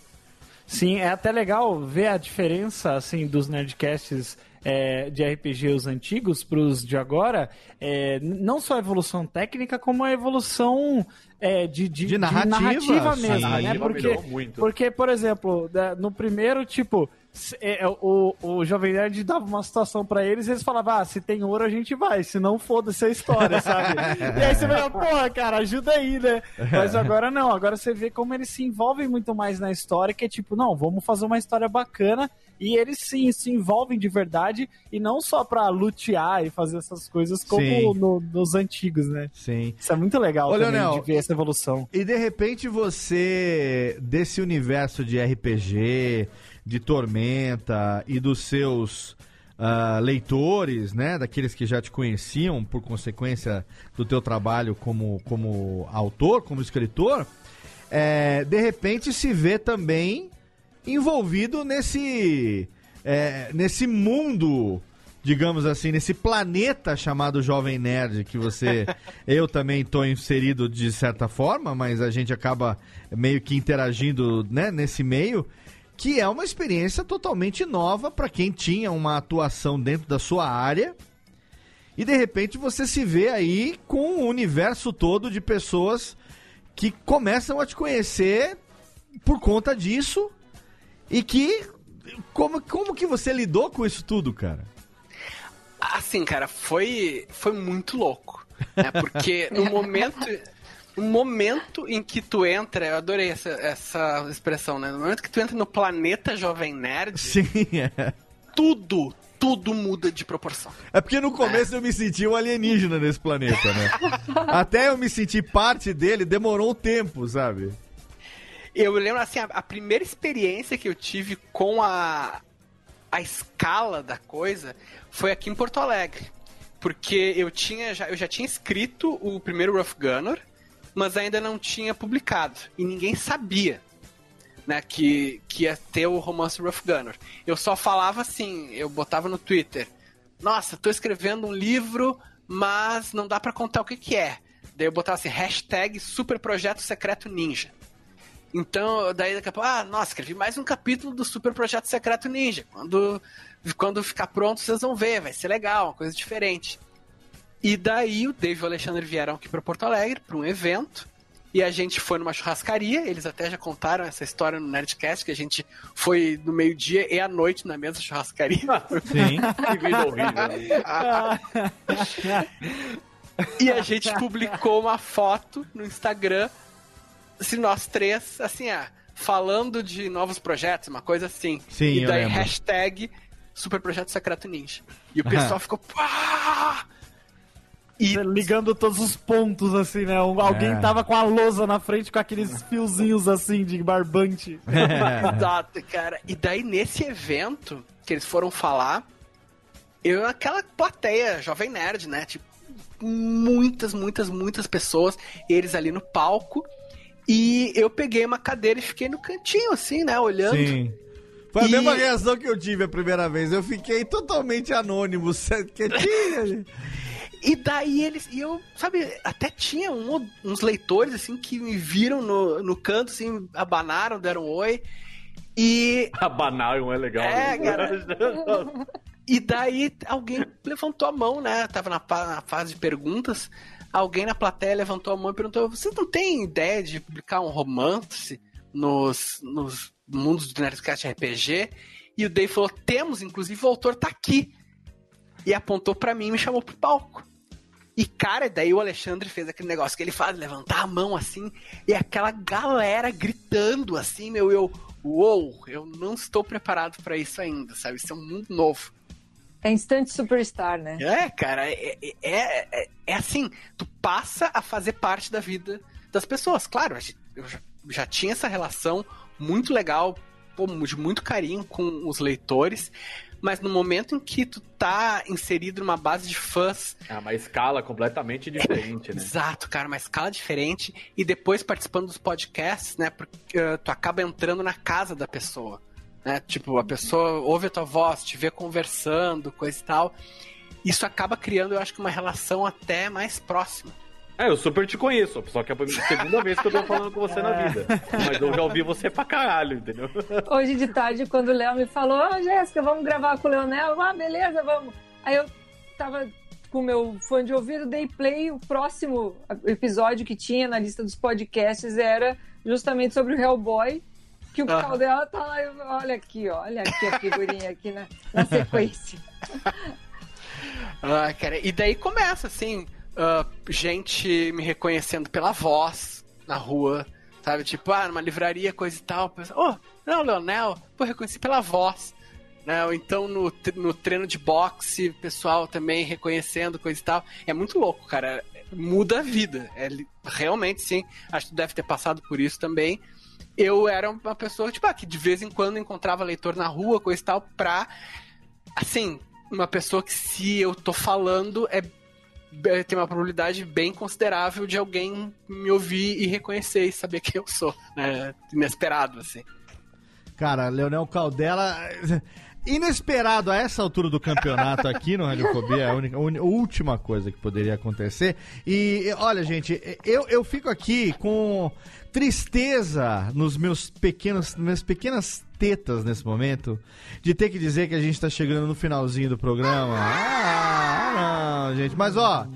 Sim, é até legal ver a diferença, assim, dos Nerdcasts é, de RPG os antigos pros de agora. É, não só a evolução técnica, como a evolução é, de, de, De narrativa, sim. mesmo, A né? narrativa Porque, porque, por exemplo, no primeiro, tipo... se- é, o, o Jovem Nerd dava uma situação pra eles e eles falavam, ah, se tem ouro a gente vai, se não foda-se a história, <laughs> sabe? e aí você vai, porra, cara, ajuda aí, né? Mas agora não, agora você vê como eles se envolvem muito mais na história, que é tipo, não, vamos fazer uma história bacana e eles sim se envolvem de verdade e não só pra lutear e fazer essas coisas como no- nos antigos, né? Sim. Isso é muito legal Ô, também Leonel, de ver essa evolução. E de repente você, desse universo de RPG, de Tormenta e dos seus ah, leitores, né, daqueles que já te conheciam por consequência do teu trabalho como, como autor, como escritor, é, de repente se vê também envolvido nesse, é, nesse mundo digamos assim, nesse planeta chamado Jovem Nerd, que você. <laughs> eu também estou inserido de certa forma, mas a gente acaba meio que interagindo né, nesse meio. Que é uma experiência totalmente nova para quem tinha uma atuação dentro da sua área. E de repente você se vê aí com o universo todo de pessoas que começam a te conhecer por conta disso. E que. Como, como que você lidou com isso tudo, cara? Assim, cara, foi, foi muito louco. Né? Porque no momento. No momento em que tu entra, eu adorei essa, essa expressão, né? No momento que tu entra no planeta Jovem Nerd, Sim, é. tudo, tudo muda de proporção. É porque no começo eu me senti um alienígena nesse planeta, né? <laughs> Até eu me sentir parte dele, demorou um tempo, sabe? Eu lembro, assim, a, a primeira experiência que eu tive com a, a escala da coisa foi aqui em Porto Alegre. Porque eu tinha já, eu já tinha escrito o primeiro Rough Gunner, mas ainda não tinha publicado. E ninguém sabia né, que, que ia ter o romance Rough Gunner. Eu só falava assim, eu botava no Twitter, nossa, tô escrevendo um livro, mas não dá pra contar o que que é. Daí eu botava assim, hashtag Super Projeto Secreto Ninja. Então, daí daqui a pouco, ah, nossa, escrevi mais um capítulo do Super Projeto Secreto Ninja. Quando, quando ficar pronto, vocês vão ver, vai ser legal, uma coisa diferente. E daí o Dave e o Alexandre vieram aqui para Porto Alegre para um evento. E a gente foi numa churrascaria, eles até já contaram essa história no Nerdcast, que a gente foi no meio-dia e à noite na mesma churrascaria. Sim. <laughs> Que vida horrível. <laughs> E a gente publicou uma foto no Instagram, assim, nós três, assim, ah, falando de novos projetos, uma coisa assim. Sim, e eu daí hashtag Super Projeto Secreto Ninja. E o pessoal ficou. Pá! E Ligando todos os pontos, assim, né? Alguém É. tava com a lousa na frente com aqueles fiozinhos assim de barbante. <laughs> Exato, cara. E daí, nesse evento que eles foram falar, eu, aquela plateia, jovem nerd, né? Tipo, muitas, muitas, muitas pessoas, eles ali no palco. E eu peguei uma cadeira e fiquei no cantinho, assim, né? Olhando. Sim. Foi a E- mesma reação que eu tive a primeira vez. Eu fiquei totalmente anônimo, <laughs> quietinho. E daí eles. E eu, sabe, até tinha um uns leitores, assim, que me viram no, no canto, assim, abanaram, deram um oi. E. <laughs> Abanaram é legal. É, né? cara. <laughs> E daí alguém levantou a mão, né? Tava na, na fase de perguntas. Alguém na plateia levantou a mão e perguntou: Vocês não têm ideia de publicar um romance nos, nos mundos do Nerdcast RPG? E o Dave falou: Temos, inclusive o autor tá aqui. E apontou pra mim e me chamou pro palco. E, cara, daí o Alexandre fez aquele negócio que ele faz, levantar a mão assim, e aquela galera gritando assim, meu, eu, uou, eu não estou preparado pra isso ainda, sabe? Isso é um mundo novo. É instante superstar, né? É, cara, é, é, é, é assim, tu passa a fazer parte da vida das pessoas. Claro, eu já, já tinha essa relação muito legal, pô, de muito carinho com os leitores, mas no momento em que tu tá inserido numa base de fãs É uma escala completamente diferente, né? Exato, cara, uma escala diferente. E depois participando dos podcasts, né? Porque eh, tu acaba entrando na casa da pessoa. Né? Tipo, a pessoa ouve a tua voz, te vê conversando, coisa e tal. Isso acaba criando, eu acho que, uma relação até mais próxima. É, eu super te conheço, só que é a segunda vez que eu tô falando com você na vida. Mas eu já ouvi você pra caralho, entendeu? Hoje de tarde, quando o Léo me falou, ah, Jéssica, vamos gravar com o Leonel. Ah, beleza, vamos. Aí eu tava com o meu fone de ouvido, dei play. O próximo episódio que tinha na lista dos podcasts era justamente sobre o Hellboy. Que o Aham. Caldela tá lá, eu- olha aqui, ó, olha aqui a figurinha aqui na, na sequência. Ah, cara, e daí começa, assim, ah, gente me reconhecendo pela voz na rua, sabe? Tipo, ah, numa livraria, coisa e tal. Oh, não, Leonel, pô, reconheci pela voz. Né? Ou então no, no treino de boxe, pessoal também reconhecendo, coisa e tal. É muito louco, cara. Muda a vida. É, realmente, sim. Acho que tu deve ter passado por isso também. Eu era uma pessoa, tipo, ah, que de vez em quando encontrava leitor na rua, coisa e tal, pra assim, uma pessoa que se eu tô falando é, é- tem uma probabilidade bem considerável de alguém me ouvir e reconhecer e saber quem eu sou, né? Inesperado, assim. Cara, Leonel Caldela. Inesperado a essa altura do campeonato aqui no Radiofobia, é a, única, a última coisa que poderia acontecer. E olha, gente, eu, eu fico aqui com tristeza nos meus pequenos, minhas pequenas tetas nesse momento, de ter que dizer que a gente tá chegando no finalzinho do programa. Ah, não, gente, mas ó.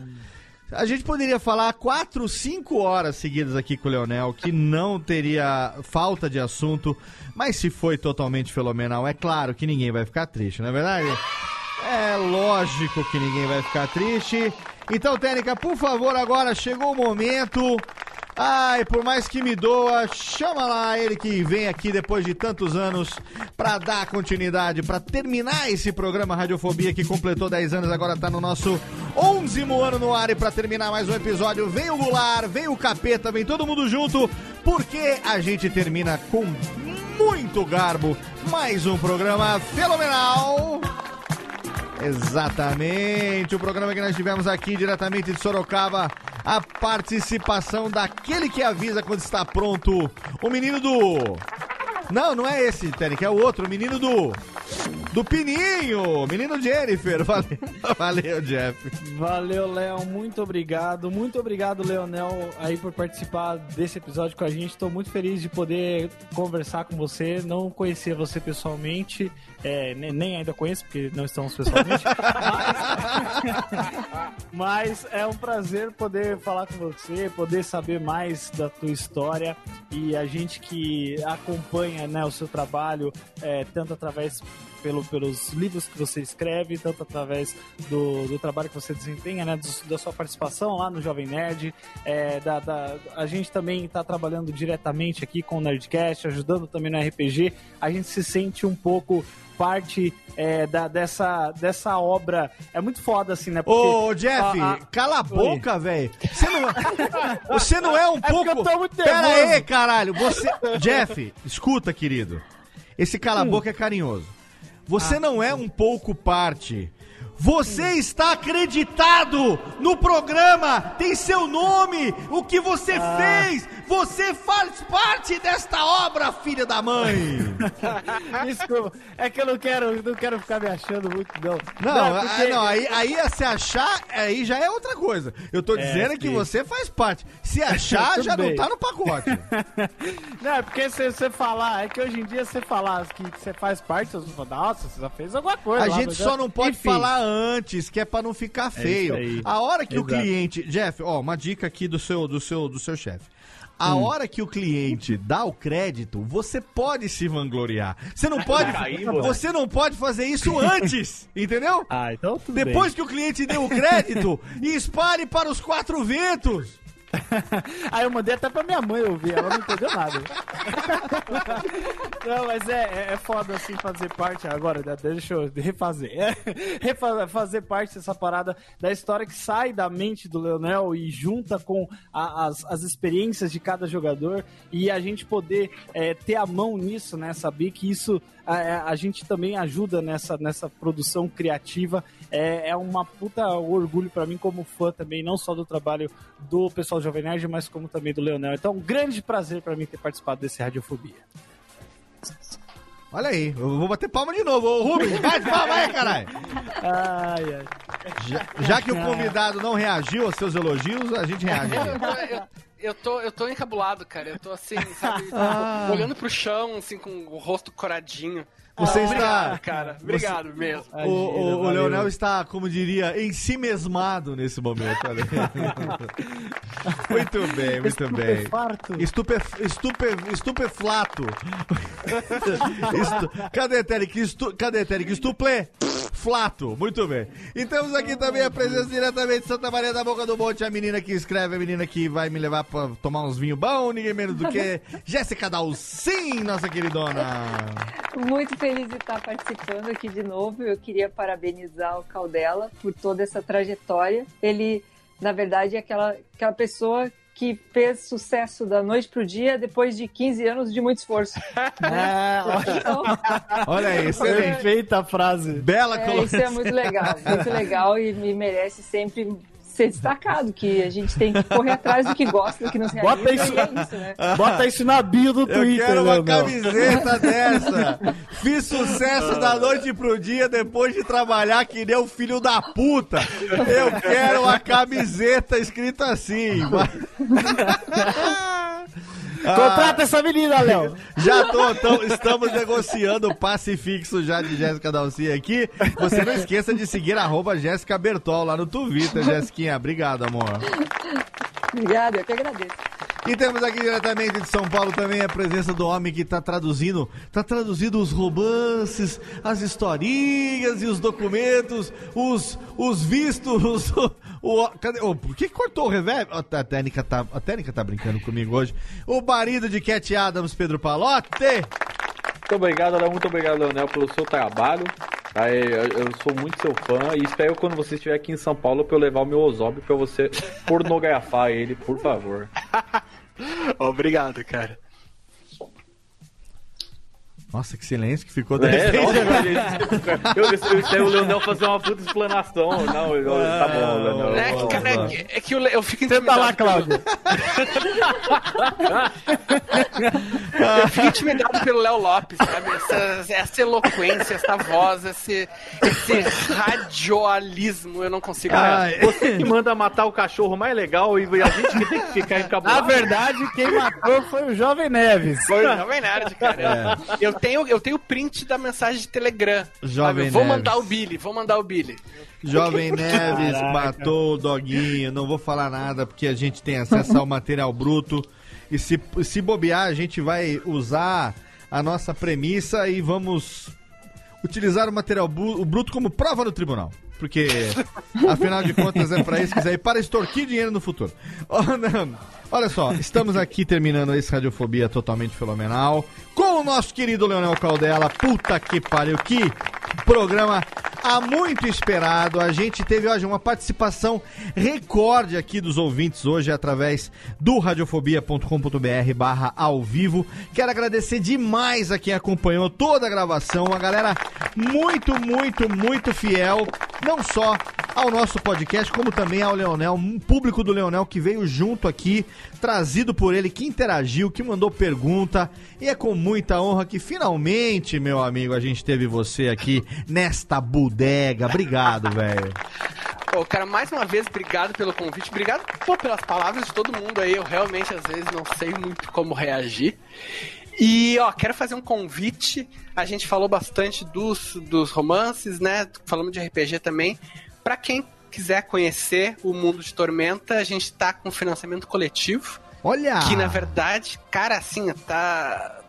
A gente poderia falar quatro, cinco horas seguidas aqui com o Leonel, que não teria falta de assunto, mas se foi totalmente fenomenal, é claro que ninguém vai ficar triste, não é verdade? É lógico que ninguém vai ficar triste. Então, Técnica, por favor, agora chegou o momento. Ai, por mais que me doa, chama lá ele que vem aqui depois de tantos anos pra dar continuidade, pra terminar esse programa Radiofobia que completou 10 anos, agora tá no nosso 11 ano no ar e pra terminar mais um episódio, vem o Goulart, vem o Capeta, vem todo mundo junto, porque a gente termina com muito garbo mais um programa fenomenal. Exatamente, o programa que nós tivemos aqui diretamente de Sorocaba, a participação daquele que avisa quando está pronto, o menino do. Não, não é esse, Técnica, é o outro, o menino do. Do Pininho, menino Jennifer. <laughs> Valeu, valeu Jeff. Valeu, Léo. Muito obrigado. Muito obrigado, Leonel, aí por participar desse episódio com a gente. Estou muito feliz de poder conversar com você. Não conhecia você pessoalmente, é, nem, nem ainda conheço, porque não estamos pessoalmente. <laughs> mas, <laughs> mas é um prazer poder falar com você, poder saber mais da tua história e a gente que acompanha né, o seu trabalho, é, tanto através pelo pelo, pelos livros que você escreve, tanto através do, do trabalho que você desempenha, né? do- da sua participação lá no Jovem Nerd. É, da, da- a gente também está trabalhando diretamente aqui com o Nerdcast, ajudando também no RPG. A gente se sente um pouco parte é, da, dessa, dessa obra. É muito foda, assim, né? Ô, Jeff, a- a- cala a boca, velho. Você não, <laughs> você não é um porque pouco. eu tô muito Pera nervoso. aí, caralho. Você... Jeff, escuta, querido. Esse cala a boca é carinhoso. Você não é um pouco parte. Você está acreditado no programa, tem seu nome, o que você fez. Você faz parte desta obra, filha da mãe. <laughs> Desculpa, é que eu não quero, não quero ficar me achando muito, não. Não, é ah, porque- não aí, aí a se achar, aí já é outra coisa. Eu tô É, dizendo que sim. você faz parte. Se achar, <laughs> já não bem. tá no pacote. <laughs> Não, é porque se você falar, é que hoje em dia você falar que você faz parte, você fala, nossa, você já fez alguma coisa. A lá, gente só já- não pode Enfim. falar antes, que é pra não ficar feio. aí. A hora que o Exato. cliente, Jeff, ó, uma dica aqui do seu do seu do seu chefe. A Hum. hora que o cliente dá o crédito, você pode se vangloriar. Você não pode, Aí, você não pode fazer isso <laughs> antes, entendeu? Ah, então tudo Depois bem. que o cliente deu o crédito, <laughs> espalhe para os quatro ventos. <laughs> Aí eu mandei até pra minha mãe ouvir, ela não entendeu nada. <laughs> não, mas é, é, é foda assim fazer parte. Agora, né, deixa eu refazer. <laughs> É, refa- fazer parte dessa parada da história que sai da mente do Leonel e junta com a- as, as experiências de cada jogador e a gente poder é, ter a mão nisso, né? Saber que isso a, a gente também ajuda nessa, nessa produção criativa. É, é uma puta orgulho pra mim como fã também, não só do trabalho do pessoal do Jovem Nerd, mas como também do Leonel. Então, um grande prazer pra mim ter participado desse Radiofobia. Olha aí, eu vou bater palma de novo. Ô, Rubens, bate palma aí, caralho. Ai, ai. Já, já que o convidado não reagiu aos seus elogios, a gente reage. Eu, eu- eu- tô, eu tô encabulado, cara. Eu tô assim, sabe, <laughs> Ah. olhando pro chão, assim, com o rosto coradinho. Você Ah, está- Obrigado, cara. Obrigado mesmo. O, o- o Leonel está, como diria, em si mesmado nesse momento. olha. <laughs> muito bem, muito bem. Estupefarto. Estupe, estupe, estupeflato. <laughs> Estu, cadê, Terek? Estu, cadê, Terek? Estuple. Flato, muito bem. E temos aqui também a presença diretamente de Santa Maria da Boca do Monte, a menina que escreve, a menina que vai me levar pra tomar uns vinhos bons, ninguém menos do que <laughs> Jéssica Dalcin, nossa queridona. Muito feliz de estar participando aqui de novo. Eu queria parabenizar o Caldela por toda essa trajetória. Ele, na verdade, é aquela, aquela pessoa que fez sucesso da noite pro dia depois de 15 anos de muito esforço. <laughs> É, Então, Olha aí, excelente. Perfeita a frase. Bela é, colocação. isso é muito legal, muito legal e me merece sempre ser destacado, que a gente tem que correr atrás do que gosta, do que nos realiza, Bota isso, é isso, né? bota isso na bio do Eu Twitter, quero uma Leonel. camiseta dessa. Fiz sucesso da noite pro dia depois de trabalhar que nem o filho da puta. Eu quero uma camiseta escrita assim. <laughs> Ah, Contrata essa menina, Léo. Já tô, tô- estamos negociando o passe fixo já de Jéssica Dalci aqui. Você não esqueça de seguir arroba Jéssica Bertol lá no Twitter, Jéssiquinha. Obrigado, amor. Obrigada, eu que agradeço. E temos aqui diretamente de São Paulo também a presença do homem que tá traduzindo, tá traduzindo os romances, as historinhas e os documentos, os, os vistos, <laughs> o, o- cadê, oh, por que cortou o reverb? A técnica tá, a técnica tá brincando comigo hoje. O marido de Cat Adams, Pedro Palote. Muito obrigado, Léo. Muito obrigado, Leonel, pelo seu trabalho. Tá, eu, sou muito seu fã e espero quando você estiver aqui em São Paulo pra eu levar o meu Ozob pra você <laughs> pornografar ele, por favor. <laughs> Obrigado, cara. Nossa, que silêncio que ficou. É, da nossa, <laughs> eu, eu, o Leonel fazer uma puta explanação. Não, eu- tá bom, Leonel. É que, cara, é que, é que eu, eu fico Senta intimidado. lá, Cláudio. <laughs> Eu fico intimidado pelo Léo Lopes, sabe? Essa, essa eloquência, essa voz, esse, esse radioalismo, eu não consigo. Ai. Você que manda matar o cachorro mais legal e a gente que tem que ficar Na encabulado. verdade, quem matou foi o Jovem Neves. Foi o Jovem Nerd, cara. Eu tenho eu tenho print da mensagem de Telegram. Jovem? Vou Neves. mandar o Billy, vou mandar o Billy. Jovem Neves Caraca. matou o doguinho. Não vou falar nada porque a gente tem acesso ao material bruto. E se, se bobear, a gente vai usar a nossa premissa e vamos utilizar o material o bruto como prova no tribunal. Porque, <laughs> afinal de contas, é pra isso que quiser. Para extorquir dinheiro no futuro. <laughs> Não. Olha só, estamos aqui terminando esse Radiofobia totalmente fenomenal. Com o nosso querido Leonel Caldela. Puta que pariu, que programa há muito esperado. A gente teve hoje uma participação recorde aqui dos ouvintes hoje através do radiofobia.com.br barra ao vivo. Quero agradecer demais a quem acompanhou toda a gravação, uma galera muito, muito, muito fiel, não só ao nosso podcast, como também ao Leonel, um público do Leonel que veio junto aqui, trazido por ele, que interagiu, que mandou pergunta. E é com muita honra que finalmente, meu amigo, a gente teve você aqui nesta bodega. Obrigado, <laughs> velho. Pô, cara, mais uma vez, obrigado pelo convite. Obrigado pô, pelas palavras de todo mundo aí. Eu realmente, às vezes, não sei muito como reagir. E, ó, quero fazer um convite. A gente falou bastante dos, dos romances, né? Falamos de RPG também. Pra quem quiser conhecer o mundo de Tormenta, a gente tá com financiamento coletivo. Olha! Que, na verdade, cara, assim, tá...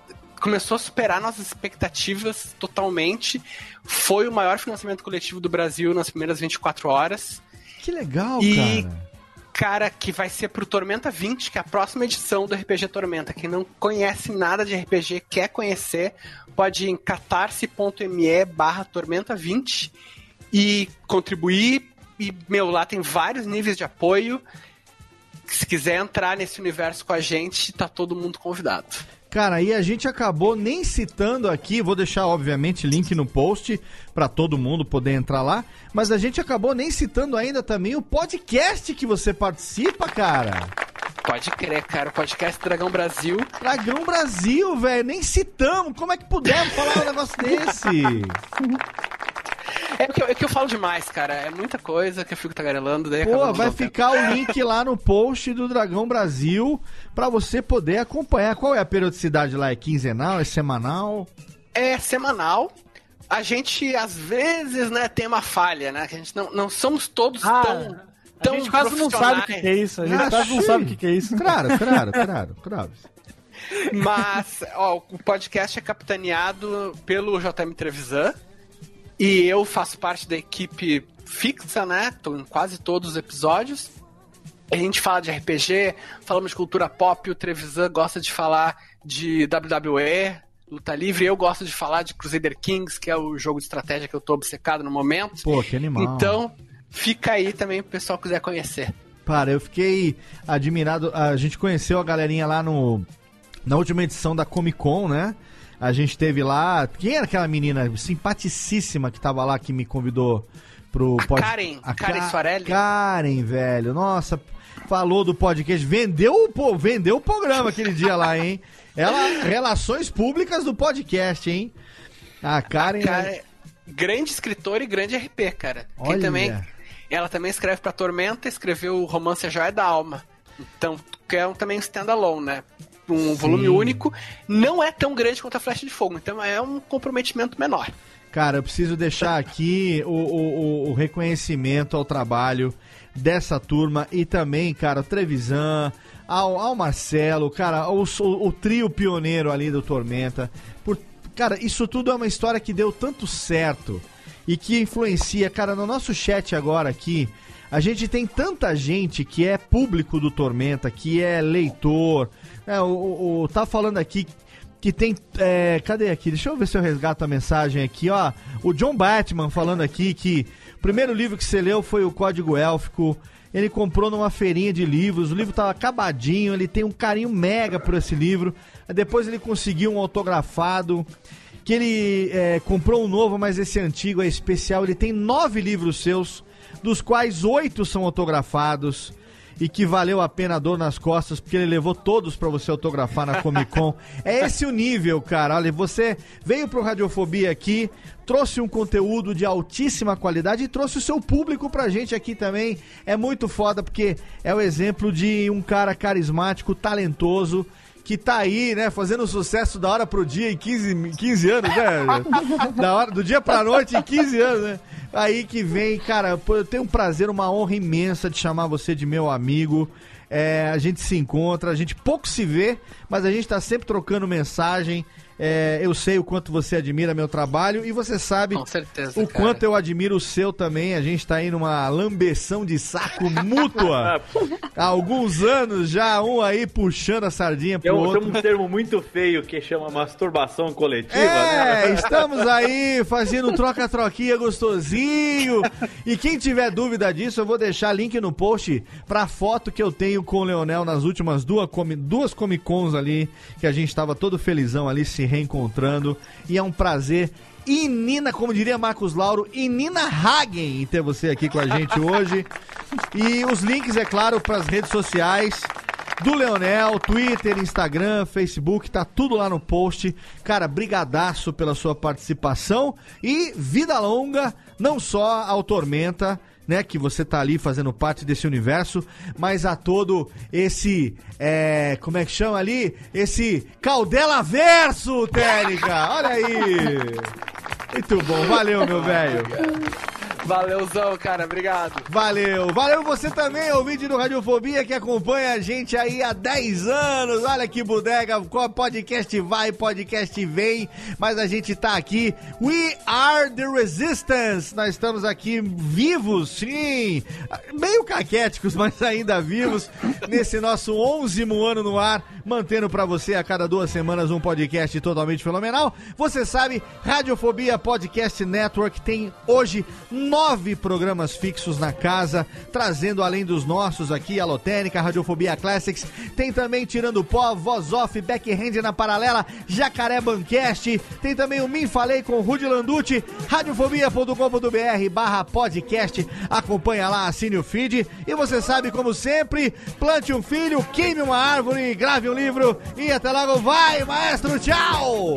Começou a superar nossas expectativas totalmente. Foi o maior financiamento coletivo do Brasil nas primeiras 24 horas. Que legal, E, cara. cara, que vai ser pro Tormenta 20, que é a próxima edição do RPG Tormenta. Quem não conhece nada de RPG, quer conhecer, pode ir em catarse.me barra Tormenta 20 e contribuir. E, meu, lá tem vários níveis de apoio. Se quiser entrar nesse universo com a gente, tá todo mundo convidado. Cara, e a gente acabou nem citando aqui, vou deixar obviamente link no post pra todo mundo poder entrar lá, mas a gente acabou nem citando ainda também o podcast que você participa, cara. Pode crer, cara. O podcast Dragão Brasil. Dragão Brasil, velho, nem citamos. Como é que pudemos falar um negócio desse? <laughs> <laughs> É que, eu, é que eu falo demais, cara. É muita coisa que eu fico tagarelando. Daí Pô, não vai ficar o link lá no post do Dragão Brasil pra você poder acompanhar. Qual é a periodicidade lá? É quinzenal? É semanal? É semanal. A gente, às vezes, né, tem uma falha, né? Que a gente não, não somos todos tão. A gente quase não sabe o que, que é isso. A gente Ah, quase não sim. sabe o que, que é isso. Claro, claro, claro, claro. Mas, ó, o podcast é capitaneado pelo JM Trevisan. E eu faço parte da equipe fixa, né? Tô em quase todos os episódios. A gente fala de RPG, falamos de cultura pop, o Trevisan gosta de falar de WWE, luta livre, eu gosto de falar de Crusader Kings, que é o jogo de estratégia que eu tô obcecado no momento. Pô, que animal. Então, fica aí também pro pessoal que quiser conhecer. Cara, eu fiquei admirado. A gente conheceu a galerinha lá no na última edição da Comic Con, né? A gente teve lá. Quem era aquela menina simpaticíssima que tava lá que me convidou pro pod- Karen, Karen Ka- Soarelli. Karen, velho. Nossa, falou do podcast, vendeu pô, vendeu o programa aquele dia lá, hein? Ela relações públicas do podcast, hein? A Karen, Cara, é grande escritora e grande RP, cara. Olha. também, ela também escreve pra Tormenta, escreveu o romance A Joia da Alma. Então, que é um, também um standalone, né? Um volume único. Não é tão grande quanto a Flecha de Fogo, então é um comprometimento menor. Cara, eu preciso deixar aqui o, o- o- o reconhecimento ao trabalho dessa turma e também, cara, Trevisan, ao, ao Marcelo, cara, ao, o, o trio pioneiro ali do Tormenta. Por, cara, isso tudo é uma história que deu tanto certo e que influencia. Cara, no nosso chat agora aqui, a gente tem tanta gente que é público do Tormenta, que é leitor. É, o, o, tá falando aqui que tem. é, cadê aqui? Deixa eu ver se eu resgato a mensagem aqui, ó. O John Batman falando aqui que o primeiro livro que você leu foi o Código Élfico. Ele comprou numa feirinha de livros, o livro tava acabadinho, ele tem um carinho mega por esse livro. Depois ele conseguiu um autografado, que ele é, comprou um novo, mas esse antigo é especial. Ele tem nove livros seus, dos quais oito são autografados e que valeu a pena a dor nas costas, porque ele levou todos pra você autografar na Comic Con. <laughs> é esse o nível, cara. Olha, você veio pro Radiofobia aqui, trouxe um conteúdo de altíssima qualidade e trouxe o seu público pra gente aqui também. É muito foda, porque é o exemplo de um cara carismático, talentoso, que tá aí, né, fazendo sucesso da hora pro dia em 15, 15 anos, né? <laughs> da hora, do dia pra noite em 15 anos, né? Aí que vem, cara, eu tenho um prazer, uma honra imensa de chamar você de meu amigo. É, a gente se encontra, a gente pouco se vê, mas a gente tá sempre trocando mensagem. É, eu sei o quanto você admira meu trabalho e você sabe Com certeza, o cara. quanto eu admiro o seu também. A gente tá aí numa lambeção de saco mútua. <laughs> Há alguns anos já, um aí puxando a sardinha pro um, outro. tem um termo muito feio que chama masturbação coletiva, É, né? <laughs> estamos aí fazendo troca-troquinha gostosinho. E quem tiver dúvida disso, eu vou deixar link no post pra foto que eu tenho com o Leonel nas últimas duas, duas Comic Cons ali, que a gente tava todo felizão ali se reencontrando. E é um prazer. Inina, como diria Marcos Lauro, Inina Hagen em ter você aqui com a gente hoje. <laughs> E os links, é claro, pras redes sociais do Leonel, Twitter, Instagram, Facebook, tá tudo lá no post. Cara, brigadaço pela sua participação e vida longa, não só ao Tormenta, né, que você tá ali fazendo parte desse universo, mas a todo esse, é, como é que chama ali? Esse Caudela Verso, Técnica, olha aí. <laughs> Muito bom, valeu, meu velho. Valeuzão, cara, obrigado. Valeu, valeu você também, ouvinte do Radiofobia, que acompanha a gente aí há 10 anos. Olha que bodega, podcast vai, podcast vem, mas a gente tá aqui. We are the Resistance. Nós estamos aqui vivos, sim, meio caquéticos, <laughs> mas ainda vivos, nesse nosso 11 ano no ar, mantendo pra você a cada duas semanas um podcast totalmente fenomenal. Você sabe, Radiofobia Podcast Network tem hoje nove programas fixos na casa, trazendo além dos nossos aqui, a Lotênica, Radiofobia Classics, tem também Tirando Pó, Voz Off, Backhand na Paralela, Jacaré Bancast, tem também o Mim Falei com Rudy Landucci, radiofobia.com.br barra podcast, acompanha lá, assine o feed, e você sabe, como sempre, plante um filho, queime uma árvore, grave um livro, e até logo, vai, maestro, tchau!